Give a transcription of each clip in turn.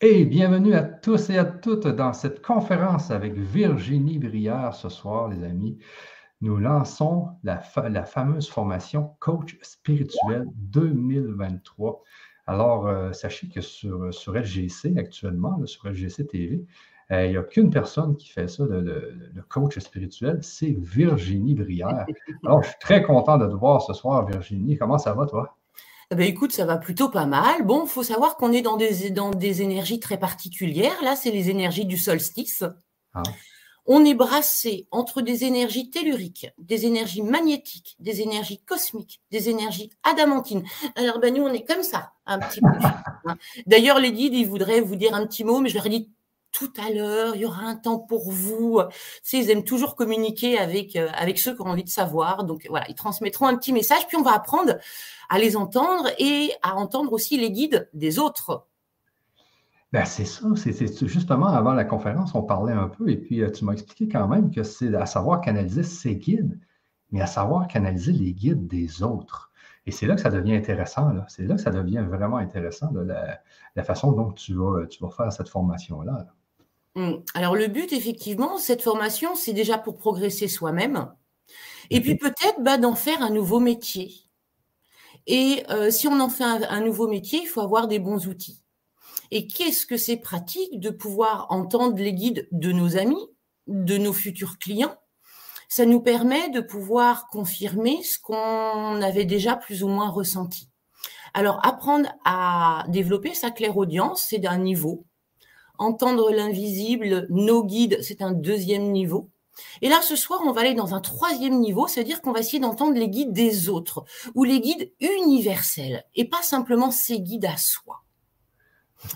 Et bienvenue à tous et à toutes dans cette conférence avec Virginie Brière ce soir, les amis. Nous lançons la, fameuse formation Coach spirituel 2023. Alors, euh, sachez que sur, sur LGC actuellement, sur LGC TV, euh, il n'y a qu'une personne qui fait ça, le, coach spirituel, c'est Virginie Brière. Alors, je suis très content de te voir ce soir, Virginie. Comment ça va, toi? Eh ben, écoute, ça va plutôt pas mal. Bon, faut savoir qu'on est dans des, dans des énergies très particulières. Là, c'est les énergies du solstice. Ah. On est brassé entre des énergies telluriques, des énergies magnétiques, des énergies cosmiques, des énergies adamantines. Alors, ben, nous, on est comme ça, un petit peu. D'ailleurs, les guides, ils voudraient vous dire un petit mot, mais je leur ai dit tout à l'heure, il y aura un temps pour vous. Ils aiment toujours communiquer avec, euh, avec ceux qui ont envie de savoir. Donc voilà, ils transmettront un petit message, puis on va apprendre à les entendre et à entendre aussi les guides des autres. Ben, c'est ça, c'est justement avant la conférence, on parlait un peu, et puis euh, tu m'as expliqué quand même que c'est à savoir canaliser ses guides, mais à savoir canaliser les guides des autres. Et c'est là que ça devient intéressant, c'est là que ça devient vraiment intéressant, la, la, façon dont tu vas, tu vas faire cette formation-là. là. Alors le but, effectivement, cette formation, c'est déjà pour progresser soi-même. Et puis peut-être bah, d'en faire un nouveau métier. Et euh, si on en fait un, nouveau métier, il faut avoir des bons outils. Et qu'est-ce que c'est pratique de pouvoir entendre les guides de nos amis, de nos futurs clients? Ça nous permet de pouvoir confirmer ce qu'on avait déjà plus ou moins ressenti. Alors apprendre à développer sa clairaudience, c'est d'un niveau entendre l'invisible, nos guides, c'est un deuxième niveau. Et là, ce soir, on va aller dans un troisième niveau, c'est-à-dire qu'on va essayer d'entendre les guides des autres, ou les guides universels, et pas simplement ces guides à soi.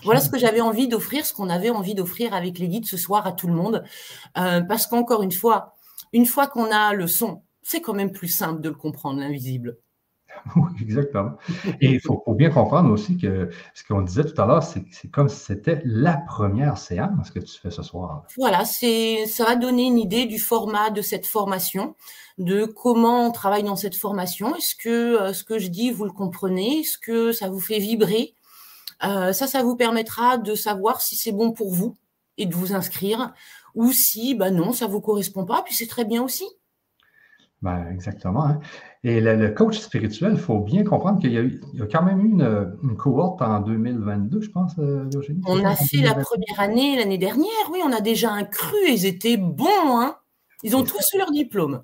Voilà ce que j'avais envie d'offrir, ce qu'on avait envie d'offrir avec les guides ce soir à tout le monde, euh, parce qu'encore une fois, une fois qu'on a le son, c'est quand même plus simple de le comprendre, l'invisible. Oui, exactement. Et il faut, bien comprendre aussi que ce qu'on disait tout à l'heure, c'est comme si c'était la première séance que tu fais ce soir. Voilà, ça va donner une idée du format de cette formation, de comment on travaille dans cette formation. Est-ce que euh, ce que je dis, vous le comprenez? Est-ce que ça vous fait vibrer? Euh, Ça, ça vous permettra de savoir si c'est bon pour vous et de vous inscrire, ou si, bah non, ça vous correspond pas, puis c'est très bien aussi. Ben, exactement. Hein. Et le, coach spirituel, il faut bien comprendre qu'il y, a quand même eu une, cohorte en 2022, je pense, euh, Virginie. On a fait la première année l'année dernière, oui, on a déjà un cru, ils étaient bons, hein. Ils ont tous eu leur diplôme.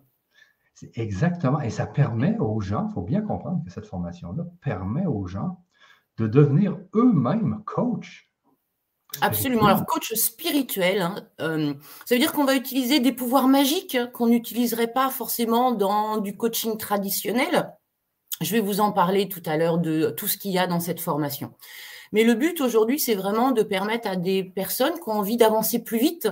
Exactement. Et ça permet aux gens, il faut bien comprendre que cette formation-là permet aux gens de devenir eux-mêmes coachs Absolument. Alors, coach spirituel, hein, euh, ça veut dire qu'on va utiliser des pouvoirs magiques qu'on n'utiliserait pas forcément dans du coaching traditionnel. Je vais vous en parler tout à l'heure de tout ce qu'il y a dans cette formation. Mais le but aujourd'hui, c'est vraiment de permettre à des personnes qui ont envie d'avancer plus vite,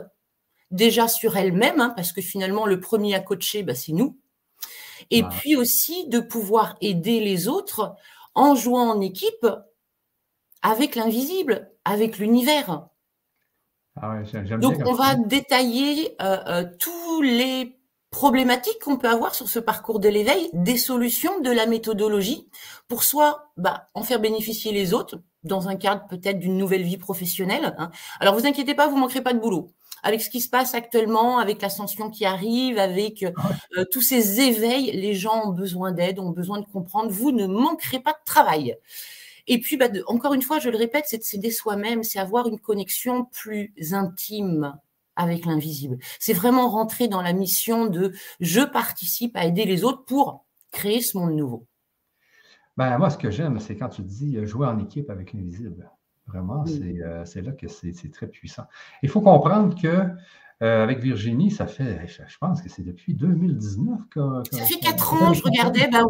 déjà sur elles-mêmes, hein, parce que finalement, le premier à coacher, bah, c'est nous. Et puis aussi de pouvoir aider les autres en jouant en équipe avec l'invisible, avec l'univers. Ah Donc, on va détailler euh, euh, tous les problématiques qu'on peut avoir sur ce parcours de l'éveil, des solutions, de la méthodologie, pour soit bah, en faire bénéficier les autres dans un cadre peut-être d'une nouvelle vie professionnelle. Hein. Alors, vous inquiétez pas, vous manquerez pas de boulot. Avec ce qui se passe actuellement, avec l'ascension qui arrive, avec euh, tous ces éveils, les gens ont besoin d'aide, ont besoin de comprendre. Vous ne manquerez pas de travail. Et puis, bah, encore une fois, je le répète, c'est s'aider soi-même, c'est avoir une connexion plus intime avec l'invisible. C'est vraiment rentrer dans la mission de je participe à aider les autres pour créer ce monde nouveau. Ben, moi, ce que j'aime, c'est quand tu dis euh, jouer en équipe avec l'invisible. Vraiment, euh, c'est là que c'est très puissant. Il faut comprendre que euh, avec Virginie, ça fait, je pense que c'est depuis 2019 que. Ça fait quatre ans, je regardais, ben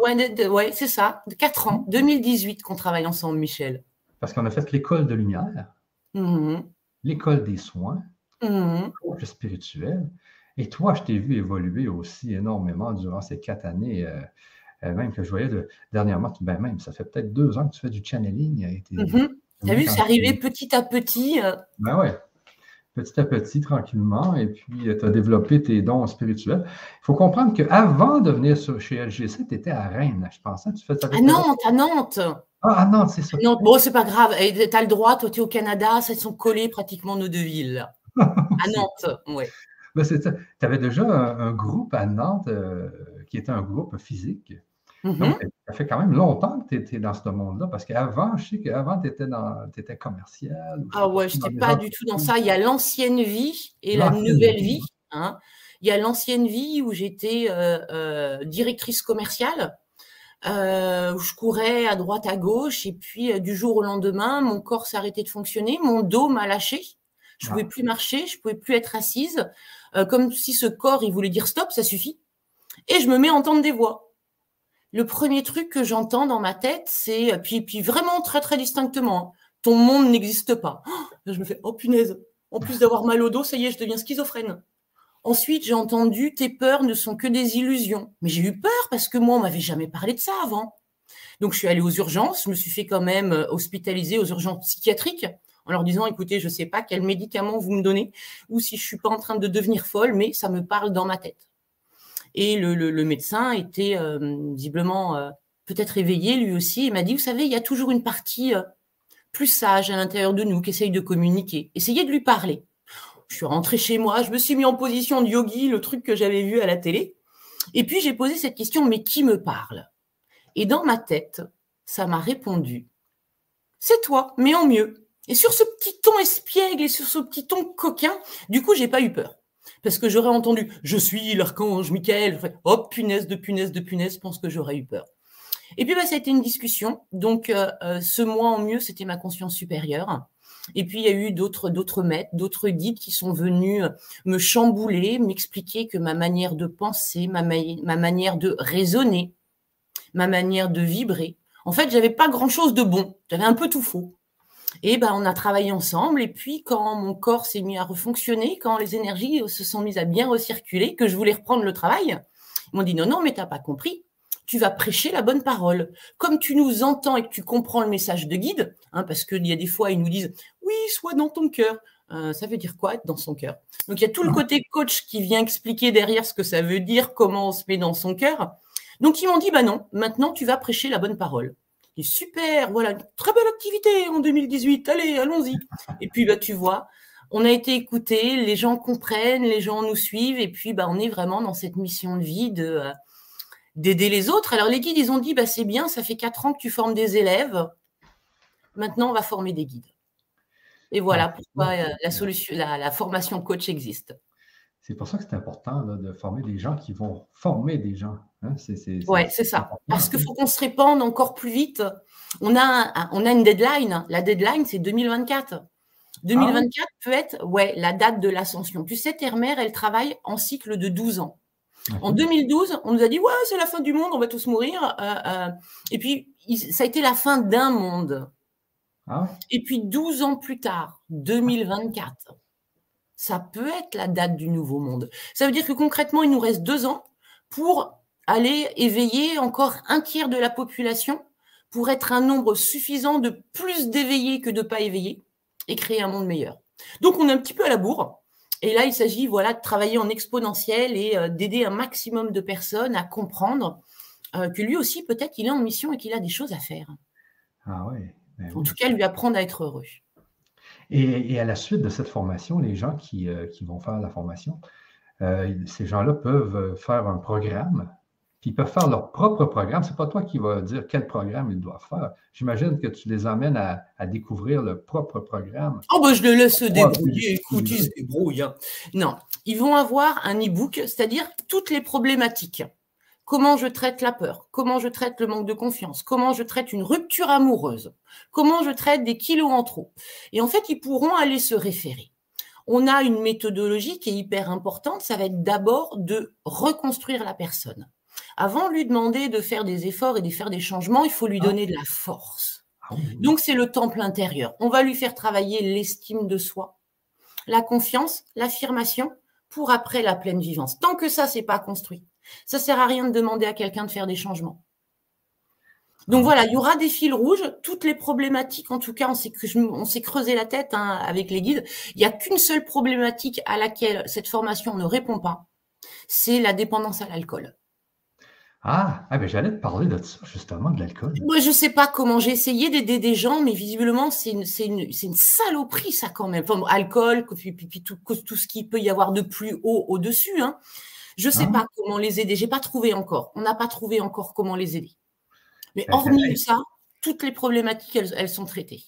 ouais, c'est ça, quatre ans, 2018 qu'on travaille ensemble, Michel. Parce qu'on a fait l'école de lumière, mm-hmm. l'école des soins, mm le spirituel. Et toi, je t'ai vu évoluer aussi énormément durant ces quatre années. Euh, euh, même que je voyais de, dernièrement, ben même, ça fait peut-être deux ans que tu fais du channeling. Tu mm-hmm. as vu, c'est arrivé petit à petit. Ben ouais petit à petit, tranquillement, et puis euh, tu as développé tes dons spirituels. Il faut comprendre qu'avant de venir chez LGC, tu étais à Rennes, je pensais. Tu à Nantes, à Nantes. Ah, à Nantes, c'est ça. Non, bon, c'est pas grave. Tu as le droit, toi, tu es au Canada, ça sont collés pratiquement nos deux villes. à Nantes, oui. Ben, tu avais déjà un, groupe à Nantes euh, qui était un groupe physique. Donc, mm-hmm. ça fait quand même longtemps que tu étais dans ce monde-là, parce qu'avant, je sais qu'avant, tu étais, étais, commercial. Ah ouais, je n'étais pas du tout dans ça. Il y a l'ancienne vie et la nouvelle vie. Hein. Il y a l'ancienne vie où j'étais euh, euh, directrice commerciale, euh, où je courais à droite, à gauche, et puis du jour au lendemain, mon corps s'est arrêté de fonctionner, mon dos m'a lâché. Je ne pouvais ah. plus marcher, je ne pouvais plus être assise, comme si ce corps, il voulait dire stop, ça suffit. Et je me mets à entendre des voix le premier truc que j'entends dans ma tête, c'est, puis, puis vraiment très très distinctement, hein, ton monde n'existe pas. je me fais, oh punaise, en plus d'avoir mal au dos, ça y est, je deviens schizophrène. Ensuite, j'ai entendu, tes peurs ne sont que des illusions. Mais j'ai eu peur parce que moi, on m'avait jamais parlé de ça avant. Donc, je suis allée aux urgences, je me suis fait quand même euh, hospitaliser aux urgences psychiatriques en leur disant, écoutez, je ne sais pas quel médicament vous me donnez ou si je suis pas en train de devenir folle, mais ça me parle dans ma tête. Et le, médecin était euh, visiblement euh, peut-être éveillé lui aussi. Il m'a dit, vous savez, il y a toujours une partie euh, plus sage à l'intérieur de nous qui essaye de communiquer. Essayez de lui parler. Je suis rentrée chez moi, je me suis mis en position de yogi, le truc que j'avais vu à la télé. Et puis j'ai posé cette question, mais qui me parle? Et dans ma tête, ça m'a répondu, c'est toi, mais en mieux. Et sur ce petit ton espiègle et sur ce petit ton coquin, du coup, j'ai pas eu peur parce que j'aurais entendu je suis l'archange Michael. oh punaise de punaise de punaise, je pense que j'aurais eu peur. Et puis bah, ça a été une discussion. Donc euh, euh, ce moi en mieux, c'était ma conscience supérieure. Et puis il y a eu d'autres d'autres maîtres, d'autres guides qui sont venus me chambouler, m'expliquer que ma manière de penser, ma, ma manière de raisonner, ma manière de vibrer, en fait, j'avais pas grand chose de bon. J'avais un peu tout faux. Et ben, on a travaillé ensemble. Et puis, quand mon corps s'est mis à refonctionner, quand les énergies se sont mises à bien recirculer, que je voulais reprendre le travail, ils m'ont dit non, non, mais t'as pas compris. Tu vas prêcher la bonne parole. Comme tu nous entends et que tu comprends le message de guide, hein, parce qu'il y a des fois, ils nous disent oui, sois dans ton cœur. Euh, ça veut dire quoi être dans son cœur? Donc il y a tout le côté coach qui vient expliquer derrière ce que ça veut dire, comment on se met dans son cœur. Donc ils m'ont dit bah non, maintenant tu vas prêcher la bonne parole super, voilà, très belle activité en 2018, allez, allons-y. Et puis, bah, tu vois, on a été écoutés, les gens comprennent, les gens nous suivent, et puis, bah, on est vraiment dans cette mission de vie de euh, d'aider les autres. Alors, les guides, ils ont dit, bah, c'est bien, ça fait quatre ans que tu formes des élèves, maintenant, on va former des guides. Et voilà ah, pourquoi euh, la, solution, la formation coach existe. C'est pour ça que c'est important de former des gens qui vont former des gens. Hein. Oui, c'est ça. Parce qu'il faut qu'on se répande encore plus vite. On a, on a une deadline. La deadline, c'est 2024. 2024 ah peut être ouais, la date de l'ascension. Tu sais, Terre-Mère, elle travaille en cycle de 12 ans. En 2012, on nous a dit ouais, c'est la fin du monde, on va tous mourir. Euh, euh. et puis, ça a été la fin d'un monde. Ah et puis, 12 ans plus tard, 2024, ça peut être la date du nouveau monde. Ça veut dire que concrètement, il nous reste deux ans pour aller éveiller encore un tiers de la population pour être un nombre suffisant de plus d'éveillés que de pas éveillés et créer un monde meilleur. Donc on est un petit peu à la bourre. Et là, il s'agit voilà, de travailler en exponentiel et euh, d'aider un maximum de personnes à comprendre euh, que lui aussi, peut-être, il est en mission et qu'il a des choses à faire. Ah ouais. En tout cas, lui apprendre à être heureux. Et, à la suite de cette formation, les gens qui, euh, vont faire la formation, euh, ces gens-là peuvent euh, faire un programme, puis ils peuvent faire leur propre programme. Ce n'est pas toi qui vas dire quel programme ils doivent faire. J'imagine que tu les amènes à, découvrir leur propre programme. Oh, ben je les laisse se débrouiller. Écoute, ils se débrouillent. Hein. Non, ils vont avoir un e-book, c'est-à-dire toutes les problématiques comment je traite la peur, comment je traite le manque de confiance, comment je traite une rupture amoureuse, comment je traite des kilos en trop? Et en fait, ils pourront aller se référer. On a une méthodologie qui est hyper importante, ça va être d'abord de reconstruire la personne. Avant de lui demander de faire des efforts et de faire des changements, il faut lui donner de la force. Ah Donc c'est le temple intérieur. On va lui faire travailler l'estime de soi, la confiance, l'affirmation, pour après la pleine vivance. Tant que ça, c'est pas construit, ça sert à rien de demander à quelqu'un de faire des changements. Donc voilà, il y aura des fils rouges, toutes les problématiques, en tout cas, on s'est, creusé la tête hein, avec les guides. Il n'y a qu'une seule problématique à laquelle cette formation ne répond pas, c'est la dépendance à l'alcool. Ah, ah ben j'allais te parler de ça, justement, de l'alcool. Moi, je sais pas comment j'ai essayé d'aider des gens, mais visiblement, c'est une, une, une, saloperie, ça, quand même. Enfin, alcool, puis, puis, tout, tout, ce qu'il peut y avoir de plus haut au-dessus. Hein. Je sais ah. pas comment les aider. J'ai pas trouvé encore. On n'a pas trouvé encore comment les aider. Mais ben, hormis ça, toutes les problématiques, elles, sont traitées.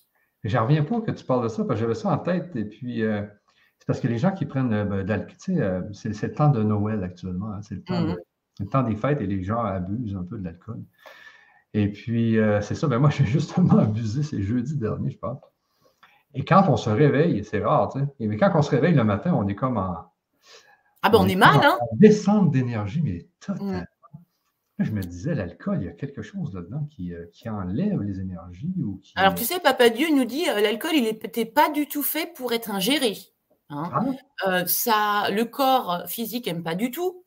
J'en reviens pas que tu parles de ça, parce que j'avais ça en tête. Et puis, euh, c'est parce que les gens qui prennent euh, ben, de l'alcool, tu sais, euh, c'est le temps de Noël actuellement. Hein. c'est le temps de le temps des fêtes et les gens abusent un peu de l'alcool. Et puis, euh, c'est ça, ben moi, j'ai justement abusé, c'est jeudi dernier, je pense. Et quand on se réveille, c'est rare, tu sais, mais quand on se réveille le matin, on est comme en. Ah ben, on, est, mal, hein? En descente d'énergie, mais totalement. Je me disais, l'alcool, il y a quelque chose là-dedans qui, euh, qui, enlève les énergies. Ou qui... Alors, tu sais, Papa Dieu nous dit, euh, l'alcool, il n'était pas du tout fait pour être ingéré. Hein. Ah ça, le corps physique n'aime pas du tout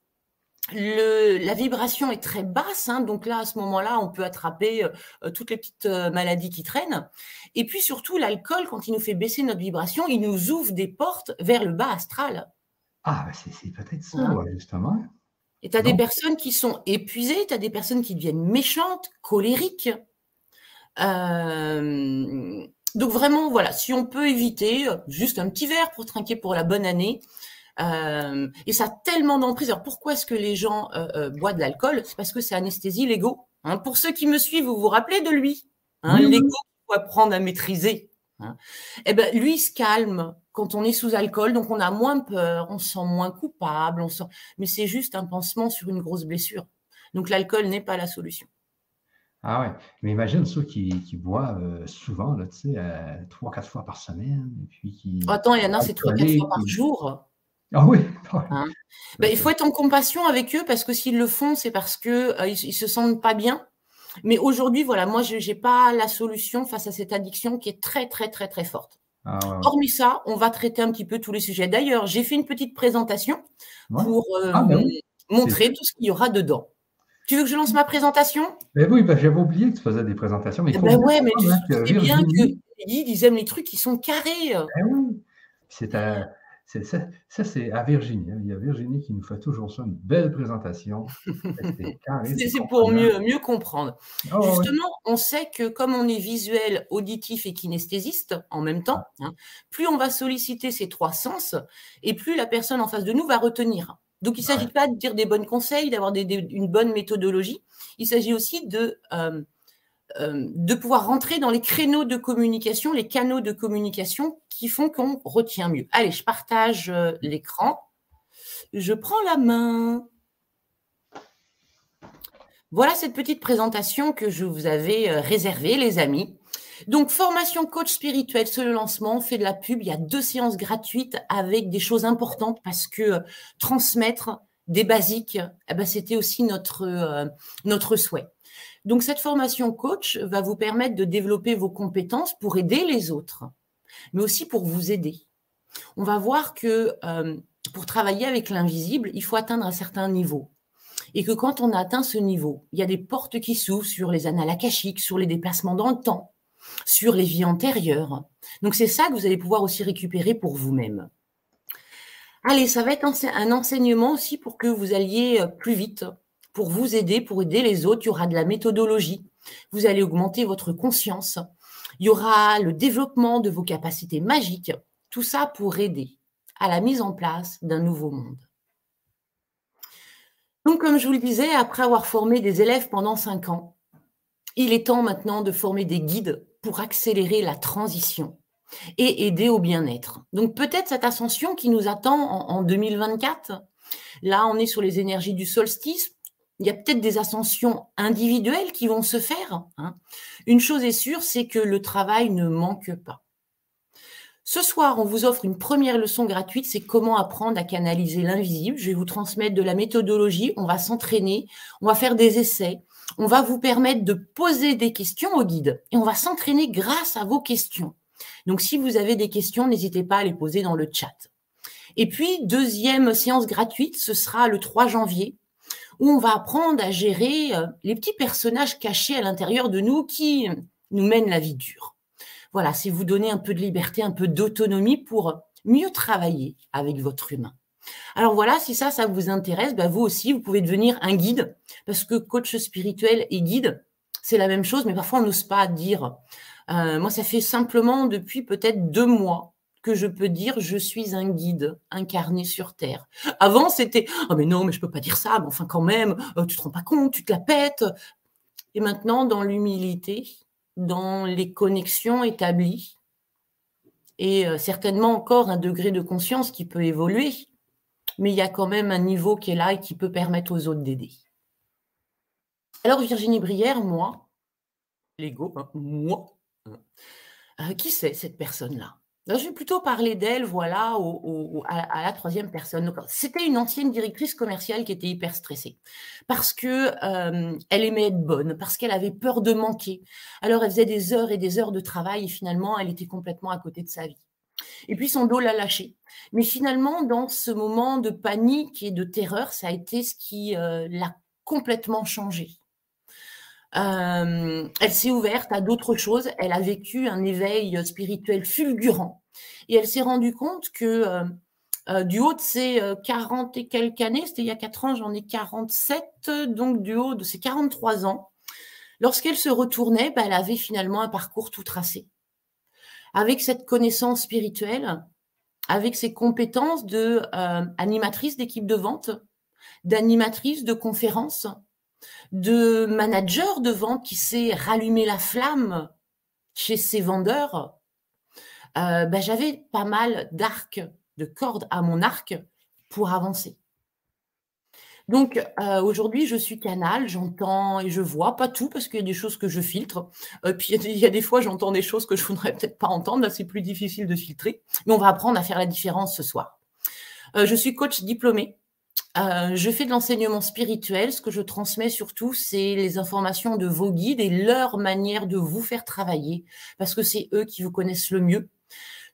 la vibration est très basse, hein, donc là, à ce moment-là, on peut attraper euh, toutes les petites euh, maladies qui traînent. Et puis surtout, l'alcool, quand il nous fait baisser notre vibration, il nous ouvre des portes vers le bas astral. Ah, bah, c'est peut-être ça, justement. Et tu as des personnes qui sont épuisées, tu as des personnes qui deviennent méchantes, colériques. Euh, donc vraiment, voilà, si on peut éviter juste un petit verre pour trinquer pour la bonne année, euh, et ça a tellement d'emprise. Alors pourquoi est-ce que les gens euh, euh, boivent de l'alcool? C'est parce que c'est anesthésie l'ego. Hein. Pour ceux qui me suivent, vous vous rappelez de lui hein, L'ego, faut apprendre à maîtriser. Hein. Eh ben, lui, il se calme quand on est sous alcool, donc on a moins peur, on se sent moins coupable, on sent... mais c'est juste un pansement sur une grosse blessure. Donc l'alcool n'est pas la solution. Ah ouais, mais imagine ceux qui, qui boivent souvent, là, tu sais, trois, quatre fois par semaine. Et puis qui... Attends, il y en a, c'est trois, quatre fois par jour. Ah oui. Hein. Ben, il faut être en compassion avec eux parce que s'ils le font, c'est parce que euh, ils, se sentent pas bien. Mais aujourd'hui, voilà, moi, je n'ai pas la solution face à cette addiction qui est très, très, très, très forte. Ah Hormis ça, on va traiter un petit peu tous les sujets. D'ailleurs, j'ai fait une petite présentation pour euh, ah, ben montrer tout ce qu'il y aura dedans. Tu veux que je lance ma présentation? Ben Oui, ben, j'avais oublié que tu faisais des présentations. Mais eh ben ouais, mais tu sais bien que ils aiment les trucs qui sont carrés. oui. C'est un ça, c'est à Virginie. Hein. Il y a Virginie qui nous fait toujours ça, une belle présentation. c'est pour mieux, mieux comprendre. Oh, Justement, on sait que comme on est visuel, auditif et kinesthésiste en même temps, ah. hein, plus on va solliciter ces trois sens et plus la personne en face de nous va retenir. Donc, il ne s'agit pas de dire des bons conseils, d'avoir une bonne méthodologie. Il s'agit aussi de euh, euh, de pouvoir rentrer dans les créneaux de communication, les canaux de communication qui font qu'on retient mieux. Allez, je partage euh, l'écran. Je prends la main. Voilà cette petite présentation que je vous avais euh, réservée, les amis. Donc, formation coach spirituel, c'est le lancement, on fait de la pub. Il y a deux séances gratuites avec des choses importantes parce que transmettre des basiques, eh ben, c'était aussi notre, notre souhait. Donc cette formation coach va vous permettre de développer vos compétences pour aider les autres, mais aussi pour vous aider. On va voir que euh, pour travailler avec l'invisible, il faut atteindre un certain niveau. Et que quand on a atteint ce niveau, il y a des portes qui s'ouvrent sur les annales akashiques, sur les déplacements dans le temps, sur les vies antérieures. Donc c'est ça que vous allez pouvoir aussi récupérer pour vous-même. Allez, ça va être un enseignement aussi pour que vous alliez euh, plus vite, pour vous aider, pour aider les autres. Il y aura de la méthodologie. Vous allez augmenter votre conscience. Il y aura le développement de vos capacités magiques. Tout ça pour aider à la mise en place d'un nouveau monde. Donc, comme je vous le disais, après avoir formé des élèves pendant cinq ans, il est temps maintenant de former des guides pour accélérer la transition et aider au bien-être. Donc, peut-être cette ascension qui nous attend en, en 2024. Là, on est sur les énergies du solstice il y a peut-être des ascensions individuelles qui vont se faire. Hein. Une chose est sûre, c'est que le travail ne manque pas. Ce soir, on vous offre une première leçon gratuite, c'est comment apprendre à canaliser l'invisible. Je vais vous transmettre de la méthodologie, on va s'entraîner, on va faire des essais, on va vous permettre de poser des questions au guide et on va s'entraîner grâce à vos questions. Donc si vous avez des questions, n'hésitez pas à les poser dans le chat. Et puis, deuxième séance gratuite, ce sera le 3 janvier où on va apprendre à gérer euh, les petits personnages cachés à l'intérieur de nous qui nous mènent la vie dure. Voilà, c'est vous donner un peu de liberté, un peu d'autonomie pour mieux travailler avec votre humain. Alors voilà, si ça, ça vous intéresse, bah, vous aussi, vous pouvez devenir un guide, parce que coach spirituel et guide, c'est la même chose, mais parfois on n'ose pas dire. Euh, moi, ça fait simplement depuis peut-être deux mois que je peux dire je suis un guide incarné sur Terre. Avant, c'était oh mais non, mais je peux pas dire ça, mais enfin quand même, euh, tu te rends pas compte, tu te la pètes. Et maintenant, dans l'humilité, dans les connexions établies, et euh, certainement encore un degré de conscience qui peut évoluer, mais il y a quand même un niveau qui est là et qui peut permettre aux autres d'aider. Alors Virginie Brière, moi, l'ego, hein, moi, hein, euh, qui c'est cette personne-là? Je vais plutôt parler d'elle, voilà, à, la troisième personne. C'était une ancienne directrice commerciale qui était hyper stressée parce que euh, elle aimait être bonne, parce qu'elle avait peur de manquer. Alors elle faisait des heures et des heures de travail et finalement elle était complètement à côté de sa vie. Et puis son dos l'a lâché. Mais finalement, dans ce moment de panique et de terreur, ça a été ce qui euh, l'a complètement changé. Euh, elle s'est ouverte à d'autres choses. Elle a vécu un éveil spirituel fulgurant. Et elle s'est rendue compte que euh, euh, du haut de ses 40 et quelques années, c'était il y a 4 ans, j'en ai 47, donc du haut de ses 43 ans, lorsqu'elle se retournait, bah, elle avait finalement un parcours tout tracé. Avec cette connaissance spirituelle, avec ses compétences de animatrice d'équipe de vente, d'animatrice de conférences, de manager de vente qui sait rallumer la flamme chez ses vendeurs, euh, ben, j'avais pas mal d'arcs, de cordes à mon arc pour avancer. Donc euh, aujourd'hui, je suis canal, j'entends et je vois, pas tout parce qu'il y a des choses que je filtre. Euh, puis il y, a des fois, j'entends des choses que je voudrais peut-être pas entendre. Là, c'est plus difficile de filtrer. Mais on va apprendre à faire la différence ce soir. je suis coach diplômé euh, je fais de l'enseignement spirituel. Ce que je transmets surtout, c'est les informations de vos guides et leur manière de vous faire travailler, parce que c'est eux qui vous connaissent le mieux.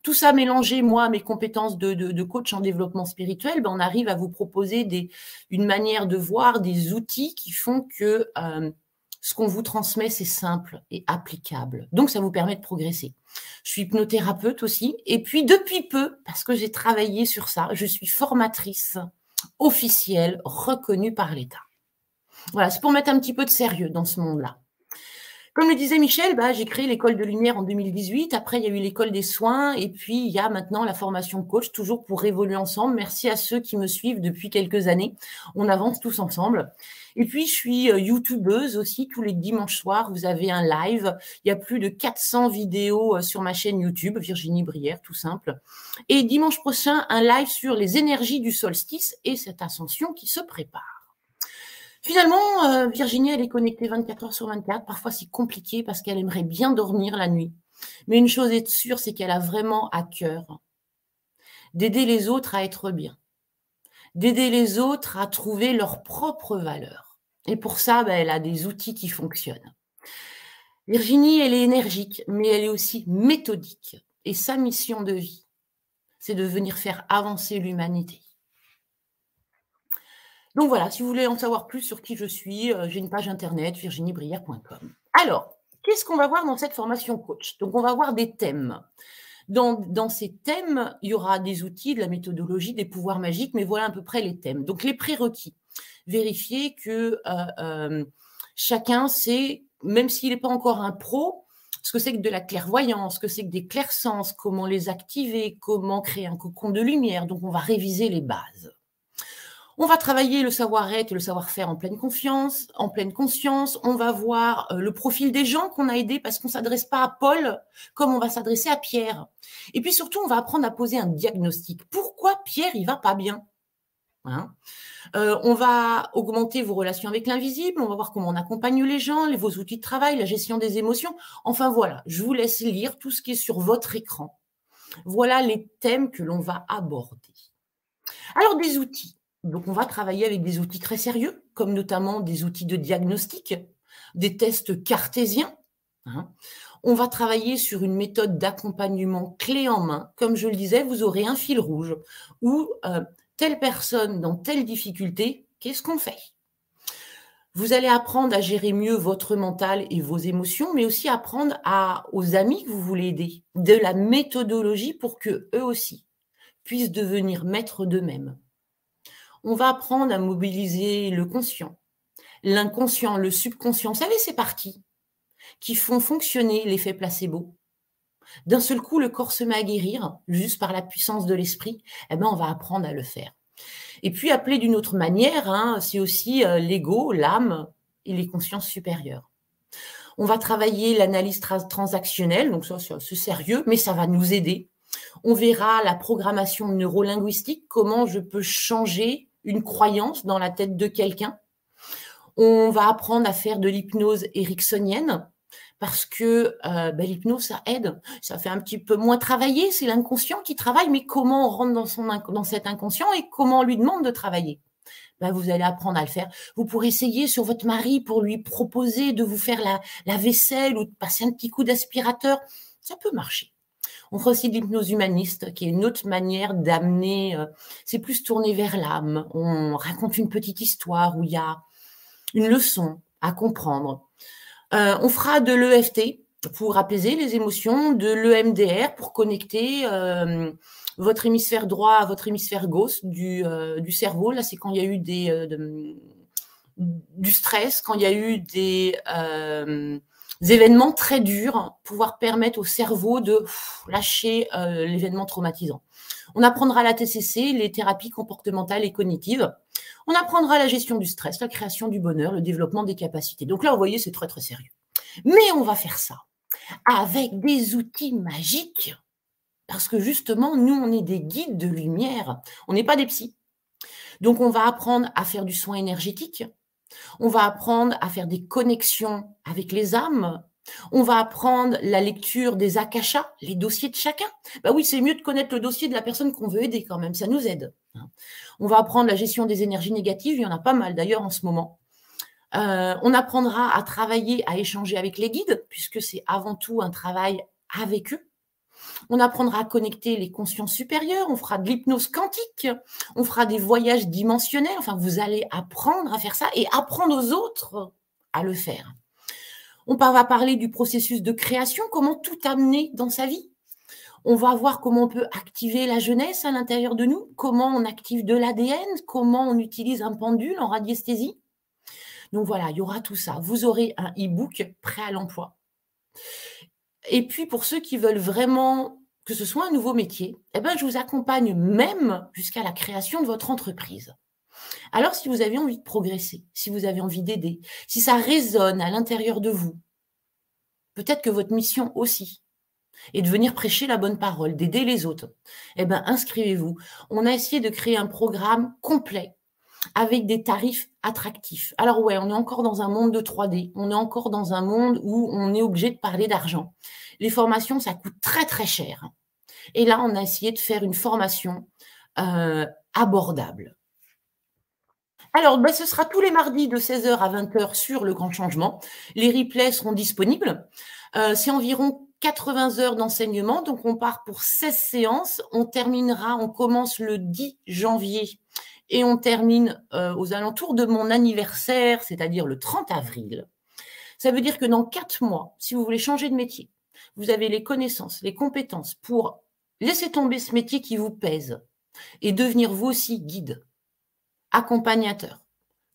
Tout ça mélangé, moi, mes compétences de, coach en développement spirituel, ben, on arrive à vous proposer des, une manière de voir, des outils qui font que euh, ce qu'on vous transmet, c'est simple et applicable. Donc, ça vous permet de progresser. Je suis hypnothérapeute aussi. Et puis, depuis peu, parce que j'ai travaillé sur ça, je suis formatrice officiel reconnu par l'État. Voilà, c'est pour mettre un petit peu de sérieux dans ce monde-là. Comme le disait Michel, bah, j'ai créé l'école de lumière en 2018. Après, il y a eu l'école des soins. Et puis, il y a maintenant la formation coach, toujours pour évoluer ensemble. Merci à ceux qui me suivent depuis quelques années. On avance tous ensemble. Et puis, je suis euh, youtubeuse aussi. Tous les dimanches soirs, vous avez un live. Il y a plus de 400 vidéos euh, sur ma chaîne YouTube, Virginie Brière, tout simple. Et dimanche prochain, un live sur les énergies du solstice et cette ascension qui se prépare. Finalement, euh, Virginie, elle est connectée 24 heures sur 24. Parfois, c'est compliqué parce qu'elle aimerait bien dormir la nuit. Mais une chose est sûre, c'est qu'elle a vraiment à cœur d'aider les autres à être bien, d'aider les autres à trouver leur propre valeur. Et pour ça, ben, elle a des outils qui fonctionnent. Virginie, elle est énergique, mais elle est aussi méthodique. Et sa mission de vie, c'est de venir faire avancer l'humanité. Donc voilà, si vous voulez en savoir plus sur qui je suis, euh, j'ai une page internet virginiebrière.com. Alors, qu'est-ce qu'on va voir dans cette formation coach? Donc on va voir des thèmes. Dans, ces thèmes, il y aura des outils, de la méthodologie, des pouvoirs magiques, mais voilà à peu près les thèmes. Donc les prérequis. Vérifier que euh, euh, chacun sait, même s'il n'est pas encore un pro, ce que c'est que de la clairvoyance, ce que c'est que des clairsens, comment les activer, comment créer un cocon de lumière. Donc on va réviser les bases. On va travailler le savoir-être et le savoir-faire en pleine confiance, en pleine conscience. On va voir euh, le profil des gens qu'on a aidés parce qu'on s'adresse pas à Paul comme on va s'adresser à Pierre. Et puis surtout, on va apprendre à poser un diagnostic. Pourquoi Pierre il va pas bien hein? Euh, On va augmenter vos relations avec l'invisible. On va voir comment on accompagne les gens, vos outils de travail, la gestion des émotions. Enfin voilà, je vous laisse lire tout ce qui est sur votre écran. Voilà les thèmes que l'on va aborder. Alors des outils. Donc, on va travailler avec des outils très sérieux, comme notamment des outils de diagnostic, des tests cartésiens. Hein. On va travailler sur une méthode d'accompagnement clé en main. Comme je le disais, vous aurez un fil rouge où euh, telle personne dans telle difficulté, qu'est-ce qu'on fait? Vous allez apprendre à gérer mieux votre mental et vos émotions, mais aussi apprendre à, aux amis que vous voulez aider de la méthodologie pour que eux aussi puissent devenir maîtres d'eux-mêmes. On va apprendre à mobiliser le conscient, l'inconscient, le subconscient. Vous savez, c'est parties qui font fonctionner l'effet placebo. D'un seul coup, le corps se met à guérir, juste par la puissance de l'esprit. Eh ben, on va apprendre à le faire. Et puis, appelé d'une autre manière, hein, c'est aussi euh, l'ego, l'âme et les consciences supérieures. On va travailler l'analyse transactionnelle, donc ça, c'est sérieux, mais ça va nous aider. On verra la programmation neurolinguistique, comment je peux changer une croyance dans la tête de quelqu'un. On va apprendre à faire de l'hypnose ericksonienne, parce que euh, ben, l'hypnose, ça aide. Ça fait un petit peu moins travailler, c'est l'inconscient qui travaille, mais comment on rentre dans, son, dans cet inconscient et comment on lui demande de travailler? Ben, vous allez apprendre à le faire. Vous pourrez essayer sur votre mari pour lui proposer de vous faire la, la vaisselle ou de passer un petit coup d'aspirateur. Ça peut marcher. On fera aussi de l'hypnose humaniste, qui est une autre manière d'amener, euh, c'est plus tourné vers l'âme. On raconte une petite histoire où il y a une leçon à comprendre. Euh, on fera de l'EFT pour apaiser les émotions, de l'EMDR pour connecter euh, votre hémisphère droit à votre hémisphère gauche du, euh, du cerveau. Là, c'est quand il y a eu des, du stress, quand il y a eu des, événements très durs, pouvoir permettre au cerveau de lâcher l'événement traumatisant. On apprendra la TCC, les thérapies comportementales et cognitives. On apprendra la gestion du stress, la création du bonheur, le développement des capacités. Donc là, vous voyez, c'est très très sérieux. Mais on va faire ça avec des outils magiques, parce que justement, nous, on est des guides de lumière, on n'est pas des psys. Donc, on va apprendre à faire du soin énergétique, on va apprendre à faire des connexions avec les âmes, on va apprendre la lecture des akashas, les dossiers de chacun. Bah oui, c'est mieux de connaître le dossier de la personne qu'on veut aider quand même, ça nous aide. On va apprendre la gestion des énergies négatives, il y en a pas mal d'ailleurs en ce moment. Euh, on apprendra à travailler, à échanger avec les guides, puisque c'est avant tout un travail avec eux. On apprendra à connecter les consciences supérieures, on fera de l'hypnose quantique, on fera des voyages dimensionnels, enfin vous allez apprendre à faire ça et apprendre aux autres à le faire. On va parler du processus de création, comment tout amener dans sa vie. On va voir comment on peut activer la jeunesse à l'intérieur de nous, comment on active de l'ADN, comment on utilise un pendule en radiesthésie. Donc voilà, il y aura tout ça. Vous aurez un e-book prêt à l'emploi. Et puis pour ceux qui veulent vraiment que ce soit un nouveau métier, eh ben, je vous accompagne même jusqu'à la création de votre entreprise. Alors, si vous avez envie de progresser, si vous avez envie d'aider, si ça résonne à l'intérieur de vous, peut-être que votre mission aussi est de venir prêcher la bonne parole, d'aider les autres, eh bien, inscrivez-vous. On a essayé de créer un programme complet avec des tarifs attractifs. Alors ouais, on est encore dans un monde de 3D, on est encore dans un monde où on est obligé de parler d'argent. Les formations, ça coûte très très cher. Et là, on a essayé de faire une formation euh, abordable. Alors, ben, ce sera tous les mardis de 16h à 20h sur le grand changement. Les replays seront disponibles. Euh, c'est environ 80 heures d'enseignement, donc on part pour 16 séances. On terminera, on commence le 10 janvier et on termine euh, aux alentours de mon anniversaire, c'est-à-dire le 30 avril. Ça veut dire que dans quatre mois, si vous voulez changer de métier, vous avez les connaissances, les compétences pour laisser tomber ce métier qui vous pèse et devenir vous aussi guide, accompagnateur,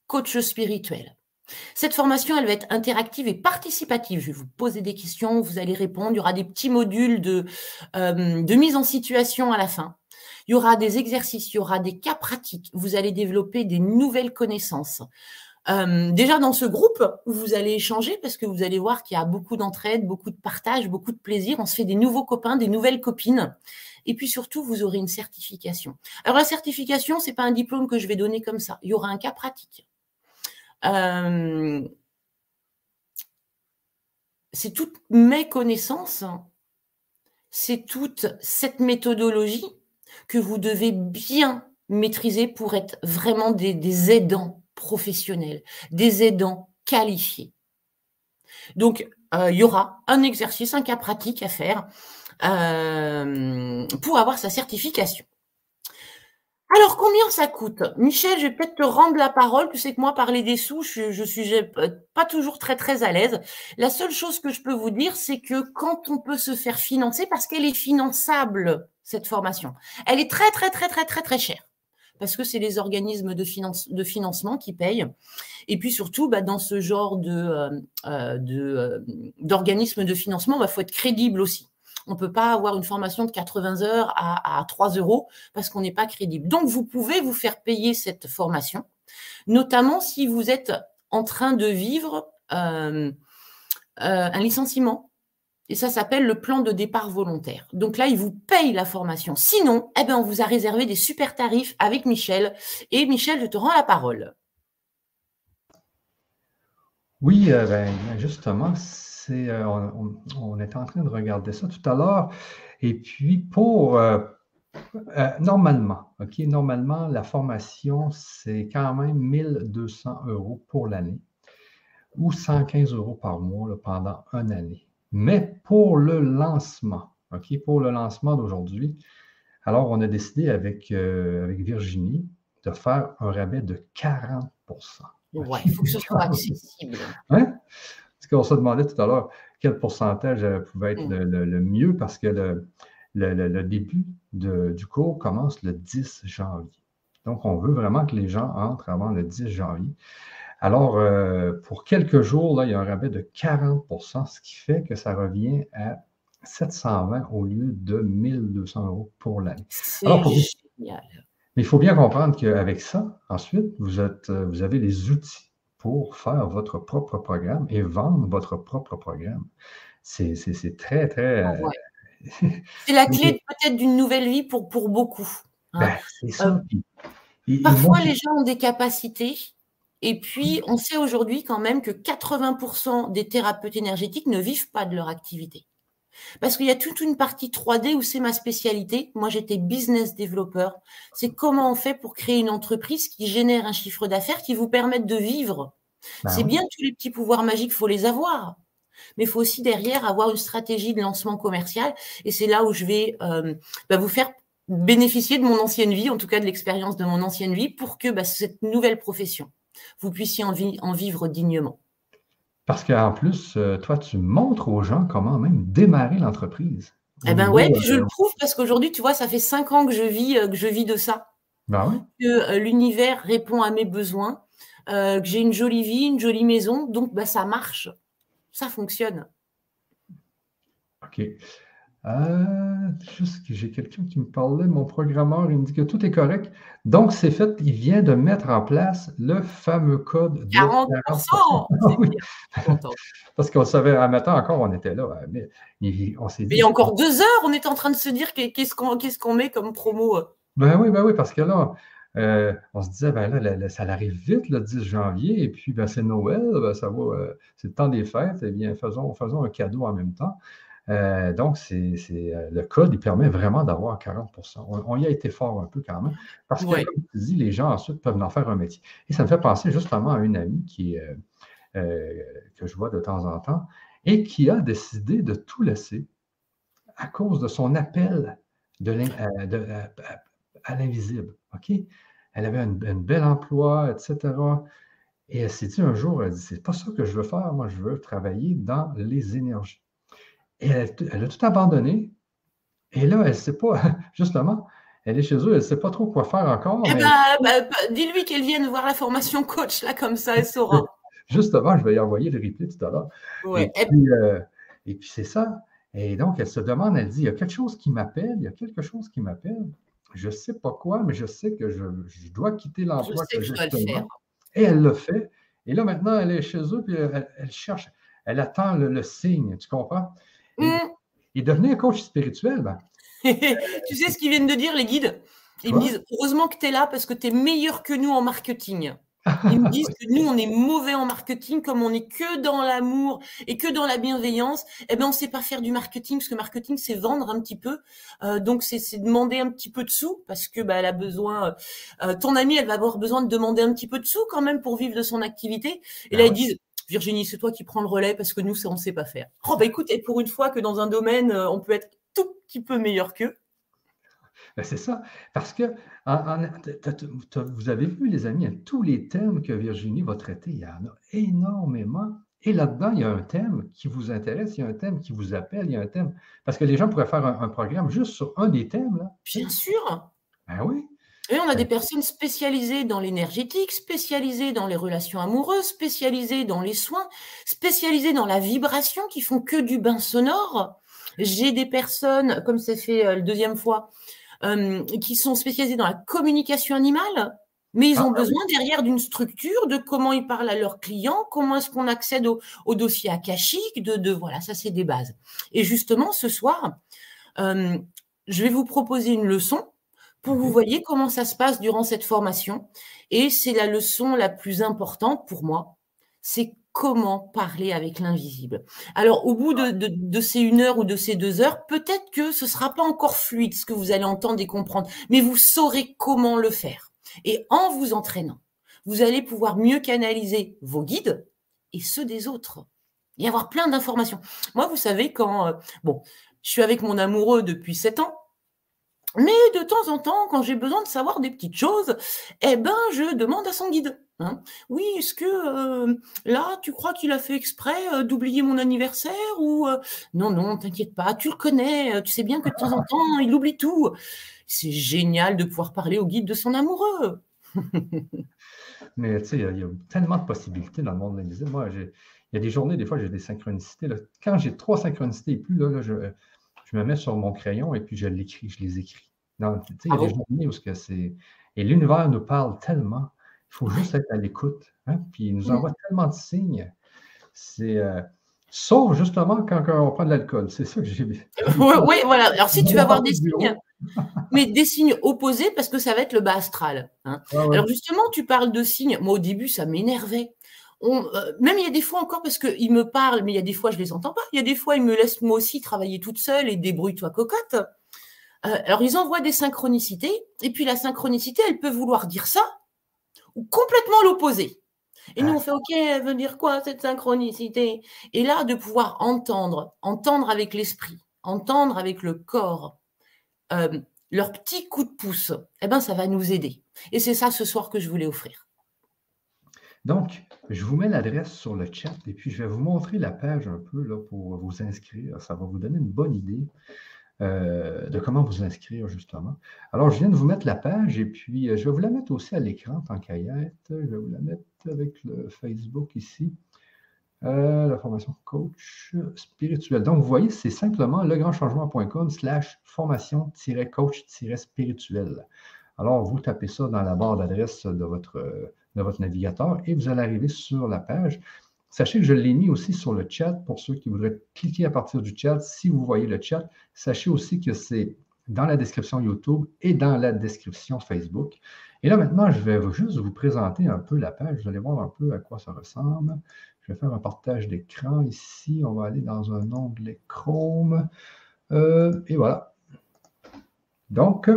coach spirituel. Cette formation, elle va être interactive et participative. Je vais vous poser des questions, vous allez répondre. Il y aura des petits modules de, euh, de mise en situation à la fin. Il y aura des exercices, il y aura des cas pratiques. Vous allez développer des nouvelles connaissances. Euh, déjà dans ce groupe où vous allez échanger, parce que vous allez voir qu'il y a beaucoup d'entraide, beaucoup de partage, beaucoup de plaisir. On se fait des nouveaux copains, des nouvelles copines. Et puis surtout, vous aurez une certification. Alors la certification, c'est pas un diplôme que je vais donner comme ça. Il y aura un cas pratique. Euh, c'est toutes mes connaissances, c'est toute cette méthodologie que vous devez bien maîtriser pour être vraiment des, aidants professionnels, des aidants qualifiés. Donc, euh, il y aura un exercice, un cas pratique à faire euh, pour avoir sa certification. Alors, combien ça coûte? Michel, je vais peut-être te rendre la parole. Tu sais que moi, parler des sous, je, je suis pas toujours très, très à l'aise. La seule chose que je peux vous dire, c'est que quand on peut se faire financer, parce qu'elle est finançable, cette formation, elle est très, très, très, très, très, très chère. parce que c'est les organismes de, finance, de financement qui payent. Et puis surtout, bah, dans ce genre de, euh, de, d'organismes de financement, il bah, faut être crédible aussi. On ne peut pas avoir une formation de 80 heures à, à 3 euros parce qu'on n'est pas crédible. Donc, vous pouvez vous faire payer cette formation, notamment si vous êtes en train de vivre euh, un licenciement et ça s'appelle le plan de départ volontaire. Donc là, il vous paye la formation. Sinon, eh ben, on vous a réservé des super tarifs avec Michel. Et Michel, je te rends la parole. Oui, euh, ben, justement, c'est, euh, on, était en train de regarder ça tout à l'heure. Et puis, pour euh, normalement, normalement, la formation, c'est quand même 1200 euros pour l'année ou 115 euros par mois pendant une année. Mais pour le lancement, OK, pour le lancement d'aujourd'hui, alors on a décidé avec, euh, avec Virginie de faire un rabais de 40 Oui, il faut que ce soit accessible. Hein? Parce qu'on se demandait tout à l'heure quel pourcentage euh, pouvait être mm. le, mieux parce que le, le début du cours commence le 10 janvier. Donc, on veut vraiment que les gens entrent avant le 10 janvier. Alors, euh, pour quelques jours, là, il y a un rabais de 40% ce qui fait que ça revient à 720 au lieu de 1200 euros pour l'année. C'est génial. Mais il faut bien comprendre qu'avec ça, ensuite, vous, êtes, euh, vous avez les outils pour faire votre propre programme et vendre votre propre programme. C'est très, très. Ah euh, c'est la clé peut-être d'une nouvelle vie pour, pour beaucoup. Hein. Ben, c'est ça. parfois, les gens ont des capacités et puis, on sait aujourd'hui quand même que 80% des thérapeutes énergétiques ne vivent pas de leur activité. Parce qu'il y a toute une partie 3D où c'est ma spécialité. Moi, j'étais business développeur. C'est comment on fait pour créer une entreprise qui génère un chiffre d'affaires qui vous permette de vivre. Bah c'est bien tous les petits pouvoirs magiques, il faut les avoir. Mais il faut aussi derrière avoir une stratégie de lancement commercial. Et c'est là où je vais euh, bah, vous faire bénéficier de mon ancienne vie, en tout cas de l'expérience de mon ancienne vie, pour que bah, cette nouvelle profession, vous puissiez en, vivre dignement. Parce qu'en plus, euh, toi, tu montres aux gens comment même démarrer l'entreprise. Eh bien, oui, je le prouve parce qu'aujourd'hui, tu vois, ça fait cinq ans que je vis, euh, que je vis de ça. Ben que euh, l'univers répond à mes besoins, que j'ai une jolie vie, une jolie maison, donc bah, ça marche, ça fonctionne. OK. Euh, juste que j'ai quelqu'un qui me parlait, mon programmeur, il me dit que tout est correct. Donc, c'est fait, il vient de mettre en place le fameux code de 40%! Parce qu'on savait, à matin encore, on était là. Mais on s'est dit. Mais il y a encore deux heures, on est en train de se dire qu'est-ce qu'on met comme promo. Euh? Ben oui, ben oui, parce que là, euh, on se disait, ben là, ça arrive vite le 10 janvier, et puis ben, c'est Noël, ben, ça va, c'est le temps des fêtes, et eh bien, faisons, faisons un cadeau en même temps. Euh, donc, c'est, euh, le code, il permet vraiment d'avoir 40% on, y a été fort un peu quand même, parce que, comme tu dis, les gens ensuite peuvent en faire un métier. Et ça me fait penser justement à une amie qui, euh, que je vois de temps en temps et qui a décidé de tout laisser à cause de son appel de à, l'invisible. OK? Elle avait un, bel emploi, etc. Et elle s'est dit un jour, elle dit, c'est pas ça que je veux faire, moi je veux travailler dans les énergies. Et elle, a tout abandonné. Et là, elle ne sait pas, justement, elle est chez eux, elle ne sait pas trop quoi faire encore. Eh ben, bah, bah, dis-lui qu'elle vienne voir la formation coach, là, comme ça, elle saura. justement, je vais y envoyer le replay tout à l'heure. Euh, et, puis, c'est ça. Et donc, elle se demande, elle dit, il y a quelque chose qui m'appelle, il y a quelque chose qui m'appelle. Je ne sais pas quoi, mais je sais que je, dois quitter l'emploi que, j'ai Et elle le fait. Et là, maintenant, elle est chez eux, puis elle, cherche, elle attend le signe, tu comprends? Et, mm. devenir coach spirituel, ben. tu sais ce qu'ils viennent de dire, les guides? Ils me disent heureusement que tu es là parce que tu es meilleur que nous en marketing. Ils me disent que nous, on est mauvais en marketing, comme on n'est que dans l'amour et que dans la bienveillance. Eh bien, on ne sait pas faire du marketing, parce que marketing, c'est vendre un petit peu. Euh, donc, c'est demander un petit peu de sous, parce que bah, elle a besoin. Euh, ton amie, elle va avoir besoin de demander un petit peu de sous quand même pour vivre de son activité. Et là, ils disent Virginie, c'est toi qui prends le relais parce que nous, ça, on ne sait pas faire. Oh, bah écoute, et pour une fois que dans un domaine, euh, on peut être tout petit peu meilleur qu'eux. Ben, c'est ça. Parce que vous avez vu, les amis, tous les thèmes que Virginie va traiter, il y en a énormément. Et là-dedans, il y a un thème qui vous intéresse, il y a un thème qui vous appelle, il y a un thème. Parce que les gens pourraient faire un, programme juste sur un des thèmes. Là. Bien sûr. Ben oui. Et on a des personnes spécialisées dans l'énergétique, spécialisées dans les relations amoureuses, spécialisées dans les soins, spécialisées dans la vibration, qui font que du bain sonore. J'ai des personnes, comme ça fait euh, la deuxième fois, euh, qui sont spécialisées dans la communication animale, mais ils ah, ont bah besoin derrière d'une structure, de comment ils parlent à leurs clients, comment est-ce qu'on accède au, dossier akashique, de, de voilà, ça c'est des bases. Et justement, ce soir, euh, je vais vous proposer une leçon pour que vous voyez comment ça se passe durant cette formation. Et c'est la leçon la plus importante pour moi, c'est comment parler avec l'invisible. Alors, au bout de, ces une heure ou de ces deux heures, peut-être que ce sera pas encore fluide ce que vous allez entendre et comprendre, mais vous saurez comment le faire. Et en vous entraînant, vous allez pouvoir mieux canaliser vos guides et ceux des autres. Et avoir plein d'informations. Moi, vous savez, quand, euh, bon, je suis avec mon amoureux depuis sept ans, mais de temps en temps, quand j'ai besoin de savoir des petites choses, eh ben, je demande à son guide. Hein. Oui, est-ce que euh, là, tu crois qu'il a fait exprès euh, d'oublier mon anniversaire ou euh, non, non, t'inquiète pas, tu le connais, tu sais bien que de temps en temps, il oublie tout. C'est génial de pouvoir parler au guide de son amoureux. Mais tu sais, il y, a tellement de possibilités dans le monde de l'invisible. Moi, il y a des journées, des fois, j'ai des synchronicités. Quand j'ai trois synchronicités et plus, là, je, je me mets sur mon crayon et puis je l'écris, je les écris. il y a des journées où c'est. Et l'univers nous parle tellement. Il faut juste être à l'écoute. Hein, puis il nous envoie tellement de signes. C'est. Euh, sauf justement quand, on prend de l'alcool. C'est ça que j'ai vu. Oui, voilà. Alors si tu vas avoir des signes, mais des signes opposés parce que ça va être le bas astral. Hein. Ah Alors justement, tu parles de signes. Moi, au début, ça m'énervait. Euh, même il y a des fois encore parce qu'ils me parlent, mais il y a des fois je les entends pas. Il y a des fois ils me laissent moi aussi travailler toute seule et débrouille-toi cocotte. Euh, alors ils envoient des synchronicités et puis la synchronicité elle peut vouloir dire ça ou complètement l'opposé. Et nous on fait ok, elle veut dire quoi cette synchronicité? Et là de pouvoir entendre, entendre avec l'esprit, entendre avec le corps. Euh, leur petit coup de pouce, eh ben, ça va nous aider. Et c'est ça ce soir que je voulais offrir. Donc, je vous mets l'adresse sur le chat et puis je vais vous montrer la page un peu là, pour vous inscrire. Ça va vous donner une bonne idée euh, de comment vous inscrire justement. Alors, je viens de vous mettre la page et puis euh, je vais vous la mettre aussi à l'écran tant qu'à Je vais vous la mettre avec le Facebook ici. Euh, la formation coach spirituel. Donc, vous voyez, c'est simplement legrandchangement.com slash formation-coach-spirituel. Alors, vous tapez ça dans la barre d'adresse de votre de votre navigateur et vous allez arriver sur la page. Sachez que je l'ai mis aussi sur le chat pour ceux qui voudraient cliquer à partir du chat. Si vous voyez le chat, sachez aussi que c'est dans la description YouTube et dans la description Facebook. Et là, maintenant, je vais juste vous présenter un peu la page. Vous allez voir un peu à quoi ça ressemble. Je vais faire un partage d'écran ici. On va aller dans un onglet Chrome. Euh, et voilà. Donc,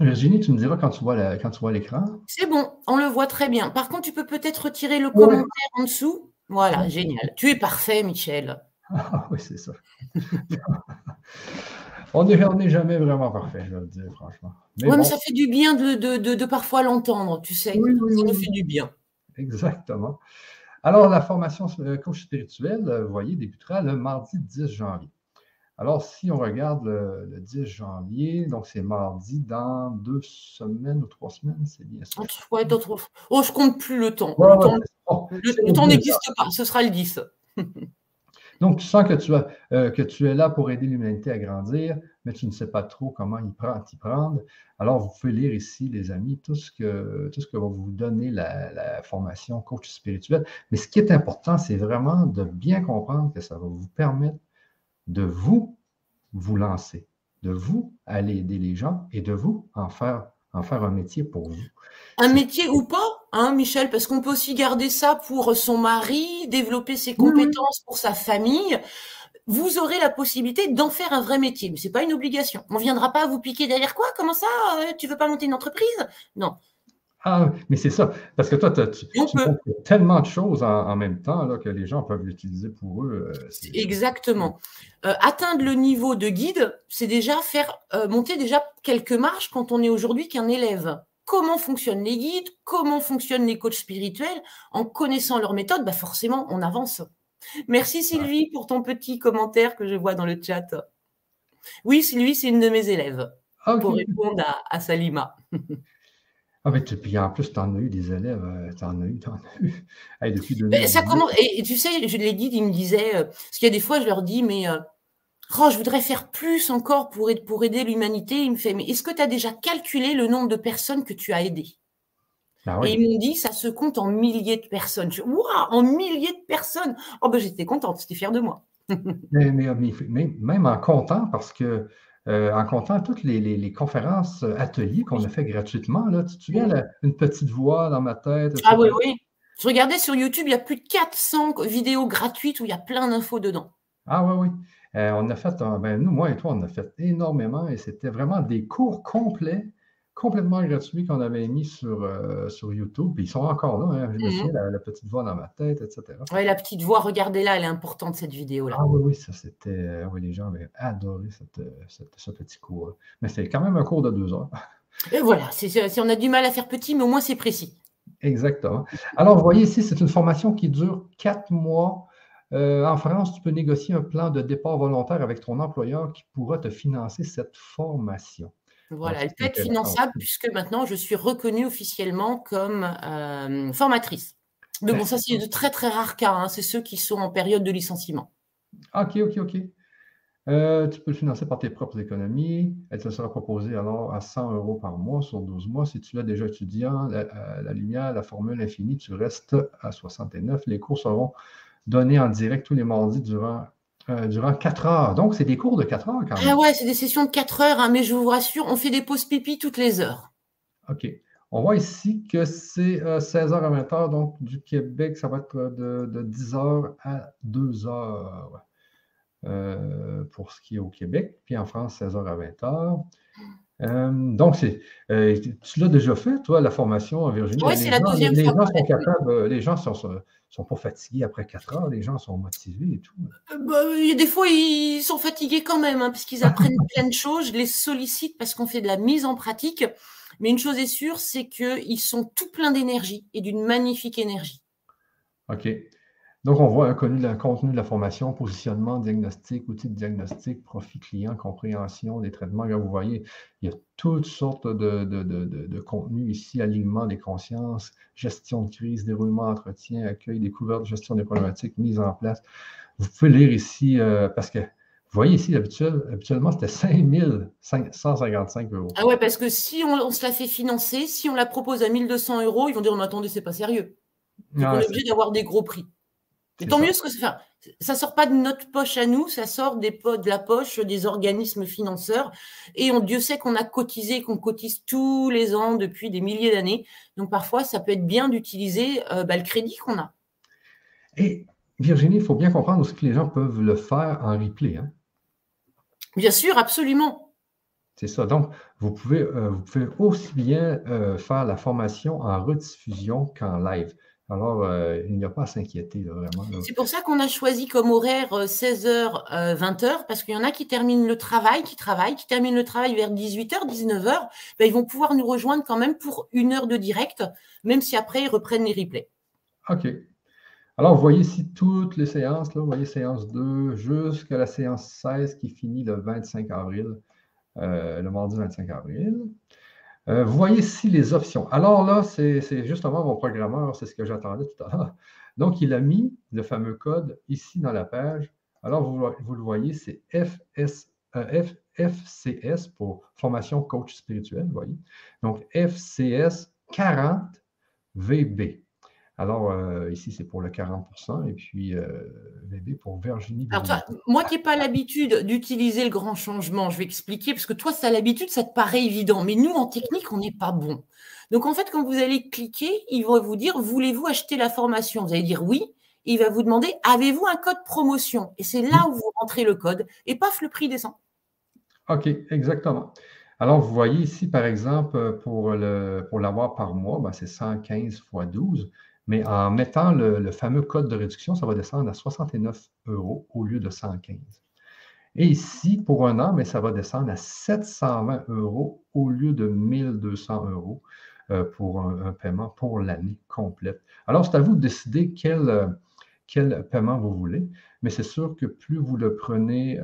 Virginie, tu me diras quand tu vois l'écran. C'est bon, on le voit très bien. Par contre, tu peux peut-être retirer le commentaire en dessous. Voilà, génial. Tu es parfait, Michel. Ah oui, c'est ça. on n'est jamais vraiment parfait, je veux dire, franchement. Oui, mais ça fait du bien de, parfois l'entendre, tu sais. ça nous fait du bien. Exactement. Alors, la formation euh, coach spirituel, euh, vous voyez, débutera le mardi 10 janvier. Alors, si on regarde le, 10 janvier, donc c'est mardi dans deux semaines ou trois semaines, c'est bien ça? Oh, je compte plus le temps. le temps, n'existe pas, ce sera le 10. donc, tu sens que tu, euh, que tu es là pour aider l'humanité à grandir, mais tu ne sais pas trop comment y prendre. Alors, vous pouvez lire ici, les amis, tout ce que, tout ce que va vous donner la, la formation coach spirituel. Mais ce qui est important, c'est vraiment de bien comprendre que ça va vous permettre de vous vous lancer, de vous aller aider les gens et de vous en faire, en faire un métier pour vous. Un métier ou pas, hein, Michel, parce qu'on peut aussi garder ça pour son mari, développer ses compétences pour sa famille. Vous aurez la possibilité d'en faire un vrai métier, mais ce n'est pas une obligation. On ne viendra pas vous piquer derrière quoi? Comment ça? Euh, Tu veux pas monter une entreprise? Non. Ah, mais c'est ça. Parce que toi, tu, fais tellement de choses en, même temps que les gens peuvent l'utiliser pour eux. Euh, Exactement. Euh, atteindre le niveau de guide, c'est déjà faire euh, monter déjà quelques marches quand on est aujourd'hui qu'un élève. Comment fonctionnent les guides? Comment fonctionnent les coachs spirituels? En connaissant leur méthode, bah forcément, on avance. Merci Sylvie pour ton petit commentaire que je vois dans le chat. Oui, Sylvie, c'est une de mes élèves. pour répondre à, Salima. Ah, mais puis en plus, tu en as eu des élèves, euh, tu en as eu, tu en as eu. depuis ça commence, et, tu sais, je l'ai dit, ils me disaient, euh, parce qu'il y a des fois, je leur dis, mais euh, oh, je voudrais faire plus encore pour, pour aider l'humanité. Il me fait, mais est-ce que tu as déjà calculé le nombre de personnes que tu as aidées? Bah Et ils m'ont dit, ça se compte en milliers de personnes. Je, en milliers de personnes Oh, ben j'étais contente, j'étais fière de moi. mais, même en comptant, parce que euh, en comptant toutes les, conférences, euh, ateliers qu'on a fait gratuitement. Là. Tu te souviens, une petite voix dans ma tête? Ah oui, oui. Je regardais sur YouTube, il y a plus de 400 vidéos gratuites où il y a plein d'infos dedans. Ah oui, oui. Euh, on a fait, ben, nous, moi et toi, on a fait énormément et c'était vraiment des cours complets complètement gratuit qu'on avait mis sur, euh, sur YouTube. Puis ils sont encore là. Hein. Je me souviens, mhm. la, petite voix dans ma tête, etc. Oui, la petite voix, regardez-la, elle est importante, cette vidéo-là. Ah oui, oui, ça c'était. Euh, oui, les gens avaient adoré cette, euh, ce petit cours. Mais c'est quand même un cours de deux heures. Et voilà, si on a du mal à faire petit, mais au moins c'est précis. Exactement. Alors, vous voyez ici, c'est une formation qui dure quatre mois. en France, tu peux négocier un plan de départ volontaire avec ton employeur qui pourra te financer cette formation. Voilà, elle peut être finançable puisque maintenant je suis reconnue officiellement comme euh, formatrice. Mais bon, ça c'est de très très rares cas, hein. c'est ceux qui sont en période de licenciement. Ok, ok, ok. Euh, tu peux le financer par tes propres économies. Elle te sera proposée alors à 100 euros par mois sur 12 mois. Si tu l'as déjà étudiant, la, euh, la, lumière, la formule infinie, tu restes à 69. Les cours seront donnés en direct tous les mardis durant euh, durant 4 heures. Donc, c'est des cours de 4 heures quand même. Ah ouais, c'est des sessions de 4 heures, hein, mais je vous rassure, on fait des pauses pipi toutes les heures. OK. On voit ici que c'est 16h euh, à 20h, donc du Québec, ça va être de, de 10h à 2h euh, pour ce qui est au Québec, puis en France, 16h à 20h. Euh, donc, c'est, euh, tu l'as déjà fait, toi, la formation en Virginie? Oui, c'est la deuxième les, fois. Les gens sont capables, euh, les gens sont, sont, pas fatigués après quatre heures, les gens sont motivés et tout. Bah, des fois, ils sont fatigués quand même, hein, puisqu'ils apprennent plein de choses. Je les sollicite parce qu'on fait de la mise en pratique. Mais une chose est sûre, c'est qu'ils sont tout pleins d'énergie et d'une magnifique énergie. OK. Donc, on voit un contenu de la formation, positionnement, diagnostic, outils de diagnostic, profit client, compréhension des traitements. Là, vous voyez, il y a toutes sortes de, de, contenus ici, alignement des consciences, gestion de crise, déroulement, entretien, accueil, découverte, gestion des problématiques, mise en place. Vous pouvez lire ici, euh, parce que vous voyez ici, habituellement, c'était 5 155 euros. Ah ouais, parce que si on, se la fait financer, si on la propose à 1200 euros, ils vont dire, on attendez, c'est pas sérieux. Donc, on est obligé d'avoir des gros prix. Et tant mieux ce que ça Ça sort pas de notre poche à nous, ça sort des de la poche des organismes financeurs. Et on, Dieu sait qu'on a cotisé, qu'on cotise tous les ans depuis des milliers d'années. Donc parfois, ça peut être bien d'utiliser euh, bah, le crédit qu'on a. Et Virginie, il faut bien comprendre aussi que les gens peuvent le faire en replay. Hein? Bien sûr, absolument. C'est ça. Donc, vous pouvez, euh, vous pouvez aussi bien euh, faire la formation en rediffusion qu'en live. Alors, euh, il n'y a pas à s'inquiéter, vraiment. C'est pour ça qu'on a choisi comme horaire 16h, euh, 20h, euh, parce qu'il y en a qui terminent le travail, qui travaillent, qui terminent le travail vers 18h, 19h. Ben, ils vont pouvoir nous rejoindre quand même pour une heure de direct, même si après, ils reprennent les replays. OK. Alors, vous voyez ici toutes les séances, là, vous voyez séance 2 jusqu'à la séance 16 qui finit le 25 avril, le mardi 25 avril. Euh, voyez ici les options. Alors là, c'est justement mon programmeur, c'est ce que j'attendais tout à l'heure. Donc, il a mis le fameux code ici dans la page. Alors, vous, le voyez, c'est FCS euh, pour formation coach spirituel, vous voyez. Donc, FCS 40 VB. Alors, euh, ici, c'est pour le 40% et puis euh, VB pour Virginie. Alors, moi qui n'ai pas l'habitude d'utiliser le grand changement, je vais expliquer, parce que toi, ça l'habitude, ça te paraît évident, mais nous, en technique, on n'est pas bon. Donc, en fait, quand vous allez cliquer, il va vous dire, voulez-vous acheter la formation? Vous allez dire oui, il va vous demander, avez-vous un code promotion? Et c'est là où vous rentrez le code, et paf, le prix descend. OK, exactement. Alors, vous voyez ici, par exemple, pour l'avoir pour par mois, ben, c'est 115 x 12. Mais en mettant le, fameux code de réduction, ça va descendre à 69 euros au lieu de 115. Et ici, pour un an, mais ça va descendre à 720 euros au lieu de 1200 euros euh, pour un, paiement pour l'année complète. Alors, c'est à vous de décider quel, quel paiement vous voulez, mais c'est sûr que plus vous le prenez,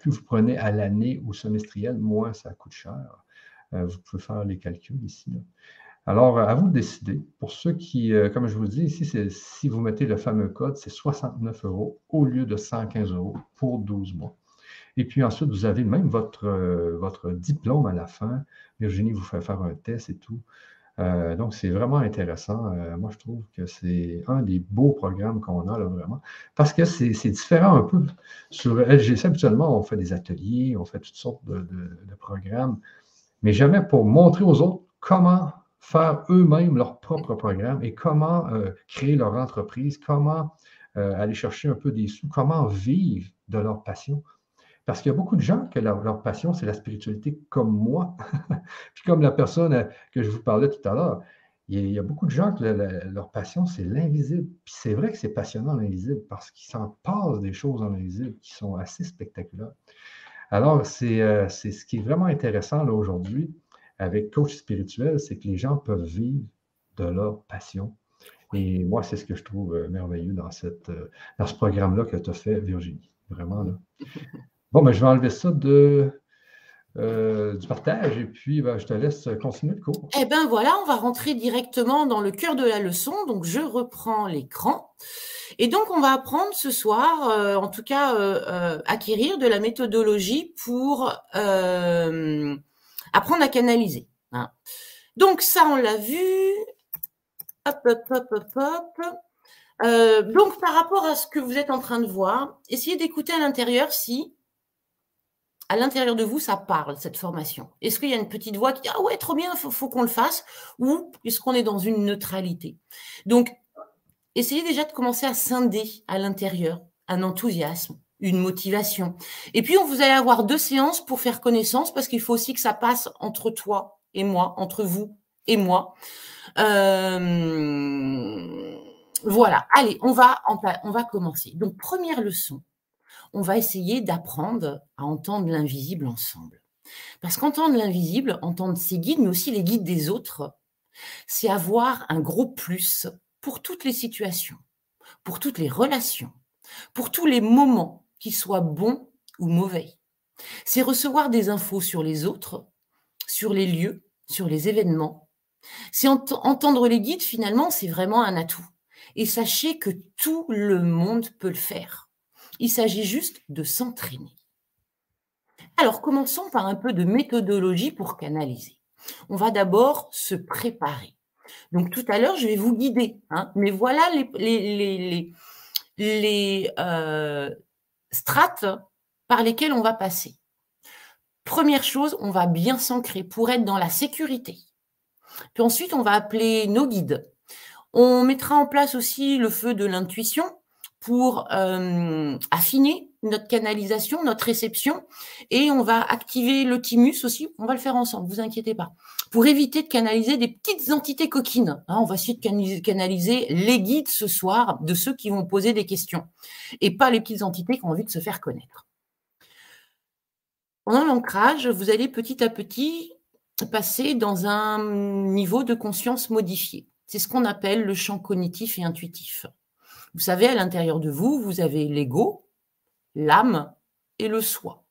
plus vous prenez à l'année ou semestriel, moins ça coûte cher. vous pouvez faire les calculs ici. Alors, à vous de décider. Pour ceux qui, comme je vous dis ici, si vous mettez le fameux code, c'est 69 euros au lieu de 115 euros pour 12 mois. Et puis ensuite, vous avez même votre, votre diplôme à la fin. Virginie vous fait faire un test et tout. Euh, donc, c'est vraiment intéressant. Euh, moi, je trouve que c'est un des beaux programmes qu'on a, là, vraiment, parce que c'est différent un peu. Sur LGC, habituellement, on fait des ateliers, on fait toutes sortes de, programmes, mais jamais pour montrer aux autres comment faire eux-mêmes leur propre programme et comment euh, créer leur entreprise, comment aller chercher un peu des sous, comment vivre de leur passion. Parce qu'il y a beaucoup de gens que leur, passion, c'est la spiritualité comme moi. Puis comme la personne euh, que je vous parlais tout à l'heure, il y a beaucoup de gens que leur passion, c'est l'invisible. Puis c'est vrai que c'est passionnant l'invisible parce qu'il s'en passe des choses en invisible qui sont assez spectaculaires. Alors, c'est euh, ce qui est vraiment intéressant aujourd'hui avec coach spirituel, c'est que les gens peuvent vivre de leur passion. Et moi, c'est ce que je trouve euh, merveilleux dans, cette, dans ce programme-là que tu as fait, Virginie. Vraiment, là. Bon, ben, je vais enlever ça de, euh, du partage et puis ben, je te laisse continuer le cours. Eh bien voilà, on va rentrer directement dans le cœur de la leçon. Donc je reprends l'écran. Et donc on va apprendre ce soir, euh, en tout cas euh, acquérir de la méthodologie pour apprendre à canaliser. Hein. Donc ça, on l'a vu. Hop, hop, hop, hop, hop. donc par rapport à ce que vous êtes en train de voir, essayez d'écouter à l'intérieur si à l'intérieur de vous, ça parle, cette formation Est-ce qu'il y a une petite voix qui dit Ah ouais, trop bien, il faut, qu'on le fasse Ou est-ce qu'on est dans une neutralité? Donc, essayez déjà de commencer à scinder à l'intérieur un enthousiasme, une motivation. Et puis, vous allez avoir deux séances pour faire connaissance parce qu'il faut aussi que ça passe entre toi et moi, entre vous et moi. Euh, voilà, allez, on va, on va commencer. Donc, première leçon on va essayer d'apprendre à entendre l'invisible ensemble. Parce qu'entendre l'invisible, entendre ses guides, mais aussi les guides des autres, c'est avoir un gros plus pour toutes les situations, pour toutes les relations, pour tous les moments, qu'ils soient bons ou mauvais. C'est recevoir des infos sur les autres, sur les lieux, sur les événements. C'est entendre les guides, finalement, c'est vraiment un atout. Et sachez que tout le monde peut le faire. Il s'agit juste de s'entraîner. Alors commençons par un peu de méthodologie pour canaliser. On va d'abord se préparer. Donc tout à l'heure, je vais vous guider, hein, mais voilà les, les, euh, strates par lesquelles on va passer. Première chose, on va bien s'ancrer pour être dans la sécurité. Puis ensuite, on va appeler nos guides. On mettra en place aussi le feu de l'intuition pour euh, affiner notre canalisation, notre réception, et on va activer le thymus aussi. On va le faire ensemble, vous inquiétez pas, pour éviter de canaliser des petites entités coquines. Hein, on va essayer de canaliser les guides ce soir de ceux qui vont poser des questions, et pas les petites entités qui ont envie de se faire connaître. Pendant l'ancrage, vous allez petit à petit passer dans un niveau de conscience modifié. C'est ce qu'on appelle le champ cognitif et intuitif. Vous savez, à l'intérieur de vous, vous avez l'ego, l'âme et le soi.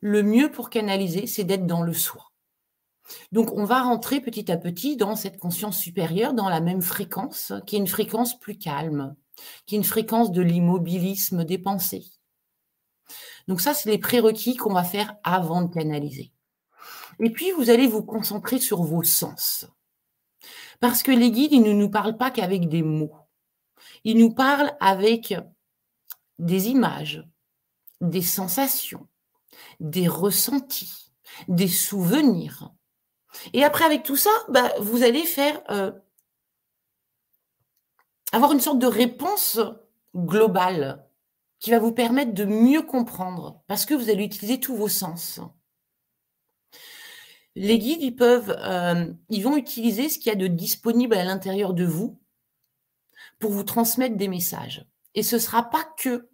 Le mieux pour canaliser, c'est d'être dans le soi. Donc, on va rentrer petit à petit dans cette conscience supérieure, dans la même fréquence, qui est une fréquence plus calme, qui est une fréquence de l'immobilisme des pensées. Donc ça, c'est les prérequis qu'on va faire avant de canaliser. Et puis, vous allez vous concentrer sur vos sens. Parce que les guides, ils ne nous parlent pas qu'avec des mots. Il nous parle avec des images, des sensations, des ressentis, des souvenirs. Et après, avec tout ça, bah, vous allez faire euh, avoir une sorte de réponse globale qui va vous permettre de mieux comprendre parce que vous allez utiliser tous vos sens. Les guides, ils peuvent, euh, ils vont utiliser ce qu'il y a de disponible à l'intérieur de vous pour vous transmettre des messages. Et ce ne sera pas que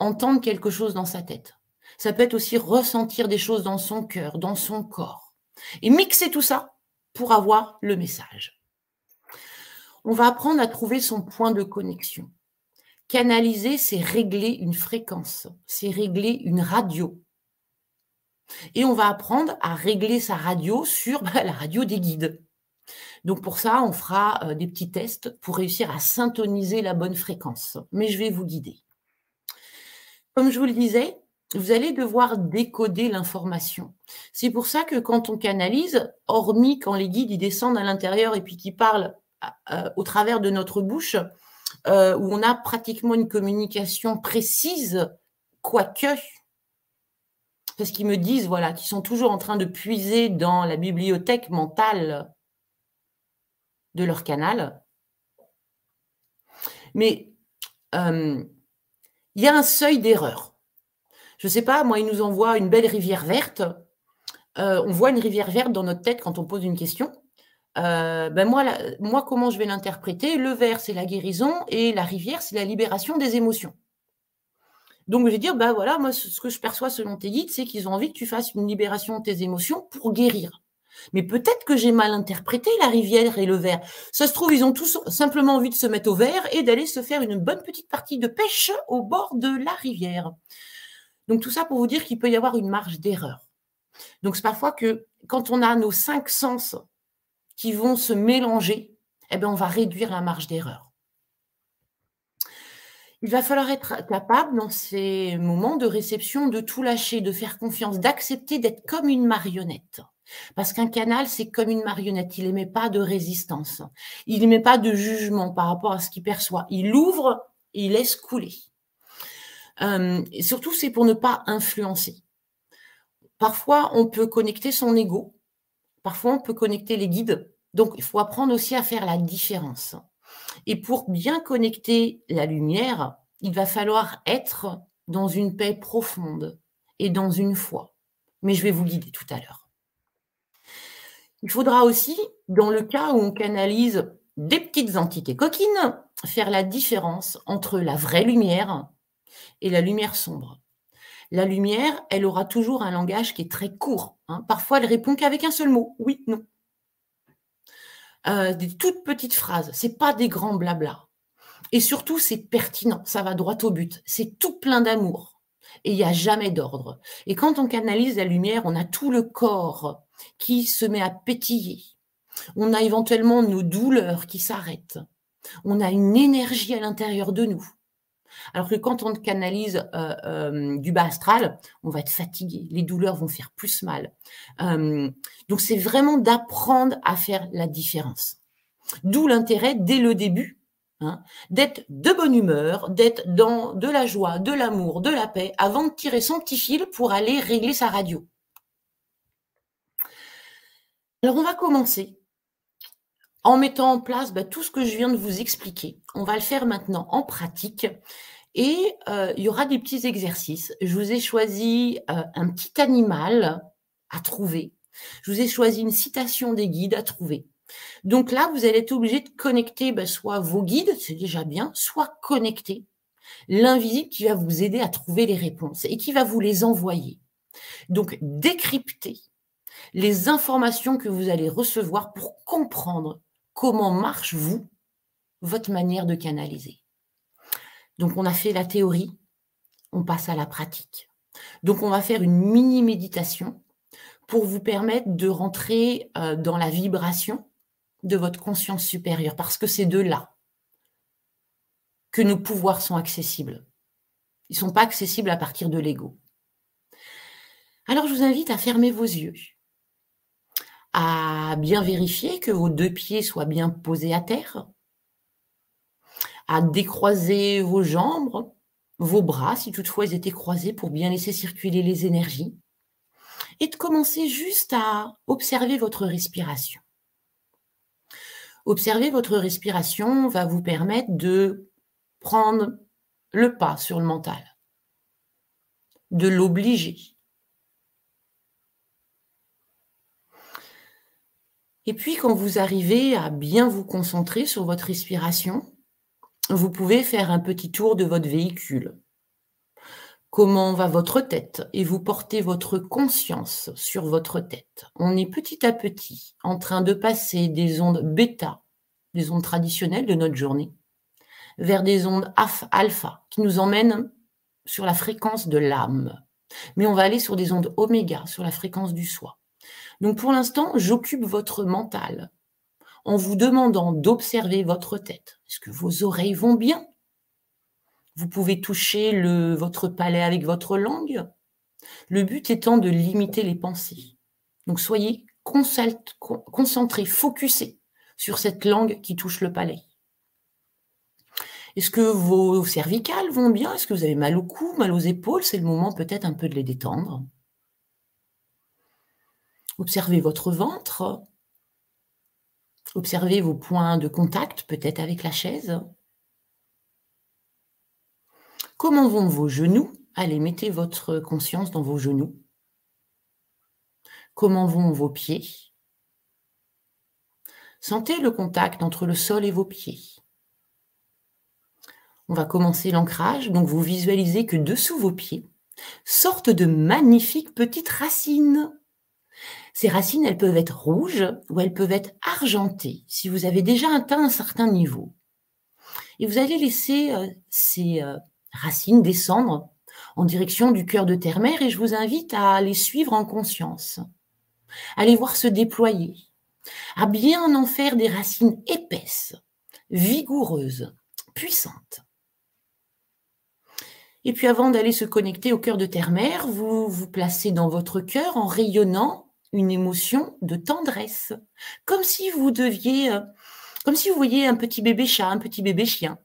entendre quelque chose dans sa tête. Ça peut être aussi ressentir des choses dans son cœur, dans son corps. Et mixer tout ça pour avoir le message. On va apprendre à trouver son point de connexion. Canaliser, c'est régler une fréquence, c'est régler une radio. Et on va apprendre à régler sa radio sur bah, la radio des guides. Donc pour ça, on fera euh, des petits tests pour réussir à syntoniser la bonne fréquence. Mais je vais vous guider. Comme je vous le disais, vous allez devoir décoder l'information. C'est pour ça que quand on canalise, hormis quand les guides ils descendent à l'intérieur et puis qu'ils parlent euh, au travers de notre bouche, euh, où on a pratiquement une communication précise, quoique, parce qu'ils me disent voilà, qu'ils sont toujours en train de puiser dans la bibliothèque mentale de leur canal. Mais euh, il y a un seuil d'erreur. Je ne sais pas, moi, ils nous envoient une belle rivière verte. Euh, on voit une rivière verte dans notre tête quand on pose une question. Euh, ben moi, moi, comment je vais l'interpréter? Le vert, c'est la guérison et la rivière, c'est la libération des émotions. Donc, je vais dire, ben voilà, moi, ce que je perçois selon tes guides, c'est qu'ils ont envie que tu fasses une libération de tes émotions pour guérir. Mais peut-être que j'ai mal interprété la rivière et le verre. Ça se trouve, ils ont tous simplement envie de se mettre au vert et d'aller se faire une bonne petite partie de pêche au bord de la rivière. Donc tout ça pour vous dire qu'il peut y avoir une marge d'erreur. Donc c'est parfois que quand on a nos cinq sens qui vont se mélanger, eh bien on va réduire la marge d'erreur. Il va falloir être capable dans ces moments de réception de tout lâcher, de faire confiance, d'accepter d'être comme une marionnette. Parce qu'un canal, c'est comme une marionnette. Il n'émet pas de résistance. Il n'émet pas de jugement par rapport à ce qu'il perçoit. Il ouvre et il laisse couler. Euh, surtout, c'est pour ne pas influencer. Parfois, on peut connecter son ego. Parfois, on peut connecter les guides. Donc, il faut apprendre aussi à faire la différence. Et pour bien connecter la lumière, il va falloir être dans une paix profonde et dans une foi. Mais je vais vous guider tout à l'heure. Il faudra aussi, dans le cas où on canalise des petites entités coquines, faire la différence entre la vraie lumière et la lumière sombre. La lumière, elle aura toujours un langage qui est très court. Hein. Parfois, elle répond qu'avec un seul mot. Oui, non. Euh, des toutes petites phrases. C'est pas des grands blabla. Et surtout, c'est pertinent. Ça va droit au but. C'est tout plein d'amour. Et il n'y a jamais d'ordre. Et quand on canalise la lumière, on a tout le corps qui se met à pétiller. On a éventuellement nos douleurs qui s'arrêtent. On a une énergie à l'intérieur de nous. Alors que quand on canalise euh, euh, du bas astral, on va être fatigué, les douleurs vont faire plus mal. Euh, donc c'est vraiment d'apprendre à faire la différence. D'où l'intérêt dès le début hein, d'être de bonne humeur, d'être dans de la joie, de l'amour, de la paix, avant de tirer son petit fil pour aller régler sa radio. Alors, on va commencer en mettant en place bah, tout ce que je viens de vous expliquer. On va le faire maintenant en pratique. Et euh, il y aura des petits exercices. Je vous ai choisi euh, un petit animal à trouver. Je vous ai choisi une citation des guides à trouver. Donc là, vous allez être obligé de connecter bah, soit vos guides, c'est déjà bien, soit connecter l'invisible qui va vous aider à trouver les réponses et qui va vous les envoyer. Donc décrypter les informations que vous allez recevoir pour comprendre comment marche vous, votre manière de canaliser. Donc on a fait la théorie, on passe à la pratique. Donc on va faire une mini méditation pour vous permettre de rentrer euh, dans la vibration de votre conscience supérieure, parce que c'est de là que nos pouvoirs sont accessibles. Ils ne sont pas accessibles à partir de l'ego. Alors je vous invite à fermer vos yeux à bien vérifier que vos deux pieds soient bien posés à terre, à décroiser vos jambes, vos bras, si toutefois ils étaient croisés, pour bien laisser circuler les énergies, et de commencer juste à observer votre respiration. Observer votre respiration va vous permettre de prendre le pas sur le mental, de l'obliger, Et puis, quand vous arrivez à bien vous concentrer sur votre respiration, vous pouvez faire un petit tour de votre véhicule. Comment va votre tête? Et vous portez votre conscience sur votre tête. On est petit à petit en train de passer des ondes bêta, des ondes traditionnelles de notre journée, vers des ondes alpha qui nous emmènent sur la fréquence de l'âme. Mais on va aller sur des ondes oméga, sur la fréquence du soi. Donc pour l'instant, j'occupe votre mental en vous demandant d'observer votre tête. Est-ce que vos oreilles vont bien? Vous pouvez toucher votre palais avec votre langue? Le but étant de limiter les pensées. Donc soyez concentrés, focusés sur cette langue qui touche le palais. Est-ce que vos cervicales vont bien? Est-ce que vous avez mal au cou, mal aux épaules? C'est le moment peut-être un peu de les détendre. Observez votre ventre. Observez vos points de contact, peut-être avec la chaise. Comment vont vos genoux? Allez, mettez votre conscience dans vos genoux. Comment vont vos pieds? Sentez le contact entre le sol et vos pieds. On va commencer l'ancrage. Donc, vous visualisez que dessous vos pieds sortent de magnifiques petites racines. Ces racines, elles peuvent être rouges ou elles peuvent être argentées si vous avez déjà atteint un certain niveau. Et vous allez laisser euh, ces euh, racines descendre en direction du cœur de terre-mère et je vous invite à les suivre en conscience, à les voir se déployer, à bien en faire des racines épaisses, vigoureuses, puissantes. Et puis avant d'aller se connecter au cœur de terre-mère, vous vous placez dans votre cœur en rayonnant une émotion de tendresse, comme si vous deviez, euh, comme si vous voyiez un petit bébé chat, un petit bébé chien.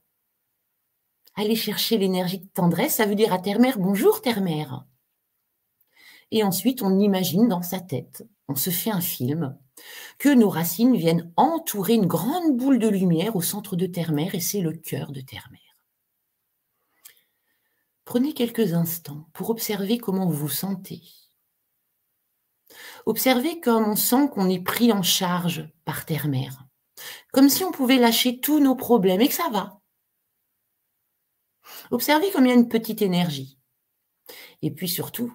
Allez chercher l'énergie de tendresse, ça veut dire à terre-mère, bonjour terre-mère. Et ensuite, on imagine dans sa tête, on se fait un film, que nos racines viennent entourer une grande boule de lumière au centre de terre-mère, et c'est le cœur de terre-mère. Prenez quelques instants pour observer comment vous vous sentez. Observez comme on sent qu'on est pris en charge par terre-mère. Comme si on pouvait lâcher tous nos problèmes et que ça va. Observez comme il y a une petite énergie. Et puis surtout,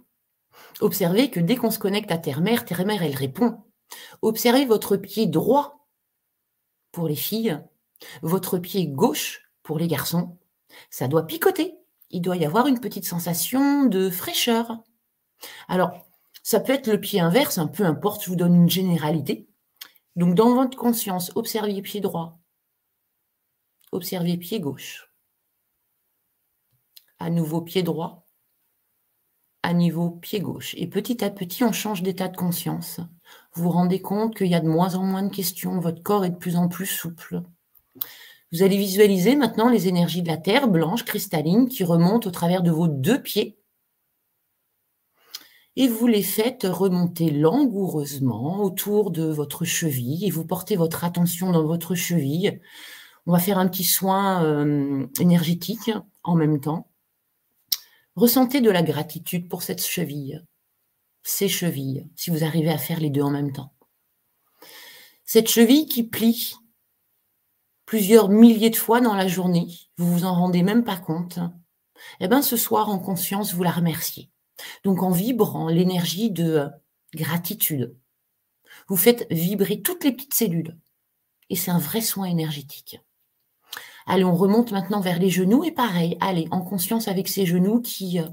observez que dès qu'on se connecte à terre-mère, terre-mère, elle répond. Observez votre pied droit pour les filles, votre pied gauche pour les garçons. Ça doit picoter il doit y avoir une petite sensation de fraîcheur. Alors, ça peut être le pied inverse, un peu importe, je vous donne une généralité. Donc, dans votre conscience, observez pied droit, observez pied gauche. À nouveau pied droit, à niveau pied gauche. Et petit à petit, on change d'état de conscience. Vous vous rendez compte qu'il y a de moins en moins de questions, votre corps est de plus en plus souple. Vous allez visualiser maintenant les énergies de la Terre blanche, cristalline, qui remontent au travers de vos deux pieds. Et vous les faites remonter langoureusement autour de votre cheville et vous portez votre attention dans votre cheville. On va faire un petit soin euh, énergétique en même temps. Ressentez de la gratitude pour cette cheville, ces chevilles, si vous arrivez à faire les deux en même temps. Cette cheville qui plie plusieurs milliers de fois dans la journée, vous vous en rendez même pas compte, eh bien ce soir en conscience, vous la remerciez. Donc en vibrant l'énergie de gratitude, vous faites vibrer toutes les petites cellules. Et c'est un vrai soin énergétique. Allez, on remonte maintenant vers les genoux et pareil, allez, en conscience avec ces genoux qui euh,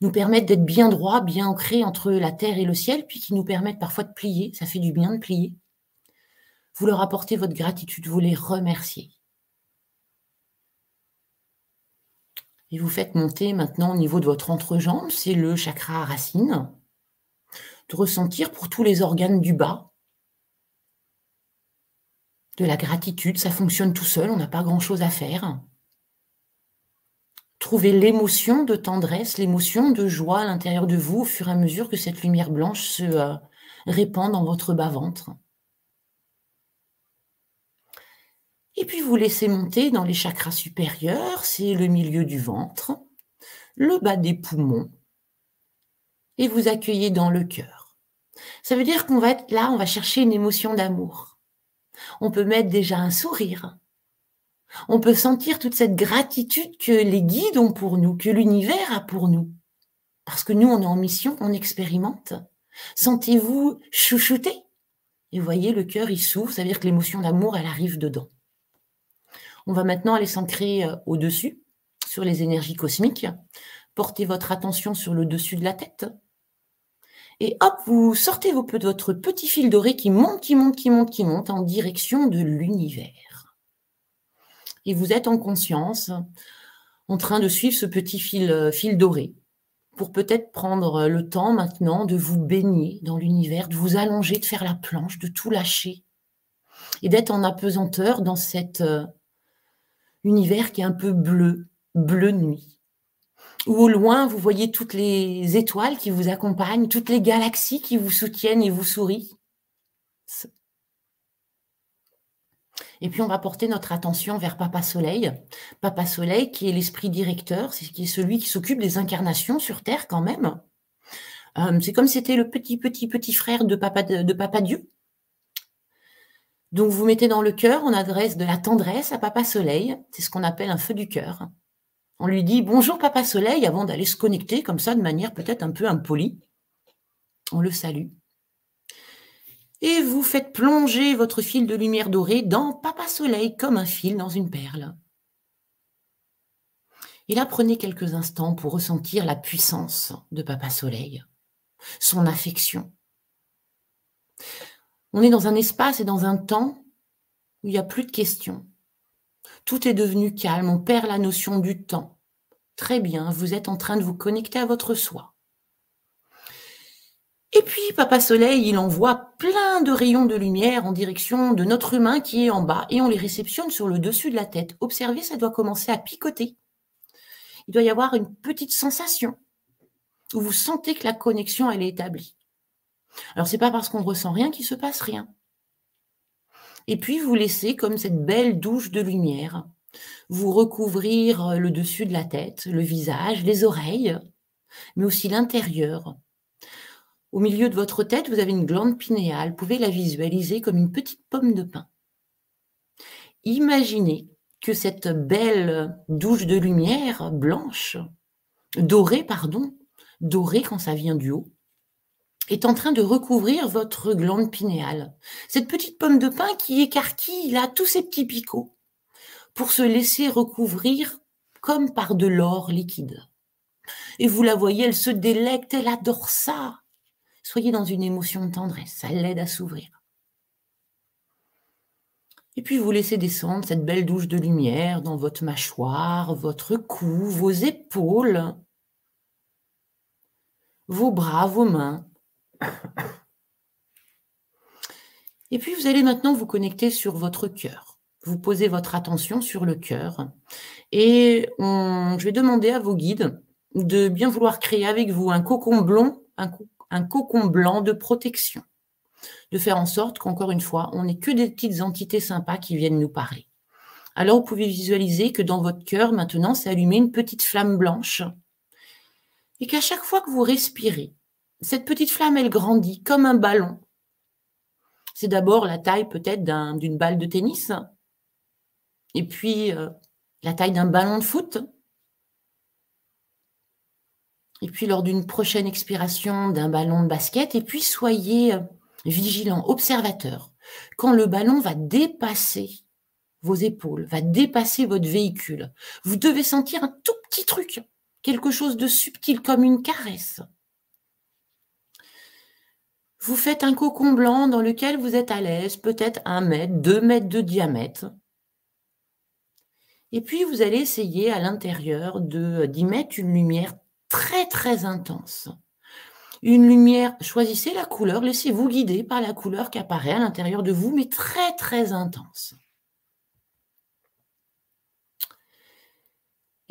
nous permettent d'être bien droits, bien ancrés entre la terre et le ciel, puis qui nous permettent parfois de plier. Ça fait du bien de plier vous leur apportez votre gratitude, vous les remerciez. Et vous faites monter maintenant au niveau de votre entrejambe, c'est le chakra racine, de ressentir pour tous les organes du bas de la gratitude, ça fonctionne tout seul, on n'a pas grand-chose à faire. Trouvez l'émotion de tendresse, l'émotion de joie à l'intérieur de vous au fur et à mesure que cette lumière blanche se euh, répand dans votre bas-ventre. Et puis vous laissez monter dans les chakras supérieurs, c'est le milieu du ventre, le bas des poumons, et vous accueillez dans le cœur. Ça veut dire qu'on va être là, on va chercher une émotion d'amour. On peut mettre déjà un sourire. On peut sentir toute cette gratitude que les guides ont pour nous, que l'univers a pour nous. Parce que nous, on est en mission, on expérimente. Sentez-vous chouchouté Et voyez, le cœur, il s'ouvre, ça veut dire que l'émotion d'amour, elle arrive dedans. On va maintenant aller s'ancrer euh, au-dessus, sur les énergies cosmiques. Portez votre attention sur le dessus de la tête. Et hop, vous sortez votre petit fil doré qui monte, qui monte, qui monte, qui monte en direction de l'univers. Et vous êtes en conscience, en train de suivre ce petit fil, euh, fil doré, pour peut-être prendre le temps maintenant de vous baigner dans l'univers, de vous allonger, de faire la planche, de tout lâcher, et d'être en apesanteur dans cet euh, univers qui est un peu bleu, bleu nuit. Où au loin, vous voyez toutes les étoiles qui vous accompagnent, toutes les galaxies qui vous soutiennent et vous sourient. Et puis on va porter notre attention vers Papa Soleil. Papa Soleil qui est l'esprit directeur, c'est qui est celui qui s'occupe des incarnations sur Terre quand même. Euh, c'est comme si c'était le petit petit petit frère de Papa de Papa Dieu. Donc vous mettez dans le cœur, on adresse de la tendresse à Papa Soleil, c'est ce qu'on appelle un feu du cœur. On lui dit bonjour Papa Soleil avant d'aller se connecter comme ça de manière peut-être un peu impolie. On le salue. Et vous faites plonger votre fil de lumière dorée dans Papa Soleil comme un fil dans une perle. Et là, prenez quelques instants pour ressentir la puissance de Papa Soleil, son affection, on est dans un espace et dans un temps où il n'y a plus de questions. Tout est devenu calme, on perd la notion du temps. Très bien, vous êtes en train de vous connecter à votre soi. Et puis, Papa Soleil, il envoie plein de rayons de lumière en direction de notre humain qui est en bas et on les réceptionne sur le dessus de la tête. Observez, ça doit commencer à picoter. Il doit y avoir une petite sensation où vous sentez que la connexion, elle est établie. Alors c'est pas parce qu'on ressent rien qu'il se passe rien. Et puis vous laissez comme cette belle douche de lumière vous recouvrir le dessus de la tête, le visage, les oreilles, mais aussi l'intérieur. Au milieu de votre tête, vous avez une glande pinéale. Vous pouvez la visualiser comme une petite pomme de pin. Imaginez que cette belle douche de lumière blanche, dorée, pardon, dorée quand ça vient du haut, est en train de recouvrir votre glande pinéale. Cette petite pomme de pin qui écarquille là tous ces petits picots pour se laisser recouvrir comme par de l'or liquide. Et vous la voyez, elle se délecte, elle adore ça. Soyez dans une émotion de tendresse, ça l'aide à s'ouvrir. Et puis vous laissez descendre cette belle douche de lumière dans votre mâchoire, votre cou, vos épaules, vos bras, vos mains, et puis vous allez maintenant vous connecter sur votre cœur. Vous posez votre attention sur le cœur et je vais demander à vos guides de bien vouloir créer avec vous un cocon blanc, un, cocon blanc de protection, de faire en sorte qu'encore une fois, on n'ait que des petites entités sympas qui viennent nous parler. Alors vous pouvez visualiser que dans votre cœur maintenant s'est allumée une petite flamme blanche et qu'à chaque fois que vous respirez, cette petite flamme, elle grandit comme un ballon. C'est d'abord la taille peut-être d'une balle de tennis, et puis euh, la taille d'un ballon de foot. Et puis lors d'une prochaine expiration d'un ballon de basket, et puis soyez euh, vigilant, observateur. Quand le ballon va dépasser vos épaules, va dépasser votre véhicule, vous devez sentir un tout petit truc, quelque chose de subtil comme une caresse. Vous faites un cocon blanc dans lequel vous êtes à l'aise, peut-être un mètre, deux mètres de diamètre. Et puis vous allez essayer à l'intérieur d'y mettre une lumière très très intense. Une lumière, choisissez la couleur, laissez-vous guider par la couleur qui apparaît à l'intérieur de vous, mais très très intense.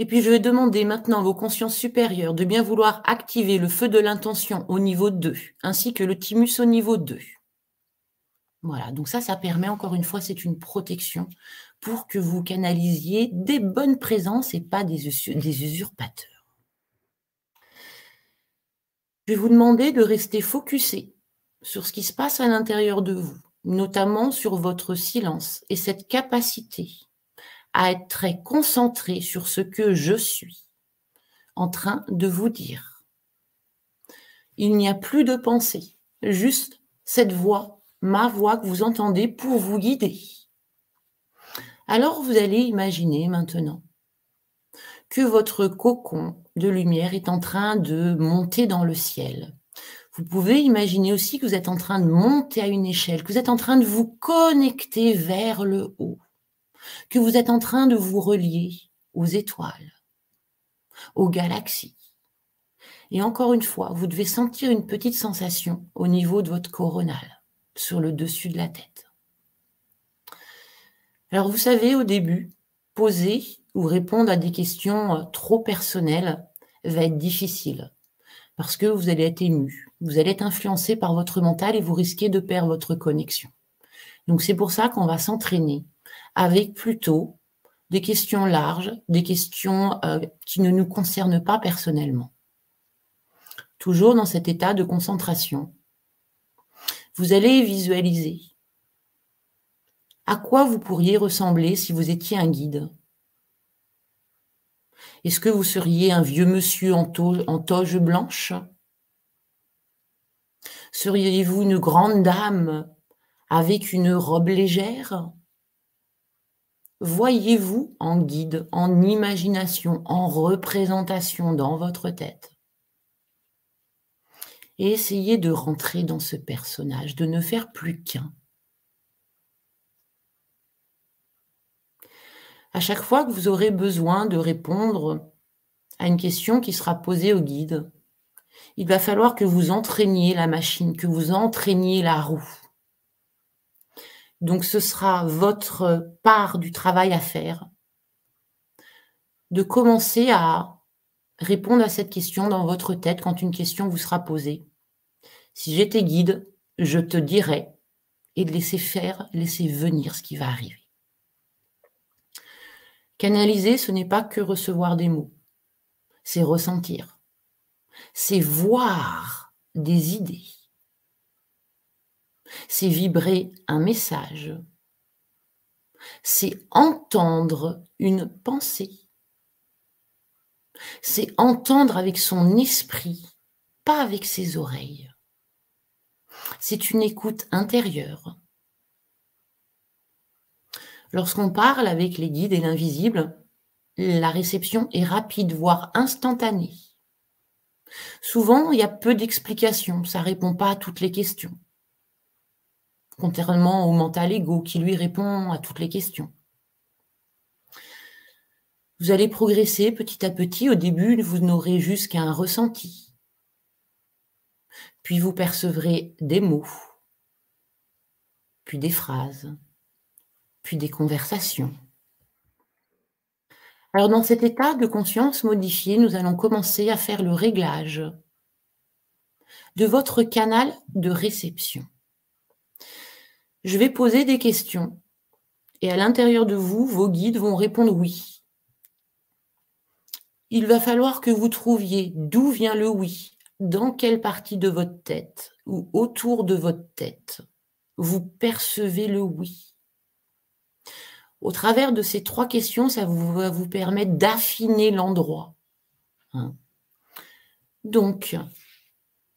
Et puis, je vais demander maintenant à vos consciences supérieures de bien vouloir activer le feu de l'intention au niveau 2, ainsi que le thymus au niveau 2. Voilà, donc ça, ça permet encore une fois, c'est une protection pour que vous canalisiez des bonnes présences et pas des, des usurpateurs. Je vais vous demander de rester focusé sur ce qui se passe à l'intérieur de vous, notamment sur votre silence et cette capacité à être très concentré sur ce que je suis en train de vous dire. Il n'y a plus de pensée, juste cette voix, ma voix que vous entendez pour vous guider. Alors vous allez imaginer maintenant que votre cocon de lumière est en train de monter dans le ciel. Vous pouvez imaginer aussi que vous êtes en train de monter à une échelle, que vous êtes en train de vous connecter vers le haut, que vous êtes en train de vous relier aux étoiles, aux galaxies. Et encore une fois, vous devez sentir une petite sensation au niveau de votre coronal, sur le dessus de la tête. Alors vous savez, au début, poser ou répondre à des questions euh, trop personnelles va être difficile parce que vous allez être ému, vous allez être influencé par votre mental et vous risquez de perdre votre connexion. Donc c'est pour ça qu'on va s'entraîner avec plutôt des questions larges, des questions euh, qui ne nous concernent pas personnellement. Toujours dans cet état de concentration. Vous allez visualiser à quoi vous pourriez ressembler si vous étiez un guide Est-ce que vous seriez un vieux monsieur en, toge blanche? Seriez-vous une grande dame avec une robe légère? Voyez-vous en guide, en imagination, en représentation dans votre tête? Et essayez de rentrer dans ce personnage, de ne faire plus qu'un. à chaque fois que vous aurez besoin de répondre à une question qui sera posée au guide, il va falloir que vous entraîniez la machine, que vous entraîniez la roue. Donc ce sera votre part du travail à faire, de commencer à répondre à cette question dans votre tête quand une question vous sera posée. Si j'étais guide, je te dirais, et de laisser faire, laisser venir ce qui va arriver. Canaliser, ce n'est pas que recevoir des mots, c'est ressentir, c'est voir des idées, c'est vibrer un message, c'est entendre une pensée, c'est entendre avec son esprit, pas avec ses oreilles. C'est une écoute intérieure. Lorsqu'on parle avec les guides et l'invisible, la réception est rapide, voire instantanée. Souvent, il y a peu d'explications, ça répond pas à toutes les questions. Contrairement au mental ego qui lui répond à toutes les questions. Vous allez progresser petit à petit. Au début, vous n'aurez juste qu'un ressenti. Puis vous percevrez des mots, puis des phrases, puis des conversations. Alors dans cet état de conscience modifié, nous allons commencer à faire le réglage de votre canal de réception. Je vais poser des questions et à l'intérieur de vous, vos guides vont répondre oui. Il va falloir que vous trouviez d'où vient le oui, dans quelle partie de votre tête ou autour de votre tête vous percevez le oui? Au travers de ces trois questions, ça va vous permettre d'affiner l'endroit. Hein. Donc,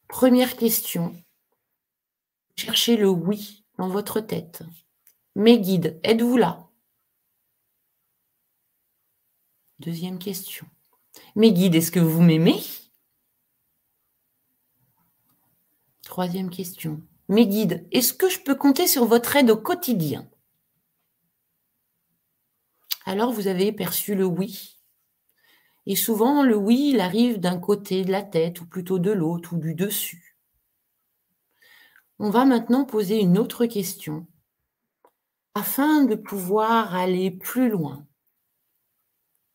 première question, cherchez le oui dans votre tête. Mes guides, êtes-vous là? Deuxième question. Mes guides, est-ce que vous m'aimez? Troisième question. Mes guides, est-ce que je peux compter sur votre aide au quotidien? Alors vous avez perçu le oui. Et souvent, le oui, il arrive d'un côté de la tête, ou plutôt de l'autre, ou du dessus. On va maintenant poser une autre question afin de pouvoir aller plus loin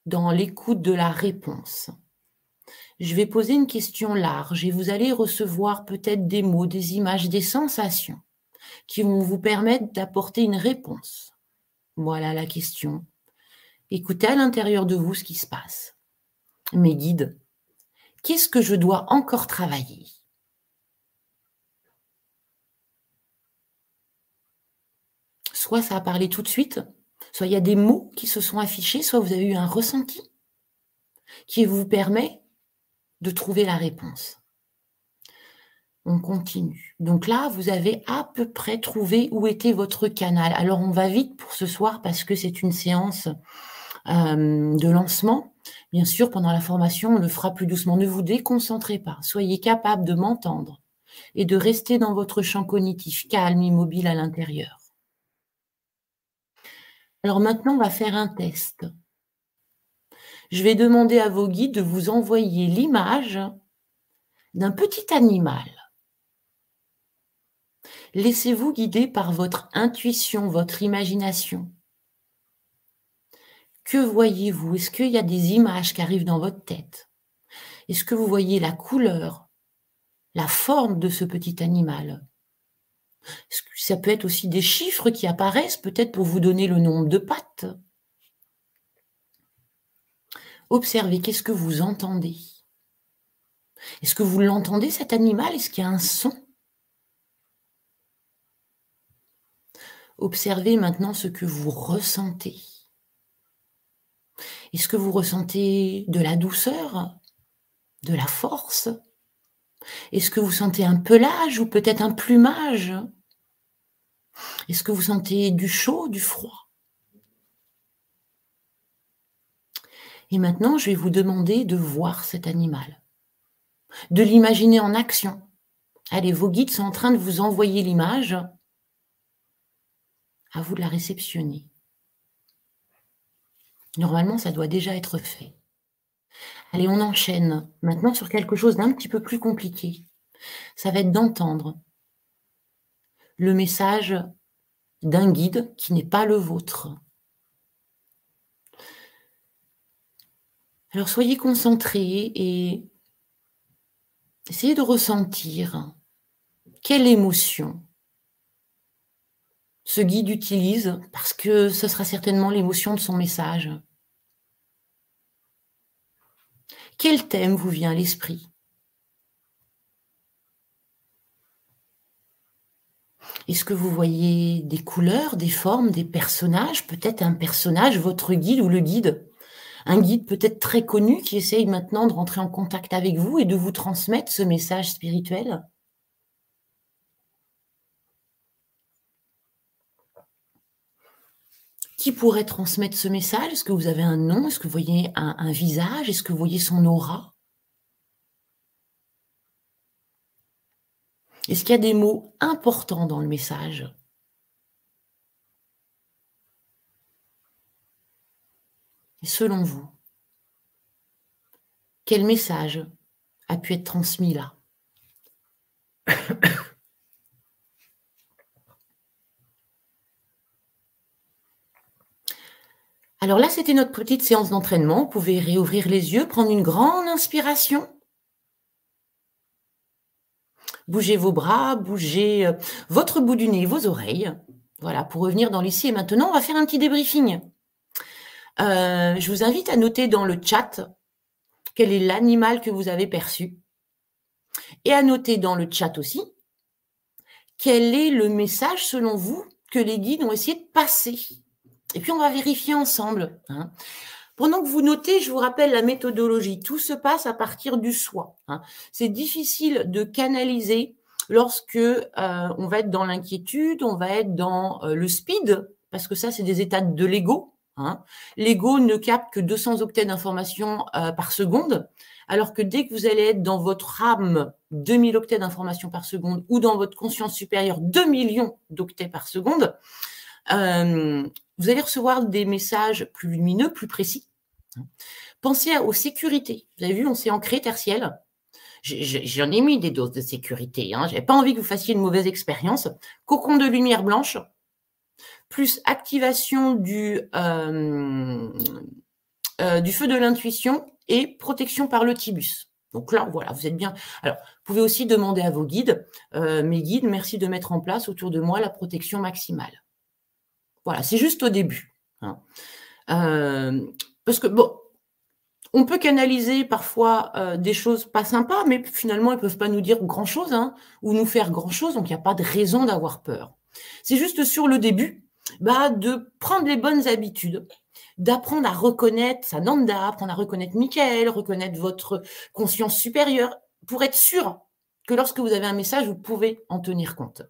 dans l'écoute de la réponse. Je vais poser une question large et vous allez recevoir peut-être des mots, des images, des sensations qui vont vous permettre d'apporter une réponse. Voilà la question. Écoutez à l'intérieur de vous ce qui se passe. Mes guides, qu'est-ce que je dois encore travailler? Soit ça a parlé tout de suite, soit il y a des mots qui se sont affichés, soit vous avez eu un ressenti qui vous permet de trouver la réponse. On continue. Donc là, vous avez à peu près trouvé où était votre canal. Alors on va vite pour ce soir parce que c'est une séance euh, de lancement. Bien sûr, pendant la formation, on le fera plus doucement. Ne vous déconcentrez pas. Soyez capable de m'entendre et de rester dans votre champ cognitif calme, immobile à l'intérieur. Alors maintenant, on va faire un test. Je vais demander à vos guides de vous envoyer l'image d'un petit animal. Laissez-vous guider par votre intuition, votre imagination. Que voyez-vous? Est-ce qu'il y a des images qui arrivent dans votre tête? Est-ce que vous voyez la couleur, la forme de ce petit animal? Ça peut être aussi des chiffres qui apparaissent peut-être pour vous donner le nombre de pattes? Observez, qu'est-ce que vous entendez? Est-ce que vous l'entendez cet animal? Est-ce qu'il y a un son? Observez maintenant ce que vous ressentez. Est-ce que vous ressentez de la douceur, de la force? Est-ce que vous sentez un pelage ou peut-être un plumage? Est-ce que vous sentez du chaud, du froid? Et maintenant, je vais vous demander de voir cet animal, de l'imaginer en action. Allez, vos guides sont en train de vous envoyer l'image. À vous de la réceptionner. Normalement, ça doit déjà être fait. Allez, on enchaîne maintenant sur quelque chose d'un petit peu plus compliqué. Ça va être d'entendre le message d'un guide qui n'est pas le vôtre. Alors soyez concentrés et essayez de ressentir quelle émotion ce guide utilise parce que ce sera certainement l'émotion de son message. Quel thème vous vient à l'esprit? Est-ce que vous voyez des couleurs, des formes, des personnages? Peut-être un personnage, votre guide ou le guide? Un guide peut-être très connu qui essaye maintenant de rentrer en contact avec vous et de vous transmettre ce message spirituel? Qui pourrait transmettre ce message? Est-ce que vous avez un nom? Est-ce que vous voyez un, visage? Est-ce que vous voyez son aura? Est-ce qu'il y a des mots importants dans le message? Et selon vous, quel message a pu être transmis là? Alors là, c'était notre petite séance d'entraînement. Vous pouvez réouvrir les yeux, prendre une grande inspiration. Bougez vos bras, bougez euh, votre bout du nez, vos oreilles. Voilà, pour revenir dans l'ici et maintenant, on va faire un petit débriefing. Euh, je vous invite à noter dans le chat quel est l'animal que vous avez perçu. Et à noter dans le chat aussi quel est le message selon vous que les guides ont essayé de passer et puis on va vérifier ensemble. Hein. Pendant que vous notez, je vous rappelle la méthodologie. Tout se passe à partir du soi. Hein. C'est difficile de canaliser lorsque euh, on va être dans l'inquiétude, on va être dans euh, le speed, parce que ça, c'est des états de l'ego. Hein. L'ego ne capte que 200 octets d'informations euh, par seconde, alors que dès que vous allez être dans votre âme 2000 octets d'informations par seconde ou dans votre conscience supérieure 2 millions d'octets par seconde, vous allez recevoir des messages plus lumineux, plus précis. Pensez aux sécurités. Vous avez vu, on s'est ancré tertiel. J'en ai mis des doses de sécurité. Hein. Je n'avais pas envie que vous fassiez une mauvaise expérience. Cocon de lumière blanche, plus activation du, euh, euh, du feu de l'intuition et protection par le tibus. Donc là, voilà, vous êtes bien. Alors, vous pouvez aussi demander à vos guides, euh, mes guides, merci de mettre en place autour de moi la protection maximale. Voilà, c'est juste au début. Hein. Euh, parce que, bon, on peut canaliser parfois euh, des choses pas sympas, mais finalement, ils ne peuvent pas nous dire grand-chose hein, ou nous faire grand-chose, donc il n'y a pas de raison d'avoir peur. C'est juste sur le début bah, de prendre les bonnes habitudes, d'apprendre à reconnaître sa nanda, apprendre à reconnaître Michael, reconnaître votre conscience supérieure, pour être sûr que lorsque vous avez un message, vous pouvez en tenir compte.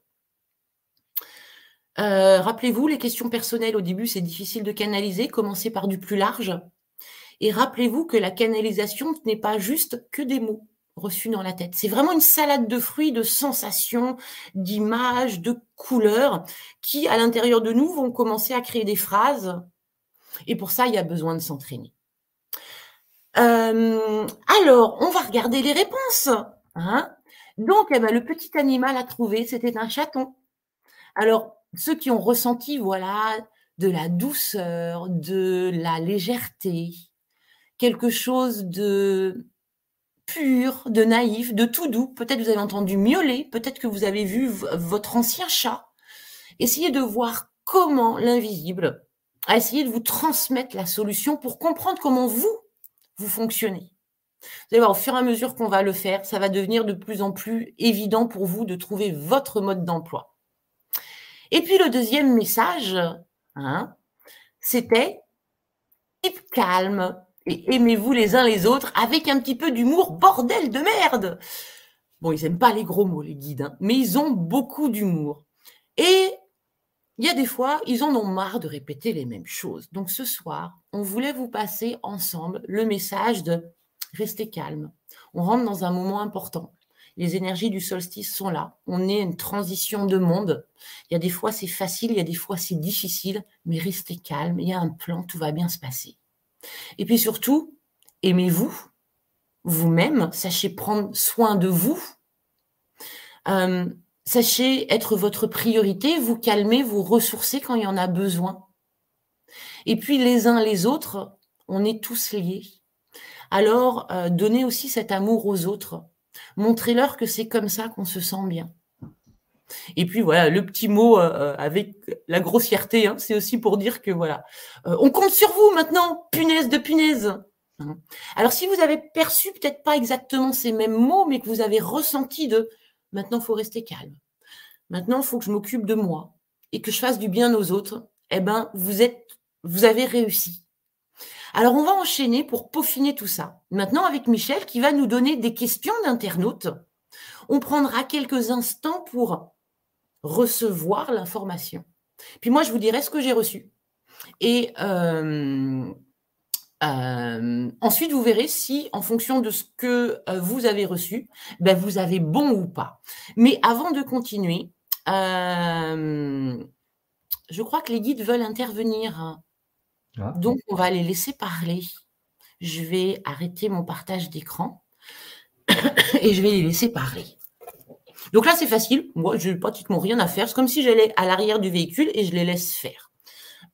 Euh, rappelez-vous, les questions personnelles au début, c'est difficile de canaliser. Commencez par du plus large. Et rappelez-vous que la canalisation n'est pas juste que des mots reçus dans la tête. C'est vraiment une salade de fruits, de sensations, d'images, de couleurs qui, à l'intérieur de nous, vont commencer à créer des phrases. Et pour ça, il y a besoin de s'entraîner. Euh, alors, on va regarder les réponses. Hein Donc, eh ben, le petit animal à trouver, c'était un chaton. Alors, ceux qui ont ressenti, voilà, de la douceur, de la légèreté, quelque chose de pur, de naïf, de tout doux. Peut-être vous avez entendu miauler, peut-être que vous avez vu votre ancien chat. Essayez de voir comment l'invisible a essayé de vous transmettre la solution pour comprendre comment vous, vous fonctionnez. Vous allez voir, au fur et à mesure qu'on va le faire, ça va devenir de plus en plus évident pour vous de trouver votre mode d'emploi. Et puis le deuxième message, hein, c'était type calme et aimez-vous les uns les autres avec un petit peu d'humour, bordel de merde. Bon, ils n'aiment pas les gros mots, les guides, hein, mais ils ont beaucoup d'humour. Et il y a des fois, ils en ont marre de répéter les mêmes choses. Donc ce soir, on voulait vous passer ensemble le message de rester calme. On rentre dans un moment important. Les énergies du solstice sont là. On est une transition de monde. Il y a des fois c'est facile, il y a des fois c'est difficile, mais restez calme. Il y a un plan, tout va bien se passer. Et puis surtout, aimez-vous vous-même, sachez prendre soin de vous. Euh, sachez être votre priorité, vous calmer, vous ressourcer quand il y en a besoin. Et puis les uns les autres, on est tous liés. Alors, euh, donnez aussi cet amour aux autres. Montrez-leur que c'est comme ça qu'on se sent bien. Et puis voilà, le petit mot euh, euh, avec la grossièreté, hein, c'est aussi pour dire que voilà, euh, on compte sur vous maintenant, punaise de punaise. Hein. Alors si vous avez perçu peut-être pas exactement ces mêmes mots, mais que vous avez ressenti de maintenant faut rester calme, maintenant il faut que je m'occupe de moi et que je fasse du bien aux autres, eh ben vous êtes, vous avez réussi. Alors on va enchaîner pour peaufiner tout ça. Maintenant avec Michel qui va nous donner des questions d'internautes. On prendra quelques instants pour recevoir l'information. Puis moi, je vous dirai ce que j'ai reçu. Et euh, euh, ensuite, vous verrez si, en fonction de ce que euh, vous avez reçu, ben, vous avez bon ou pas. Mais avant de continuer, je crois que les guides veulent intervenir. Ah. Donc, on va les laisser parler. Je vais arrêter mon partage d'écran et je vais les laisser parler. Donc là, c'est facile. Moi, je n'ai pratiquement rien à faire. C'est comme si j'allais à l'arrière du véhicule et je les laisse faire.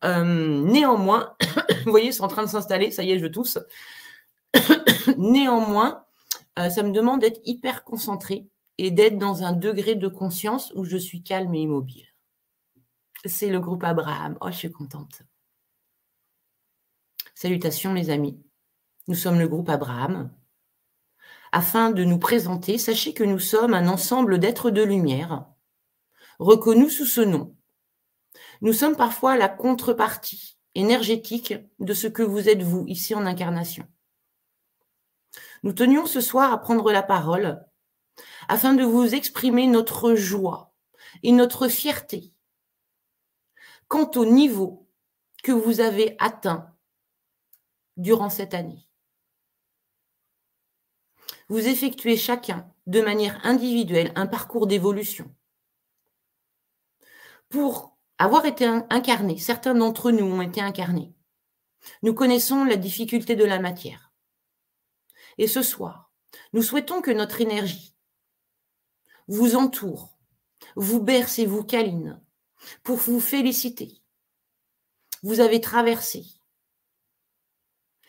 Euh, néanmoins, vous voyez, c'est en train de s'installer. Ça y est, je tousse. néanmoins, euh, ça me demande d'être hyper concentré et d'être dans un degré de conscience où je suis calme et immobile. C'est le groupe Abraham. Oh, je suis contente. Salutations, les amis. Nous sommes le groupe Abraham afin de nous présenter, sachez que nous sommes un ensemble d'êtres de lumière, reconnus sous ce nom. Nous sommes parfois la contrepartie énergétique de ce que vous êtes vous ici en incarnation. Nous tenions ce soir à prendre la parole afin de vous exprimer notre joie et notre fierté quant au niveau que vous avez atteint durant cette année vous effectuez chacun de manière individuelle un parcours d'évolution. Pour avoir été incarné, certains d'entre nous ont été incarnés. Nous connaissons la difficulté de la matière. Et ce soir, nous souhaitons que notre énergie vous entoure, vous berce et vous câline pour vous féliciter. Vous avez traversé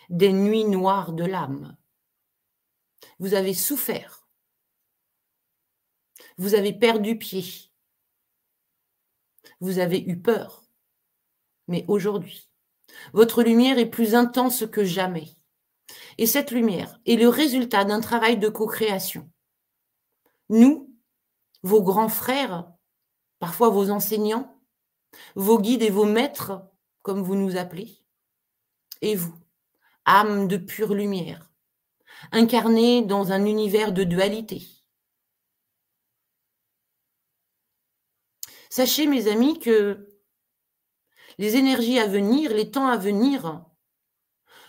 des nuits noires de l'âme, vous avez souffert. Vous avez perdu pied. Vous avez eu peur. Mais aujourd'hui, votre lumière est plus intense que jamais. Et cette lumière est le résultat d'un travail de co-création. Nous, vos grands frères, parfois vos enseignants, vos guides et vos maîtres, comme vous nous appelez, et vous, âme de pure lumière, incarnée dans un univers de dualité. Sachez, mes amis, que les énergies à venir, les temps à venir,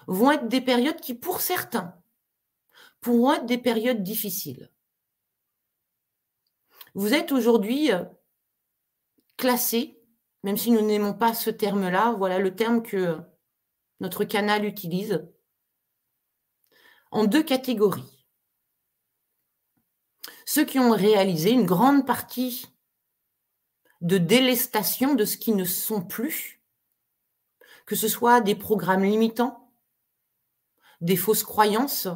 vont être des périodes qui, pour certains, pourront être des périodes difficiles. Vous êtes aujourd'hui euh, classé, même si nous n'aimons pas ce terme-là, voilà le terme que notre canal utilise, en deux catégories. Ceux qui ont réalisé une grande partie de délestation de ce qui ne sont plus, que ce soit des programmes limitants, des fausses croyances,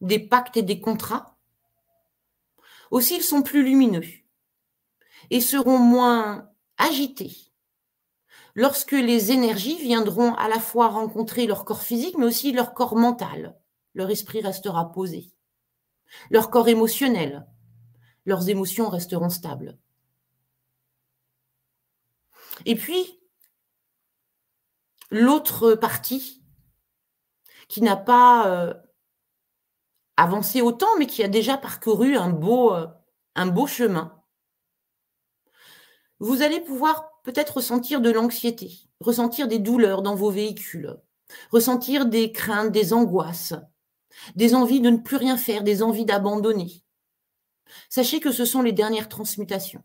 des pactes et des contrats. Aussi, ils sont plus lumineux et seront moins agités lorsque les énergies viendront à la fois rencontrer leur corps physique, mais aussi leur corps mental. Leur esprit restera posé. Leur corps émotionnel. Leurs émotions resteront stables. Et puis, l'autre partie qui n'a pas euh, avancé autant, mais qui a déjà parcouru un beau, euh, un beau chemin. Vous allez pouvoir peut-être ressentir de l'anxiété, ressentir des douleurs dans vos véhicules, ressentir des craintes, des angoisses, des envies de ne plus rien faire, des envies d'abandonner. Sachez que ce sont les dernières transmutations.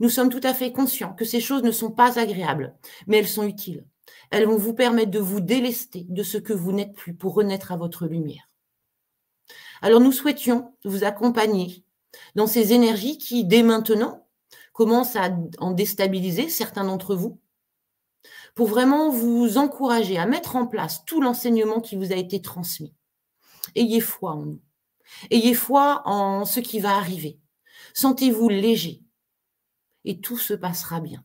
Nous sommes tout à fait conscients que ces choses ne sont pas agréables, mais elles sont utiles. Elles vont vous permettre de vous délester de ce que vous n'êtes plus pour renaître à votre lumière. Alors nous souhaitions vous accompagner dans ces énergies qui, dès maintenant, commencent à en déstabiliser certains d'entre vous, pour vraiment vous encourager à mettre en place tout l'enseignement qui vous a été transmis. Ayez foi en nous. Ayez foi en ce qui va arriver. Sentez-vous léger, et tout se passera bien.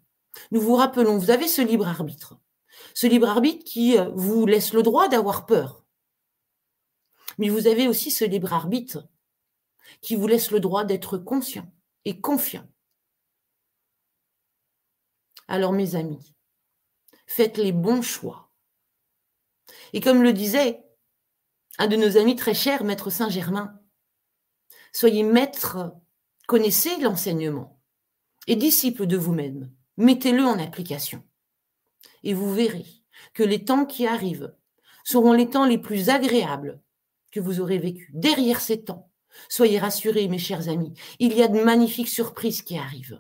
Nous vous rappelons, vous avez ce libre arbitre. Ce libre arbitre qui euh, vous laisse le droit d'avoir peur. Mais vous avez aussi ce libre arbitre qui vous laisse le droit d'être conscient et confiant. Alors mes amis, faites les bons choix. Et comme le disait un de nos amis très chers, Maître Saint-Germain, soyez maître, connaissez l'enseignement, et disciple de vous-même. Mettez-le en application. Et vous verrez que les temps qui arrivent seront les temps les plus agréables que vous aurez vécus. Derrière ces temps, soyez rassurés, mes chers amis, il y a de magnifiques surprises qui arrivent.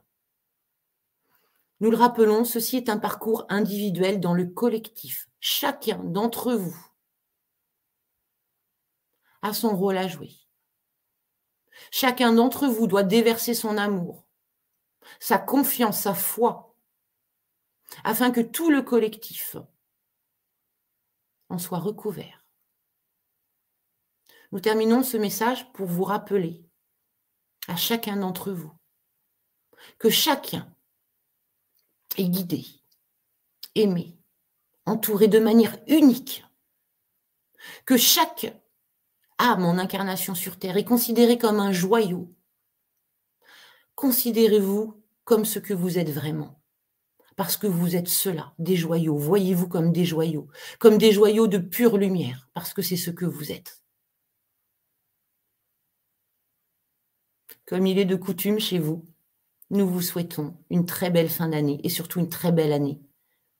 Nous le rappelons, ceci est un parcours individuel dans le collectif. Chacun d'entre vous a son rôle à jouer. Chacun d'entre vous doit déverser son amour, sa confiance, sa foi, afin que tout le collectif en soit recouvert. Nous terminons ce message pour vous rappeler à chacun d'entre vous que chacun est guidé, aimé, entouré de manière unique, que chaque âme en incarnation sur Terre est considérée comme un joyau. Considérez-vous comme ce que vous êtes vraiment. Parce que vous êtes cela, des joyaux. Voyez-vous comme des joyaux, comme des joyaux de pure lumière, parce que c'est ce que vous êtes. Comme il est de coutume chez vous, nous vous souhaitons une très belle fin d'année et surtout une très belle année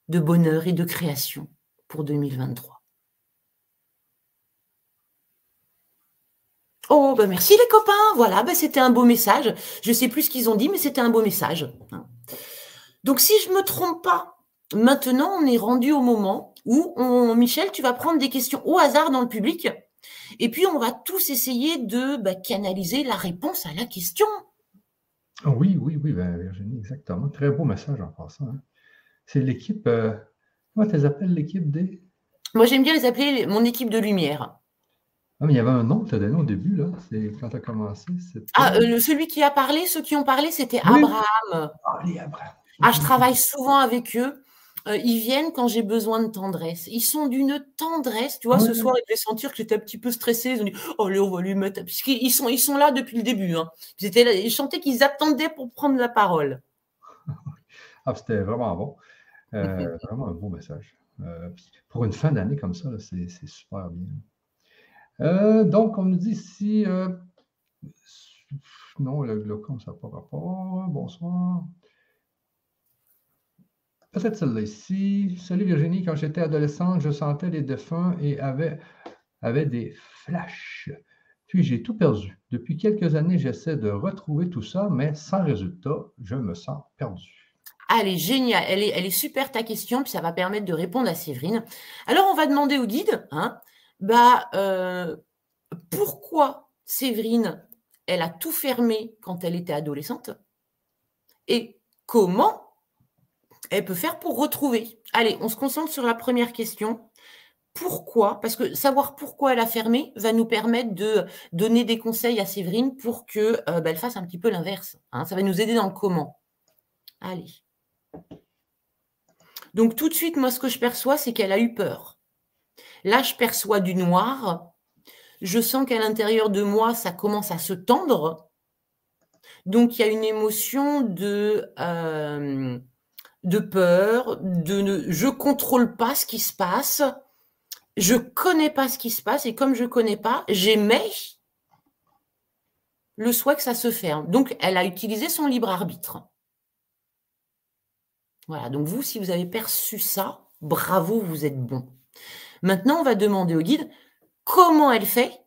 de bonheur et de création pour 2023. Oh, ben merci les copains. Voilà, ben c'était un beau message. Je ne sais plus ce qu'ils ont dit, mais c'était un beau message. Donc, si je ne me trompe pas, maintenant, on est rendu au moment où, on, Michel, tu vas prendre des questions au hasard dans le public. Et puis, on va tous essayer de ben, canaliser la réponse à la question. Ah oui, oui, oui, ben, Virginie, exactement. Très beau message en passant. Hein. C'est l'équipe. Euh, comment tu les appelles l'équipe des. Moi, j'aime bien les appeler mon équipe de lumière. Ah, mais il y avait un nom que tu as donné au début, là. C'est quand tu as commencé. Ah, euh, celui qui a parlé, ceux qui ont parlé, c'était Abraham. Ah, les Abraham. Ah, je travaille souvent avec eux. Euh, ils viennent quand j'ai besoin de tendresse. Ils sont d'une tendresse. Tu vois, ce soir, ils devaient sentir que j'étais un petit peu stressée. Ils ont dit Oh, allez, on va lui mettre. Puisqu'ils sont, ils sont là depuis le début. Hein. Ils, étaient là, ils chantaient qu'ils attendaient pour prendre la parole. ah, c'était vraiment bon. Euh, vraiment un beau message. pour une fin d'année comme ça, c'est super bien. Euh, donc, on nous dit si, euh, non, le glaucome, ça n'a pas rapport. Bonsoir. Peut-être celle-là ici. Salut Virginie, quand j'étais adolescente, je sentais les défunts et avait des flashs. Puis j'ai tout perdu. Depuis quelques années, j'essaie de retrouver tout ça, mais sans résultat, je me sens perdu. Elle est géniale, elle est, elle est super ta question, puis ça va permettre de répondre à Séverine. Alors on va demander au guide, hein, bah, euh, pourquoi Séverine, elle a tout fermé quand elle était adolescente et comment elle peut faire pour retrouver. Allez, on se concentre sur la première question. Pourquoi? Parce que savoir pourquoi elle a fermé va nous permettre de donner des conseils à Séverine pour qu'elle euh, bah, fasse un petit peu l'inverse. Hein. Ça va nous aider dans le comment. Allez. Donc tout de suite, moi, ce que je perçois, c'est qu'elle a eu peur. Là, je perçois du noir. Je sens qu'à l'intérieur de moi, ça commence à se tendre. Donc, il y a une émotion de, euh, de peur, de ne, je contrôle pas ce qui se passe, je connais pas ce qui se passe, et comme je connais pas, j'émets le souhait que ça se ferme. Donc, elle a utilisé son libre arbitre. Voilà, donc vous, si vous avez perçu ça, bravo, vous êtes bon. Maintenant, on va demander au guide comment elle fait.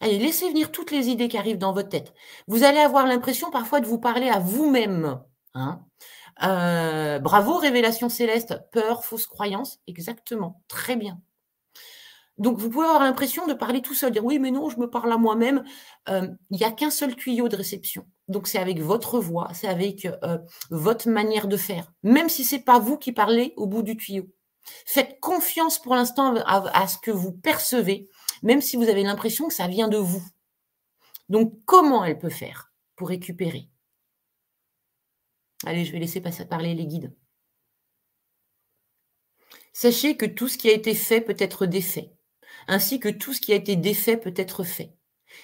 Allez, laissez venir toutes les idées qui arrivent dans votre tête. Vous allez avoir l'impression parfois de vous parler à vous-même. Hein. Euh, bravo, révélation céleste, peur, fausse croyance. Exactement, très bien. Donc, vous pouvez avoir l'impression de parler tout seul, dire oui, mais non, je me parle à moi-même. Euh, il n'y a qu'un seul tuyau de réception. Donc, c'est avec votre voix, c'est avec euh, votre manière de faire, même si ce n'est pas vous qui parlez au bout du tuyau. Faites confiance pour l'instant à, ce que vous percevez, même si vous avez l'impression que ça vient de vous. Donc, comment elle peut faire pour récupérer? Allez, je vais laisser passer parler les guides. Sachez que tout ce qui a été fait peut être défait, ainsi que tout ce qui a été défait peut être fait.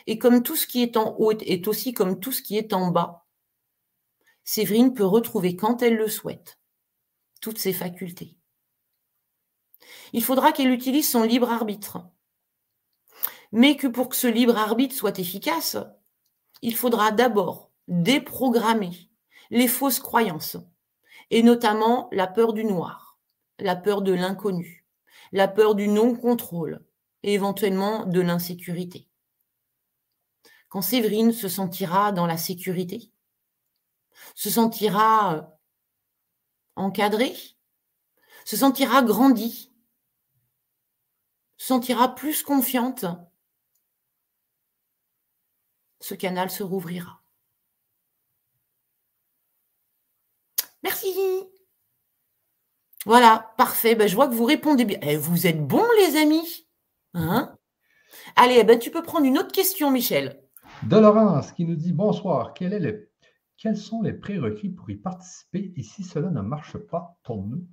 Et comme tout ce qui est en haut est aussi comme tout ce qui est en bas, Séverine peut retrouver quand elle le souhaite toutes ses facultés il faudra qu'elle utilise son libre arbitre. Mais que pour que ce libre arbitre soit efficace, il faudra d'abord déprogrammer les fausses croyances, et notamment la peur du noir, la peur de l'inconnu, la peur du non-contrôle et éventuellement de l'insécurité. Quand Séverine se sentira dans la sécurité, se sentira encadrée, se sentira grandie, sentira plus confiante, ce canal se rouvrira. Merci. Voilà, parfait. Ben, je vois que vous répondez bien. Eh, vous êtes bons, les amis. Hein? Allez, eh ben, tu peux prendre une autre question, Michel. De Laurence qui nous dit bonsoir. Quels sont les prérequis pour y participer? Et si cela ne marche pas pour nous?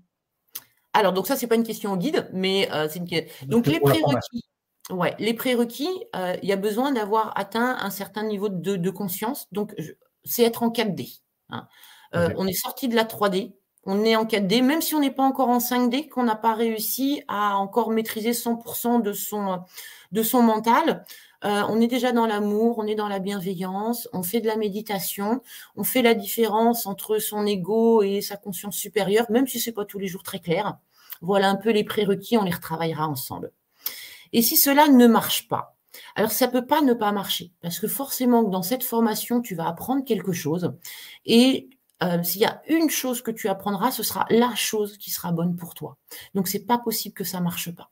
Alors, donc ça, c'est pas une question au guide, mais euh, c'est une Donc, les prérequis, ouais, les prérequis, euh, il y a besoin d'avoir atteint un certain niveau de, conscience. Donc, c'est être en 4D. Hein. Euh, on est sorti de la 3D, on est en 4D, même si on n'est pas encore en 5D, qu'on n'a pas réussi à encore maîtriser 100% de son, de son mental. Euh, on est déjà dans l'amour, on est dans la bienveillance, on fait de la méditation, on fait la différence entre son ego et sa conscience supérieure, même si c'est pas tous les jours très clair. Voilà un peu les prérequis, on les retravaillera ensemble. Et si cela ne marche pas, alors ça peut pas ne pas marcher, parce que forcément dans cette formation, tu vas apprendre quelque chose, et euh, s'il y a une chose que tu apprendras, ce sera la chose qui sera bonne pour toi. Donc c'est pas possible que ça marche pas.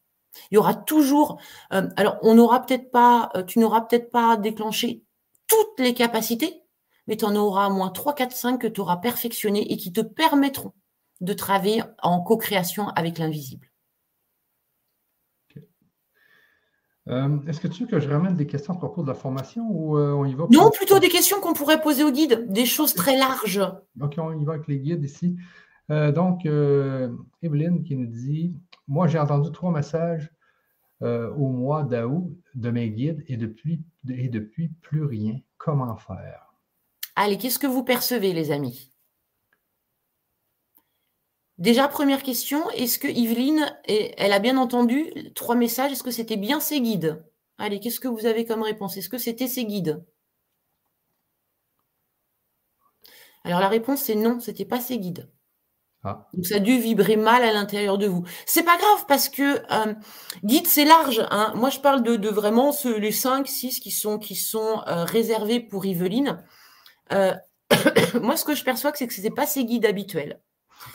Il y aura toujours. Euh, alors, on n'aura peut-être pas, euh, tu n'auras peut-être pas déclenché toutes les capacités, mais tu en auras au moins 3, 4, 5 que tu auras et qui te permettront de travailler en co-création avec l'invisible. Euh, est-ce que tu veux que je ramène des questions à propos de la formation ou on y va? Non, plutôt des questions qu'on pourrait poser au guide, des choses très larges. OK, on y va avec les guides ici. donc, Evelyne qui nous dit moi, j'ai entendu trois messages euh, au mois d'août de mes guides et depuis, et depuis plus rien. Comment faire? Allez, qu'est-ce que vous percevez, les amis? Déjà, première question, est-ce que Yveline, elle a bien entendu trois messages? Est-ce que c'était bien ses guides? Allez, qu'est-ce que vous avez comme réponse? Est-ce que c'était ses guides? Alors la réponse c'est non, c'était pas ces guides. Ah. Donc ça a dû vibrer mal à l'intérieur de vous. C'est pas grave parce que euh, guide c'est large. Hein. Moi je parle de, vraiment les 5, 6 qui sont, qui sont euh, réservés pour Yveline. Euh, moi ce que je perçois c'est que ce n'était pas ces guides habituels.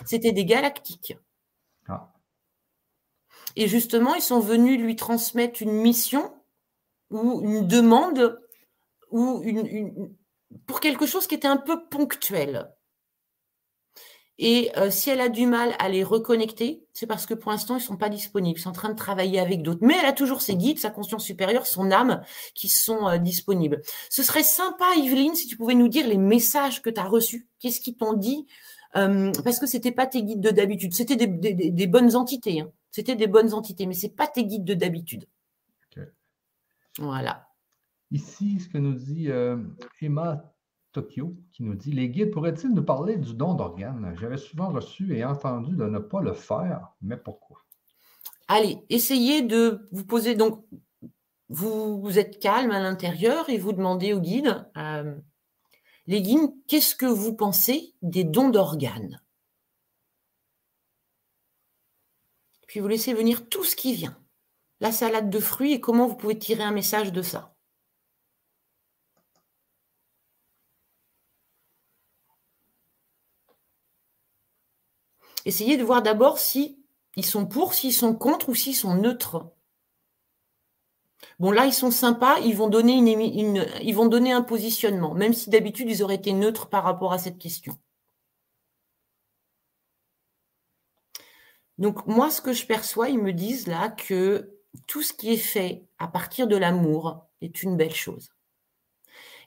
C'était des galactiques. Ah. Et justement, ils sont venus lui transmettre une mission ou une demande ou une, pour quelque chose qui était un peu ponctuel. Et euh, si elle a du mal à les reconnecter, c'est parce que pour l'instant, ils ne sont pas disponibles. Ils sont en train de travailler avec d'autres. Mais elle a toujours ses guides, sa conscience supérieure, son âme qui sont euh, disponibles. Ce serait sympa, Yveline, si tu pouvais nous dire les messages que tu as reçus. Qu'est-ce qu'ils t'ont dit euh, Parce que ce n'était pas tes guides de d'habitude. C'était des, bonnes entités. Hein. C'était des bonnes entités, mais ce n'est pas tes guides de d'habitude. Voilà. Ici, ce que nous dit Emma Tokyo qui nous dit Les guides pourraient-ils nous parler du don d'organes? J'avais souvent reçu et entendu de ne pas le faire, mais pourquoi? Allez, essayez de vous poser. Donc, vous, vous êtes calme à l'intérieur et vous demandez au guide euh, Les guides, qu'est-ce que vous pensez des dons d'organes? Puis vous laissez venir tout ce qui vient. La salade de fruits et comment vous pouvez tirer un message de ça? Essayez de voir d'abord si ils sont pour, s'ils sont contre ou s'ils sont neutres. Bon, là, ils sont sympas, ils vont donner, ils vont donner un positionnement, même si d'habitude, ils auraient été neutres par rapport à cette question. Donc, moi, ce que je perçois, ils me disent là que tout ce qui est fait à partir de l'amour est une belle chose.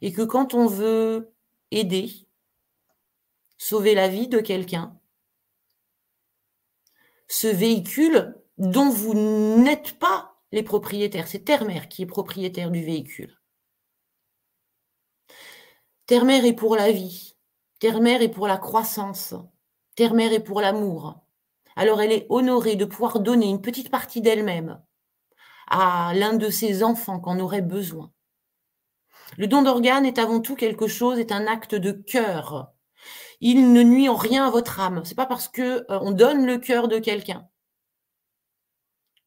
Et que quand on veut aider, sauver la vie de quelqu'un, ce véhicule dont vous n'êtes pas les propriétaires. C'est Terre-Mère qui est propriétaire du véhicule. Terre-Mère est pour la vie. Terre-Mère est pour la croissance. Terre-Mère est pour l'amour. Alors elle est honorée de pouvoir donner une petite partie d'elle-même à l'un de ses enfants qu'en aurait besoin. Le don d'organes est avant tout quelque chose, est un acte de cœur il ne nuit en rien à votre âme. C'est pas parce que euh, on donne le cœur de quelqu'un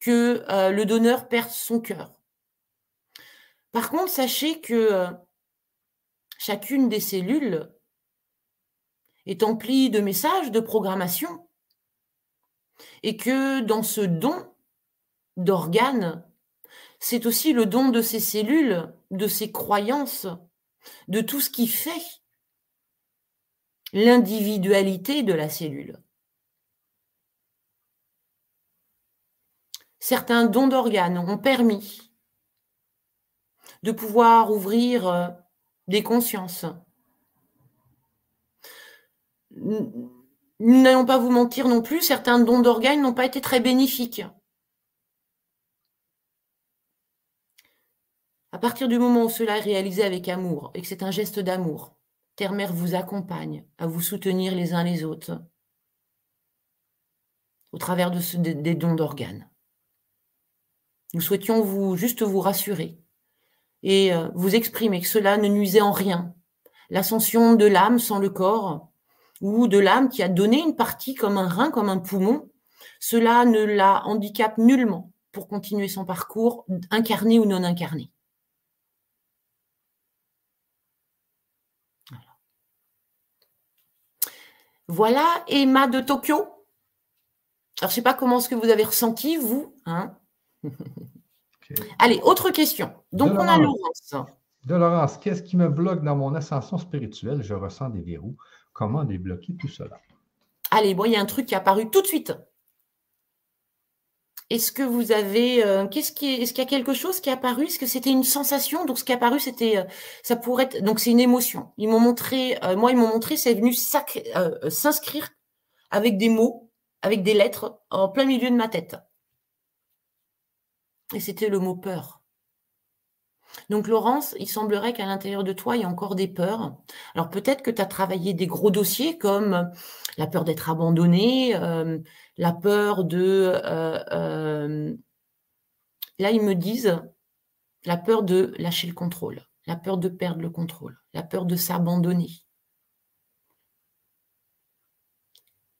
que euh, le donneur perd son cœur. Par contre, sachez que euh, chacune des cellules est emplie de messages, de programmation, et que dans ce don d'organes, c'est aussi le don de ces cellules, de ces croyances, de tout ce qui fait l'individualité de la cellule. Certains dons d'organes ont permis de pouvoir ouvrir euh, des consciences. Nous n'allons pas vous mentir non plus, certains dons d'organes n'ont pas été très bénéfiques. À partir du moment où cela est réalisé avec amour et que c'est un geste d'amour, Terre-Mère vous accompagne à vous soutenir les uns les autres au travers des, dons d'organes. Nous souhaitions vous juste vous rassurer et euh, vous exprimer que cela ne nuisait en rien. L'ascension de l'âme sans le corps ou de l'âme qui a donné une partie comme un rein, comme un poumon, cela ne la handicape nullement pour continuer son parcours incarné ou non incarné. Voilà Emma de Tokyo. Alors, je ne sais pas comment ce que vous avez ressenti, vous. Hein Allez, autre question. Donc, on a Laurence. De Laurence, qu'est-ce qui me bloque dans mon ascension spirituelle? Je ressens des verrous. Comment débloquer tout cela? Allez, bon, il y a un truc qui est apparu tout de suite. Est-ce que vous avez, euh, qu'est-ce qui est-ce qu'il y a quelque chose qui est apparu? Est-ce que c'était une sensation? Donc ce qui est apparu, c'était, euh, ça pourrait être, donc c'est une émotion. Ils m'ont montré, euh, moi ils m'ont montré, c'est venu s'inscrire avec des mots, avec des lettres en plein milieu de ma tête. Et c'était le mot peur. Donc Laurence, il semblerait qu'à l'intérieur de toi, il y a encore des peurs. Alors peut-être que tu as travaillé des gros dossiers comme la peur d'être abandonné, euh, la peur de... Euh, euh, là, ils me disent la peur de lâcher le contrôle, la peur de perdre le contrôle, la peur de s'abandonner.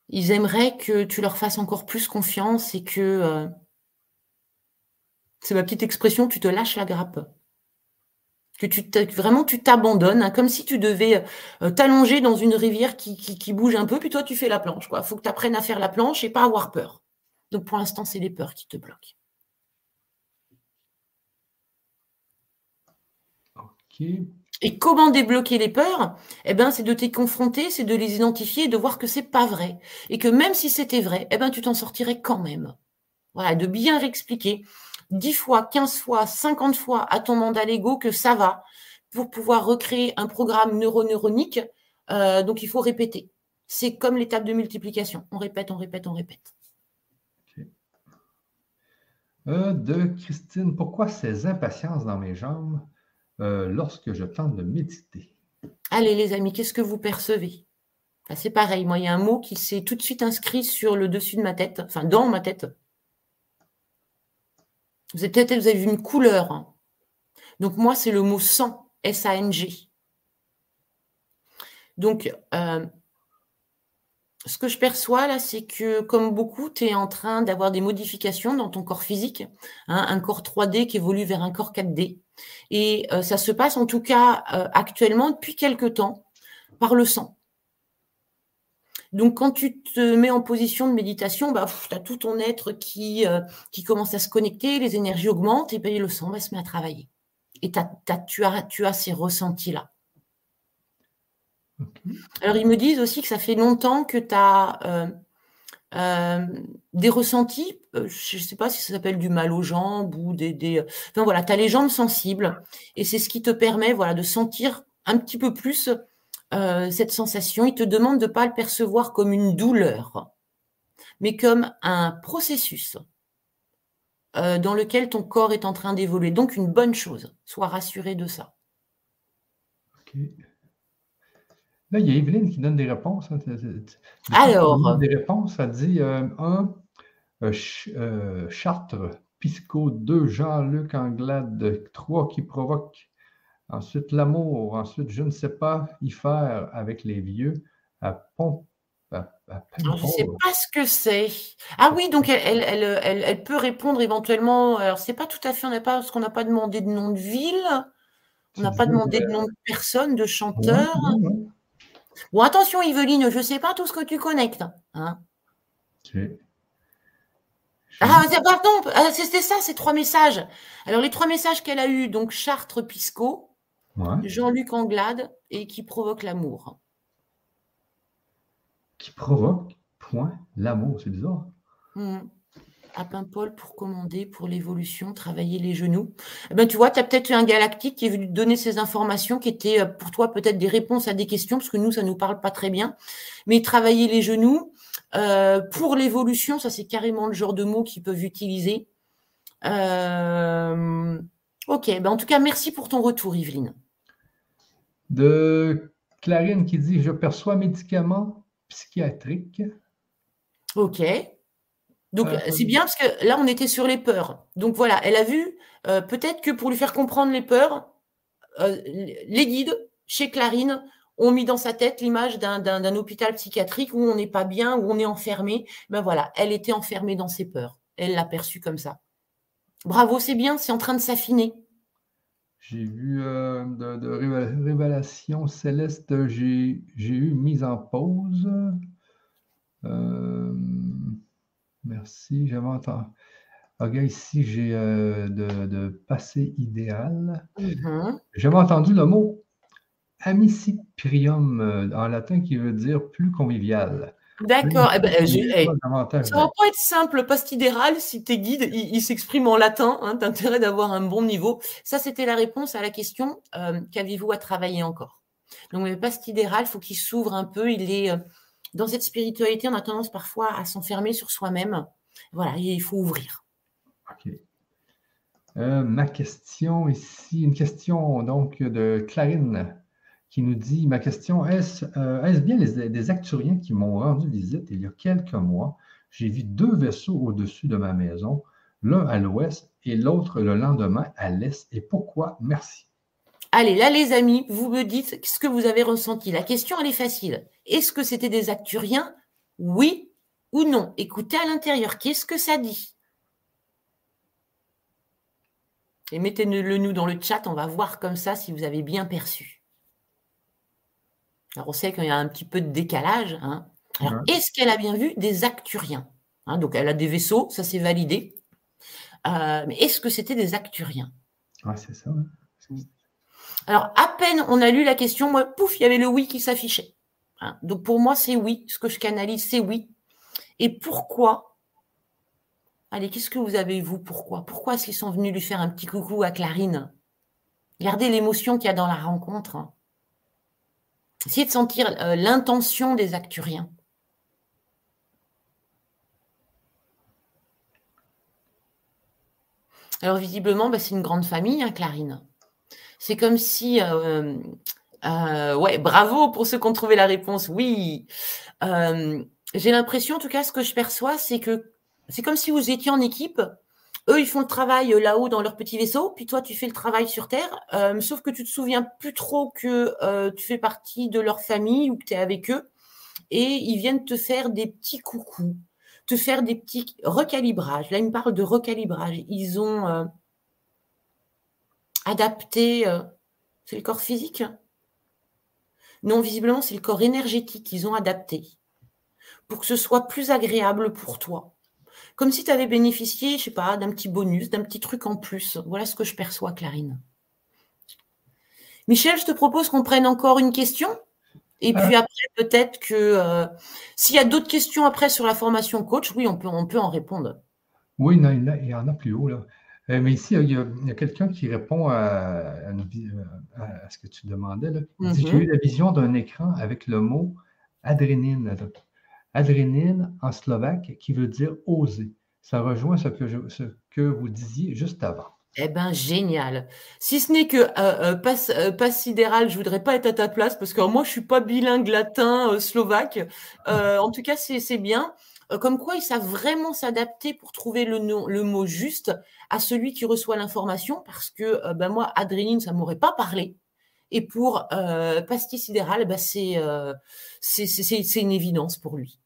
Ils aimeraient que tu leur fasses encore plus confiance et que, c'est ma petite expression, tu te lâches la grappe. Que tu vraiment tu t'abandonnes, hein, comme si tu devais euh, t'allonger dans une rivière qui, qui, bouge un peu, puis toi tu fais la planche. Il faut que tu apprennes à faire la planche et pas avoir peur. Donc pour l'instant, c'est les peurs qui te bloquent. Et comment débloquer les peurs? Eh ben, c'est de t'y confronter, c'est de les identifier de voir que c'est pas vrai. Et que même si c'était vrai, eh ben, tu t'en sortirais quand même. Voilà, de bien réexpliquer 10 fois, 15 fois, 50 fois à ton mandat Lego que ça va pour pouvoir recréer un programme neuroneuronique. Euh, donc, il faut répéter. C'est comme l'étape de multiplication. On répète, on répète, on répète. Euh, de Christine, pourquoi ces impatiences dans mes jambes euh, lorsque je tente de méditer? Allez les amis, qu'est-ce que vous percevez? Ah, C'est pareil, moi il y a un mot qui s'est tout de suite inscrit sur le dessus de ma tête, enfin dans ma tête. Vous avez peut-être vu une couleur. Hein. Donc moi c'est le mot sang, S-A-N-G. Donc euh, ce que je perçois là, c'est que comme beaucoup, tu es en train d'avoir des modifications dans ton corps physique, hein, un corps 3D qui évolue vers un corps 4D. Et euh, ça se passe en tout cas euh, actuellement depuis quelque temps par le sang. Donc quand tu te mets en position de méditation, bah, tu as tout ton être qui, euh, qui commence à se connecter, les énergies augmentent et ben, le sang va se mettre à travailler. Et tu, as, tu as ces ressentis-là. Alors, ils me disent aussi que ça fait longtemps que tu as euh, euh, des ressentis, euh, je ne sais pas si ça s'appelle du mal aux jambes ou des. Enfin, voilà, tu as les jambes sensibles et c'est ce qui te permet voilà, de sentir un petit peu plus cette sensation. Ils te demandent de ne pas le percevoir comme une douleur, mais comme un processus dans lequel ton corps est en train d'évoluer. Donc, une bonne chose. Sois rassuré de ça. Là, il y a Evelyne qui donne des réponses. Hein, Alors. Des réponses, elle dit euh, un, euh, euh, Chartres, Pisco, deux, Jean-Luc Anglade, trois qui provoque. Ensuite, l'amour. Ensuite, je ne sais pas y faire avec les vieux. À Pont, à, je ne sais pas ce que c'est. Ah oui, donc elle, elle, peut répondre éventuellement. Alors, c'est pas tout à fait, on n'a pas, parce qu'on n'a pas demandé de nom de ville, on n'a pas demandé de nom de personne, de chanteur. Bon, attention, Yveline, je ne sais pas tout ce que tu connectes. Hein. Ah, pardon, ah, c'était ça, ces trois messages. Alors, les trois messages qu'elle a eus, donc Chartres Pisco, Jean-Luc Anglade et qui provoque l'amour. Qui provoque, point, l'amour, c'est bizarre. Mmh à Paimpol pour commander pour l'évolution, travailler les genoux. Eh ben, tu vois, tu as peut-être un galactique qui est venu te donner ces informations qui étaient euh, pour toi peut-être des réponses à des questions, parce que nous, ça ne nous parle pas très bien. Mais travailler les genoux, euh, pour l'évolution, ça c'est carrément le genre de mots qu'ils peuvent utiliser. Euh, ok, ben, en tout cas, merci pour ton retour, Yveline. De Clarine qui dit Je perçois médicaments psychiatriques. Ok. Donc, euh, c'est bien parce que là, on était sur les peurs. Donc, voilà, elle a vu, euh, peut-être que pour lui faire comprendre les peurs, euh, les guides, chez Clarine, ont mis dans sa tête l'image d'un hôpital psychiatrique où on n'est pas bien, où on est enfermé. Ben voilà, elle était enfermée dans ses peurs. Elle l'a perçu comme ça. Bravo, c'est bien, c'est en train de s'affiner. J'ai vu de, de, révélation céleste, j'ai eu mise en pause. Merci. J'avais entendu. Regarde, ici, j'ai euh, de, passé idéal. Mm-hmm. J'avais entendu le mot amiciprium euh, en latin qui veut dire plus convivial. D'accord. Eh ben, ça va pas être simple, pastidéral, si tes guides ils s'expriment en latin. Hein, tu intérêt d'avoir un bon niveau. Ça, c'était la réponse à la question euh, qu'avez-vous à travailler encore? Donc, le pastidéral, il faut qu'il s'ouvre un peu. Il est dans cette spiritualité, on a tendance parfois à s'enfermer sur soi-même. Voilà, il faut ouvrir. OK. Euh, ma question ici, une question donc de Clarine qui nous dit Ma question, est-ce euh, bien les, des acturiens qui m'ont rendu visite il y a quelques mois? J'ai vu deux vaisseaux au-dessus de ma maison, l'un à l'ouest et l'autre le lendemain à l'est. Et pourquoi? Merci. Allez, là, les amis, vous me dites ce que vous avez ressenti. La question, elle est facile. Est-ce que c'était des acturiens? Oui ou non? Écoutez à l'intérieur, qu'est-ce que ça dit? Et mettez-le nous dans le chat, on va voir comme ça si vous avez bien perçu. Alors on sait qu'il y a un petit peu de décalage. Hein. Alors, est-ce qu'elle a bien vu des acturiens hein, Donc elle a des vaisseaux, ça c'est validé. Euh, mais est-ce que c'était des acturiens? Ouais, c'est ça. Alors, à peine on a lu la question, moi, pouf, il y avait le oui qui s'affichait. Hein, donc pour moi, c'est oui. Ce que je canalise, c'est oui. Et pourquoi? Allez, qu'est-ce que vous avez, vous Pourquoi? Pourquoi est-ce qu'ils sont venus lui faire un petit coucou à Clarine? Regardez l'émotion qu'il y a dans la rencontre. Essayez de sentir euh, l'intention des acturiens. Alors visiblement, bah, c'est une grande famille, hein, Clarine. C'est comme si... Euh, euh, ouais, bravo pour ceux qui ont trouvé la réponse. Oui. J'ai l'impression, en tout cas, ce que je perçois, c'est que c'est comme si vous étiez en équipe. Eux, ils font le travail là-haut dans leur petit vaisseau, puis toi, tu fais le travail sur Terre. sauf que tu te souviens plus trop que tu fais partie de leur famille ou que tu es avec eux. Et ils viennent te faire des petits coucous te faire des petits recalibrages. Là, il me parle de recalibrage. Ils ont euh, adapté. Euh, c'est le corps physique Non, visiblement, c'est le corps énergétique qu'ils ont adapté pour que ce soit plus agréable pour toi. Comme si tu avais bénéficié, je sais pas, d'un petit bonus, d'un petit truc en plus. Voilà ce que je perçois, Clarine. Michel, je te propose qu'on prenne encore une question. Et puis après, peut-être que euh, s'il y a d'autres questions après sur la formation coach, oui, on peut, on peut en répondre. Oui, il y en a plus haut. Là. Euh, mais ici, il y a, quelqu'un qui répond à, ce que tu demandais. Là. Il dit J'ai eu la vision d'un écran avec le mot adrénine. Adrénine en slovaque qui veut dire oser. Ça rejoint ce que, vous disiez juste avant. Eh ben génial. Si ce n'est que euh, euh, euh, sidéral, je voudrais pas être à ta place parce que moi je suis pas bilingue latin slovaque. en tout cas c'est bien. comme quoi ils savent vraiment s'adapter pour trouver le, mot juste à celui qui reçoit l'information parce que ben moi adrénaline ça m'aurait pas parlé et pour pastille sidérale ben, c'est une évidence pour lui.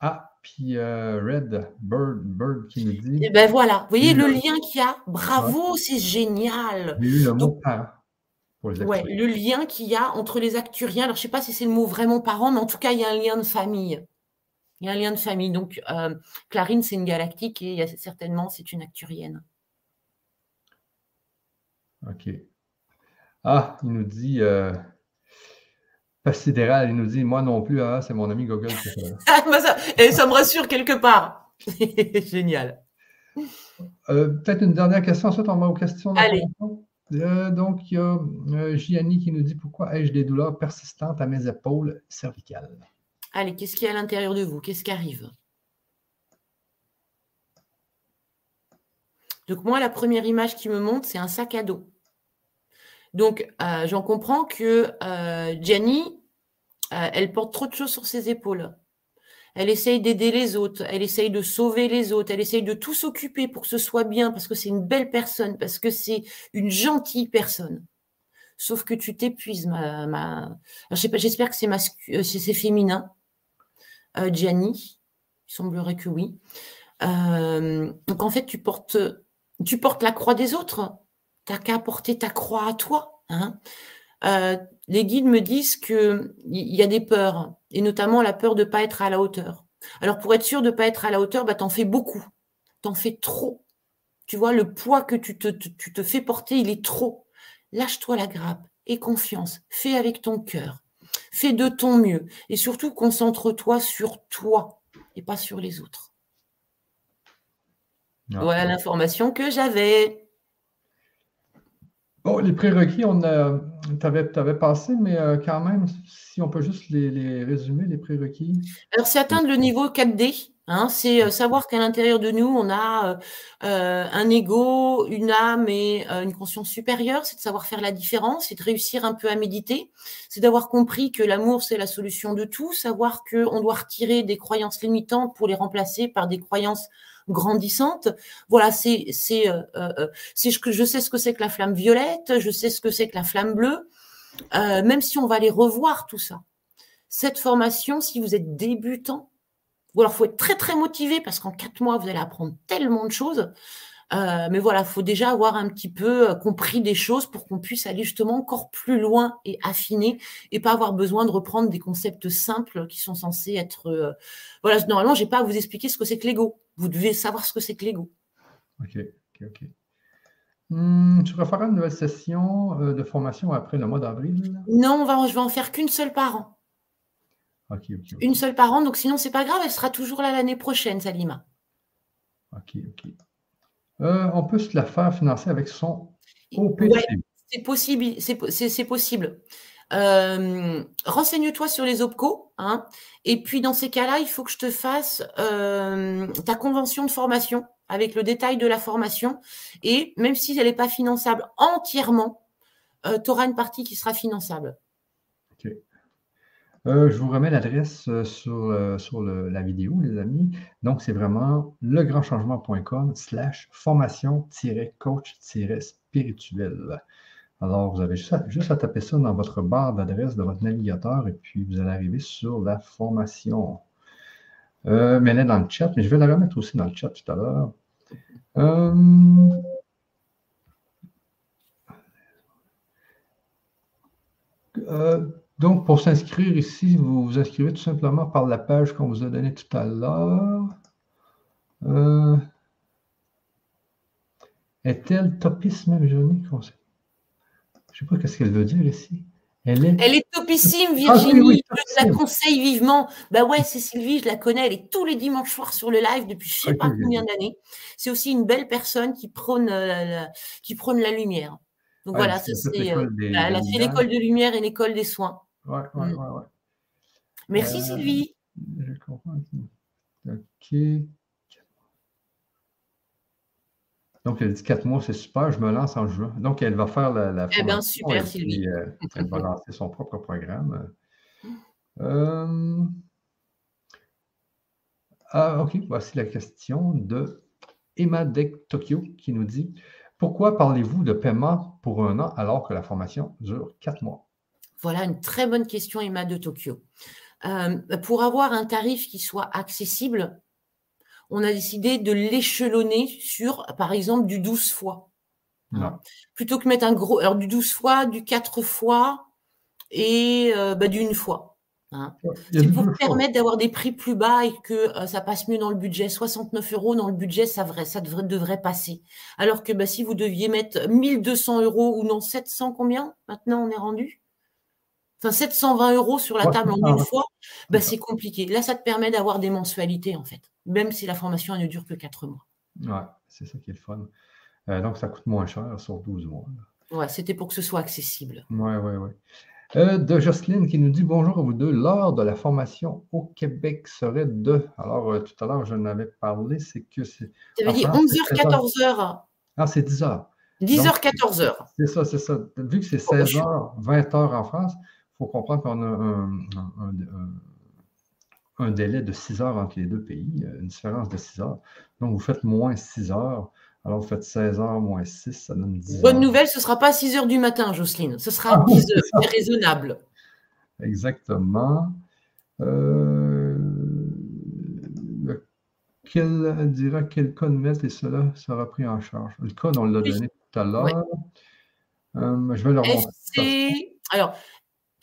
Ah puis euh, Red Bird, Bird qui nous dit. Et eh ben voilà, vous voyez le, lien qu'il y a? Bravo, c'est génial. le mot ouais, le lien qu'il y a entre les acturiens. Alors, je ne sais pas si c'est le mot vraiment parent, mais en tout cas, il y a un lien de famille. Il y a un lien de famille. Donc, euh, Clarine, c'est une galactique et certainement, c'est une acturienne. OK. Ah, il nous dit. Euh, sidéral, il nous dit Moi non plus, ah, c'est mon ami Google ah, bah, ça, et ça me rassure quelque part. Génial. Euh, peut-être une dernière question, ensuite on va aux questions. Allez. Euh, donc, il y a euh, Gianni qui nous dit Pourquoi ai-je des douleurs persistantes à mes épaules cervicales? Allez, qu'est-ce qu'il y a à l'intérieur de vous? Qu'est-ce qui arrive? Donc, moi, la première image qui me montre, c'est un sac à dos. Donc, euh, j'en comprends que euh, Jenny, euh, elle porte trop de choses sur ses épaules. Elle essaye d'aider les autres, elle essaye de sauver les autres, elle essaye de tout s'occuper pour que ce soit bien, parce que c'est une belle personne, parce que c'est une gentille personne. Sauf que tu t'épuises, ma, ma... j'espère que c'est féminin. Euh, Gianni, il semblerait que oui. donc en fait, tu portes la croix des autres t'as qu'à porter ta croix à toi. Hein. Euh, les guides me disent qu'il y a des peurs, et notamment la peur de ne pas être à la hauteur. Alors pour être sûr de ne pas être à la hauteur, bah, t'en fais beaucoup, t'en fais trop. Tu vois, le poids que tu te, tu te fais porter, il est trop. Lâche-toi la grappe, et confiance, fais avec ton cœur, fais de ton mieux, et surtout concentre-toi sur toi et pas sur les autres. Voilà l'information que j'avais. Les prérequis, on a, tu avais, passé, mais euh, quand même, si on peut juste les, résumer, les prérequis. Alors, c'est atteindre le niveau 4D. Hein, c'est euh, savoir qu'à l'intérieur de nous, on a euh, un ego, une âme et une conscience supérieure. C'est de savoir faire la différence, c'est de réussir un peu à méditer. C'est d'avoir compris que l'amour, c'est la solution de tout. Savoir qu'on doit retirer des croyances limitantes pour les remplacer par des croyances grandissante. Voilà, c'est c'est euh, euh, que je sais ce que c'est que la flamme violette, je sais ce que c'est que la flamme bleue. Euh, même si on va les revoir tout ça. Cette formation, si vous êtes débutant, Ou alors, faut être très, très motivé parce qu'en quatre mois, vous allez apprendre tellement de choses. Euh, mais voilà, il faut déjà avoir un petit peu compris des choses pour qu'on puisse aller justement encore plus loin et affiner et pas avoir besoin de reprendre des concepts simples qui sont censés être. Euh, voilà, normalement, j'ai pas à vous expliquer ce que c'est que l'ego. Vous devez savoir ce que c'est que l'ego. OK, OK, OK. Hum, tu referas une nouvelle session de formation après le mois d'avril? Non, on va, je vais en faire qu'une seule par an. OK, OK. Une seule par an, donc sinon, c'est pas grave, elle sera toujours là l'année prochaine, Salima. OK, OK. Euh, on peut se la faire financer avec son OPC. c'est possible. C'est possible. Euh, renseigne-toi sur les OPCO. Hein, et puis, dans ces cas-là, il faut que je te fasse euh, ta convention de formation avec le détail de la formation. Et même si elle n'est pas finançable entièrement, tu auras une partie qui sera finançable. OK. Euh, je vous remets l'adresse euh, sur, euh, sur la vidéo, les amis. Donc, c'est vraiment legrandchangement.com slash formation-coach-spirituel. Alors, vous avez juste à, taper ça dans votre barre d'adresse de votre navigateur et puis vous allez arriver sur la formation. mais elle est dans le chat, mais je vais la remettre aussi dans le chat tout à l'heure. Euh, donc, pour s'inscrire ici, vous vous inscrivez tout simplement par la page qu'on vous a donnée tout à l'heure. Euh, est-elle topiste même, Johnny? Je ne sais pas ce qu'elle veut dire ici. Elle est, elle est topissime, ah, Virginie. je la conseille vivement. Bah ouais, c'est Sylvie, je la connais. Elle est tous les dimanches soirs sur le live depuis je ne sais pas combien d'années. C'est aussi une belle personne qui prône, euh, qui prône la lumière. Donc voilà, c'est, euh, elle a fait l'école de lumière et l'école des soins. Ouais, ouais, mm. ouais, ouais. Merci euh, Sylvie. Je comprends. OK. Donc, elle dit 4 mois, c'est super, je me lance en juin. Donc, elle va faire la, la Eh bien, super, Sylvie. Euh, elle va lancer son propre programme. Euh, ah, OK, voici la question de Emma Deck Tokyo qui nous dit Pourquoi parlez-vous de paiement pour un an alors que la formation dure 4 mois? Voilà une très bonne question, Emma de Tokyo. Euh, pour avoir un tarif qui soit accessible, on a décidé de l'échelonner sur, par exemple, du 12 fois. Plutôt que mettre un gros. Alors, du 12 fois, du 4 fois et euh, bah, d'une fois. Hein. C'est pour permettre d'avoir des prix plus bas et que euh, ça passe mieux dans le budget. 69 euros dans le budget, ça, vrai, ça devrait, devrait passer. Alors que bah, si vous deviez mettre 1200 euros ou non 700, combien maintenant on est rendu? Enfin 720 euros sur la table en une fois, bah, c'est compliqué. Là, ça te permet d'avoir des mensualités, en fait, même si la formation ne dure que 4 mois. Ouais, c'est ça qui est le fun. Euh, donc, ça coûte moins cher sur 12 mois. Ouais, c'était pour que ce soit accessible. Ouais, ouais, ouais. Euh, de Jocelyne qui nous dit bonjour à vous deux. L'heure de la formation au Québec serait de. Alors, euh, tout à l'heure, je n'avais parlé, c'est que c'est. Tu avais dit 11h, 14h. Ah, c'est 10h. 10h, 14h. C'est ça, c'est ça. Vu que c'est 16h, 20h en France, faut comprendre qu'on a un, délai de 6 heures entre les deux pays, euh, une différence de 6 heures. Donc, vous faites moins 6 heures. Alors, vous faites 16 heures moins 6, ça donne 10 Bonne nouvelle, ce ne sera pas à 6 heures du matin, Jocelyne. Ce sera à 10 ah, heures. C'est raisonnable. Exactement. Euh, quel, dira quel code mettre et cela sera pris en charge. Le code, on l'a donné tout à l'heure. Euh, je vais le remonter. Alors,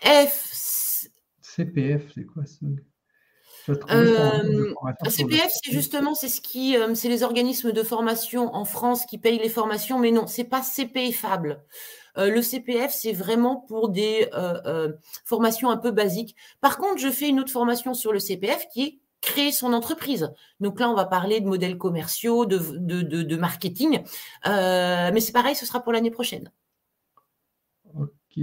F. CPF, c'est quoi ça? Euh, CPF, c'est justement c'est ce qui, euh, c'est les organismes de formation en France qui payent les formations, mais non, c'est pas CPFable. Euh, le CPF, c'est vraiment pour des formations un peu basiques. Par contre, je fais une autre formation sur le CPF qui est créer son entreprise. Donc là, on va parler de modèles commerciaux, de, de, de, de marketing, mais c'est pareil, ce sera pour l'année prochaine. Ok.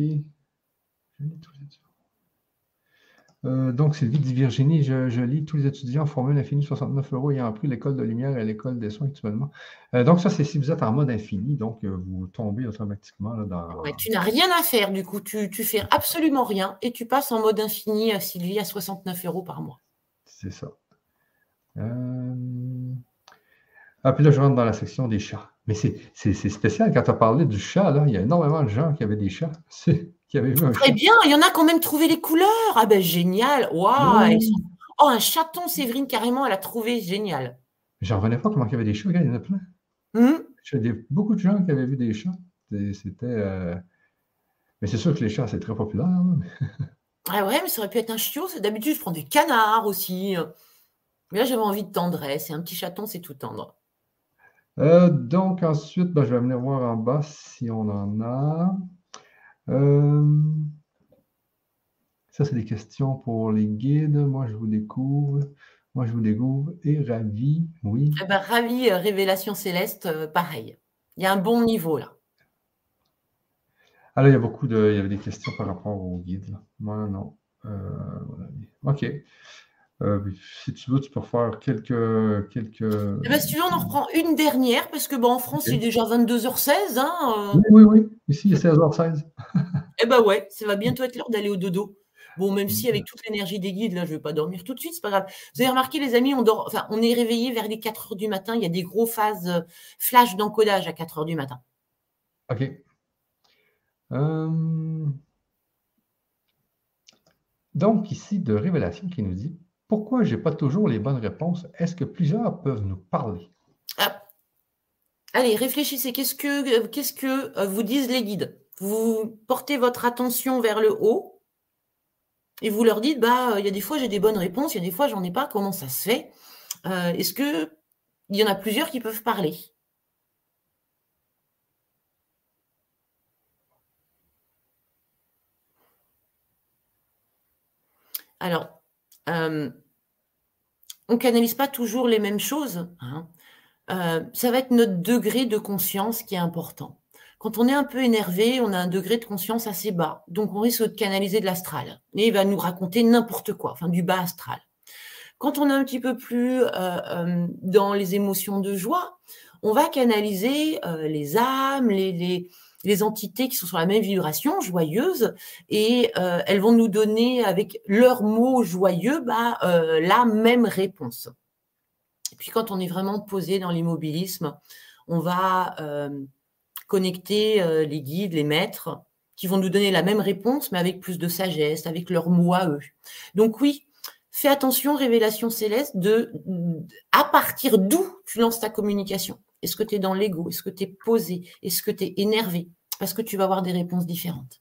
Euh, donc, Sylvie dit Virginie, je, lis tous les étudiants formule infini 69 euros ayant appris l'école de lumière et l'école des soins actuellement. Euh, donc, ça, c'est si vous êtes en mode infini, donc euh, vous tombez automatiquement dans. tu n'as rien à faire, du coup, tu, tu fais absolument rien et tu passes en mode infini, Sylvie, à 69 euros par mois. C'est ça. Ah, puis là, je rentre dans la section des chats. Mais c'est spécial quand tu as parlé du chat, là, il y a énormément de gens qui avaient des chats. Très bien, il y en a quand même trouvé les couleurs. Ah ben génial. Waouh, Oh, un chaton, Séverine, carrément, elle a trouvé génial. J'en revenais pas comment il y avait des chats. il y en a plein. Hum? J'ai beaucoup de gens qui avaient vu des chats. C'était. Euh, mais c'est sûr que les chats, c'est très populaire. ah ouais, mais ça aurait pu être un chiot. D'habitude, je prends des canards aussi. Mais là, j'avais envie de tendresse. Et un petit chaton, c'est tout tendre. Euh, donc, ensuite, ben, je vais venir voir en bas si on en a. Euh, ça, c'est des questions pour les guides. Moi, je vous découvre. Moi, je vous découvre. Et ravi, oui. Eh ben, ravi, euh, Révélation Céleste, pareil. Il y a un bon niveau là. Alors, il y a beaucoup de. Il y avait des questions par rapport aux guides. Moi, non. OK. Euh, si tu veux, tu peux faire quelques. quelques... Eh ben, si tu veux, on en reprend une dernière, parce que bon, en France, il est déjà 22h16. Hein, euh. Oui, oui, oui. Ici, il est 16h16. eh ben ouais, ça va bientôt être l'heure d'aller au dodo. Bon, même si avec toute l'énergie des guides, là, je ne vais pas dormir tout de suite, c'est pas grave. Vous avez remarqué, les amis, on, dort, enfin, on est réveillé vers les 4 h du matin. Il y a des gros phases euh, flash d'encodage à 4 h du matin. OK. Donc, ici, de Révélation qui nous dit pourquoi je n'ai pas toujours les bonnes réponses? Est-ce que plusieurs peuvent nous parler? Ah. Allez, réfléchissez. Qu'est-ce que, qu'est-ce que euh, vous disent les guides? Vous portez votre attention vers le haut et vous leur dites, bah, il y a des fois j'ai des bonnes réponses, il y a des fois j'en ai pas. Comment ça se fait? Euh, est-ce que il y en a plusieurs qui peuvent parler? Alors, euh, on canalise pas toujours les mêmes choses. Hein. Euh, ça va être notre degré de conscience qui est important. Quand on est un peu énervé, on a un degré de conscience assez bas. Donc, on risque de canaliser de l'astral. Et il va nous raconter n'importe quoi, enfin du bas astral. Quand on est un petit peu plus euh, dans les émotions de joie, on va canaliser les âmes, les entités qui sont sur la même vibration, joyeuse, et euh, elles vont nous donner avec leurs mots joyeux bah, euh, la même réponse. Et puis quand on est vraiment posé dans l'immobilisme, on va euh, connecter les guides, les maîtres, qui vont nous donner la même réponse, mais avec plus de sagesse, avec leurs mots à eux. Donc oui, fais attention, révélation céleste, de à partir d'où tu lances ta communication. Est-ce que tu es dans l'ego? Est-ce que tu es posé? Est-ce que tu es énervé? Parce que tu vas avoir des réponses différentes?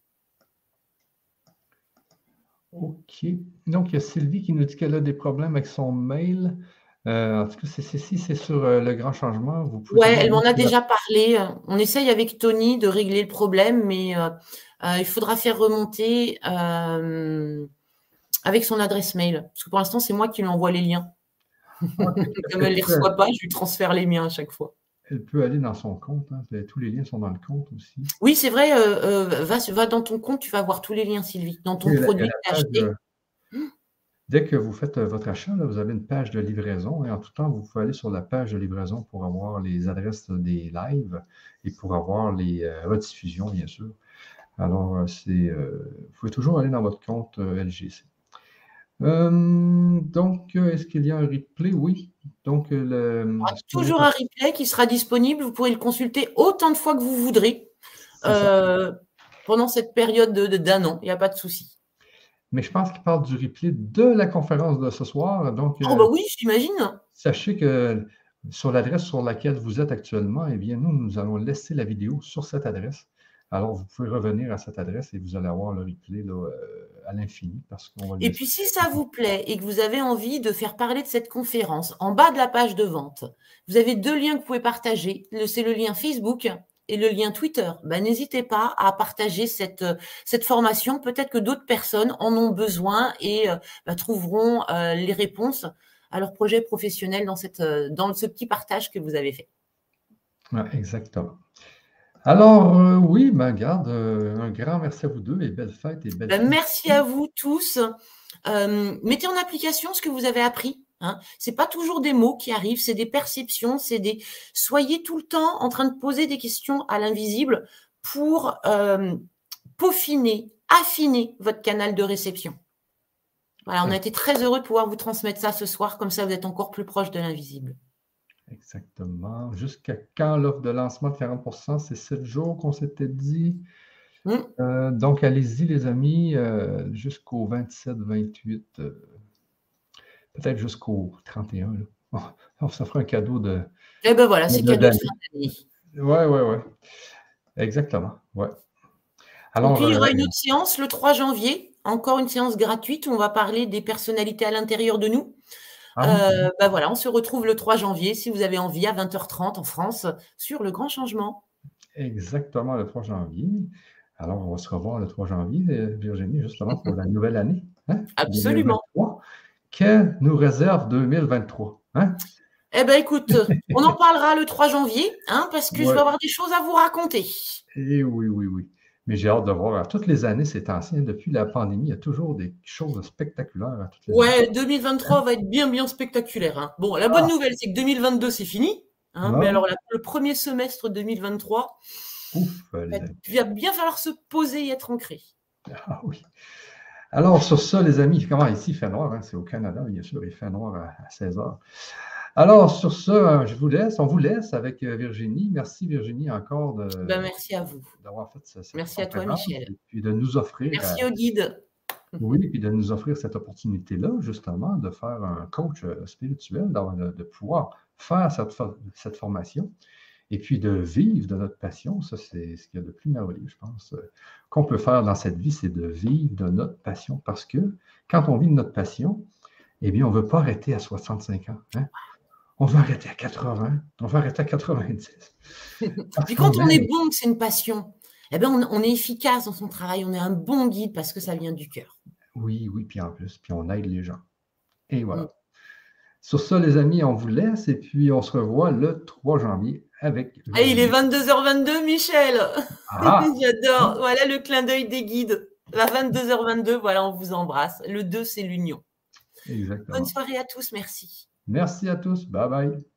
OK. Donc, il y a Sylvie qui nous dit qu'elle a des problèmes avec son mail. Euh, en tout cas, si c'est sur euh, le grand changement, vous pouvez. Oui, elle m'en a déjà parlé. On essaye avec Tony de régler le problème, mais euh, il faudra faire remonter avec son adresse mail. Parce que pour l'instant, c'est moi qui lui envoie les liens. Comme elle ne les reçoit pas, je lui transfère les miens à chaque fois. Elle peut aller dans son compte. Hein. Tous les liens sont dans le compte aussi. Oui, c'est vrai. Euh, euh, va, dans ton compte, tu vas voir tous les liens, Sylvie. Dans ton produit acheté. dès que vous faites euh, votre achat, vous avez une page de livraison. Et en tout temps, vous pouvez aller sur la page de livraison pour avoir les adresses des lives et pour avoir les rediffusions, bien sûr. Alors, c'est, vous pouvez toujours aller dans votre compte LGC. Euh, donc, euh, est-ce qu'il y a un replay? Oui. Donc, euh, le, toujours un replay qui sera disponible. Vous pourrez le consulter autant de fois que vous voudrez pendant cette période d'un an. Il n'y a pas de souci. Mais je pense qu'il parle du replay de la conférence de ce soir. Donc, oh, bah oui, j'imagine. Sachez que sur l'adresse sur laquelle vous êtes actuellement, eh bien, nous, nous allons laisser la vidéo sur cette adresse. Alors, vous pouvez revenir à cette adresse et vous allez avoir le replay là, euh, à l'infini. Et puis, si ça vous plaît et que vous avez envie de faire parler de cette conférence, en bas de la page de vente, vous avez deux liens que vous pouvez partager. C'est le lien Facebook et le lien Twitter. Ben, N'hésitez pas à partager cette, cette formation. Peut-être que d'autres personnes en ont besoin et euh, ben, trouveront euh, les réponses à leur projet professionnel dans, cette, dans ce petit partage que vous avez fait. exactement. Alors, euh, oui, ben, garde, euh, un grand merci à vous deux et belle fête et belle ben, Merci à vous tous. Euh, mettez en application ce que vous avez appris. Hein. Ce n'est pas toujours des mots qui arrivent, c'est des perceptions, c'est des. Soyez tout le temps en train de poser des questions à l'invisible pour peaufiner, affiner votre canal de réception. Voilà, on a été très heureux de pouvoir vous transmettre ça ce soir, comme ça vous êtes encore plus proche de l'invisible. Exactement. Jusqu'à quand l'offre de lancement de 40% C'est 7 jours qu'on s'était dit. Mm. Euh, donc, allez-y, les amis, euh, jusqu'au 27-28. Euh, peut-être jusqu'au 31. On ça fera un cadeau de. Eh ben voilà, c'est cadeau de fin d'année. Oui, oui, oui. Exactement. Ouais. Alors, puis, il y aura une autre séance le 3 janvier, encore une séance gratuite où on va parler des personnalités à l'intérieur de nous. Ah euh, ben voilà, on se retrouve le 3 janvier, si vous avez envie, à 20h30 en France, sur le grand changement. Exactement, le 3 janvier. Alors, on va se revoir le 3 janvier, euh, Virginie, justement pour la nouvelle année. Hein, Absolument. Que nous réserve 2023? Hein? Eh bien, écoute, on en parlera le 3 janvier, hein, parce que je vais avoir des choses à vous raconter. Eh oui, oui, oui. Mais j'ai hâte de voir. Toutes les années, c'est ancien. Depuis la pandémie, il y a toujours des choses spectaculaires. ouais, 2023 va être bien, bien spectaculaire. Hein. Bon, la bonne ah. nouvelle, c'est que 2022, c'est fini. Hein, mais alors, le premier semestre 2023, Ouf, il va bien falloir se poser et être ancré. Ah oui. Alors, sur ça, les amis, comment ici, il fait noir, hein, c'est au Canada, bien sûr, il fait noir à 16 heures. Alors, sur ce, euh, je vous laisse, on vous laisse avec euh, Virginie. Merci Virginie encore de, ben, merci à vous d'avoir fait. Merci à toi Michel. Et puis de nous offrir. Merci au guide. Oui, puis de nous offrir cette opportunité-là, justement, de faire un coach euh, spirituel, de, pouvoir faire cette, cette, formation et puis de vivre de notre passion. Ça, c'est ce qu'il y a de plus merveilleux, je pense, qu'on peut faire dans cette vie, c'est de vivre de notre passion. Parce que quand on vit de notre passion, eh bien, on ne veut pas arrêter à 65 ans. Hein? On va arrêter à 80, on va arrêter à 90. Puis quand on est bon, que c'est une passion, eh bien, on, est efficace dans son travail, on est un bon guide parce que ça vient du cœur. Oui, oui, puis en plus, puis on aide les gens. Et voilà. Sur ça, les amis, on vous laisse et puis on se revoit le 3 janvier avec. Et il est 22h22, Michel. Ah. J'adore. Voilà le clin d'œil des guides. À 22h22, voilà, on vous embrasse. Le 2, c'est l'union. Exactement. Bonne soirée à tous, merci. Merci à tous. Bye bye.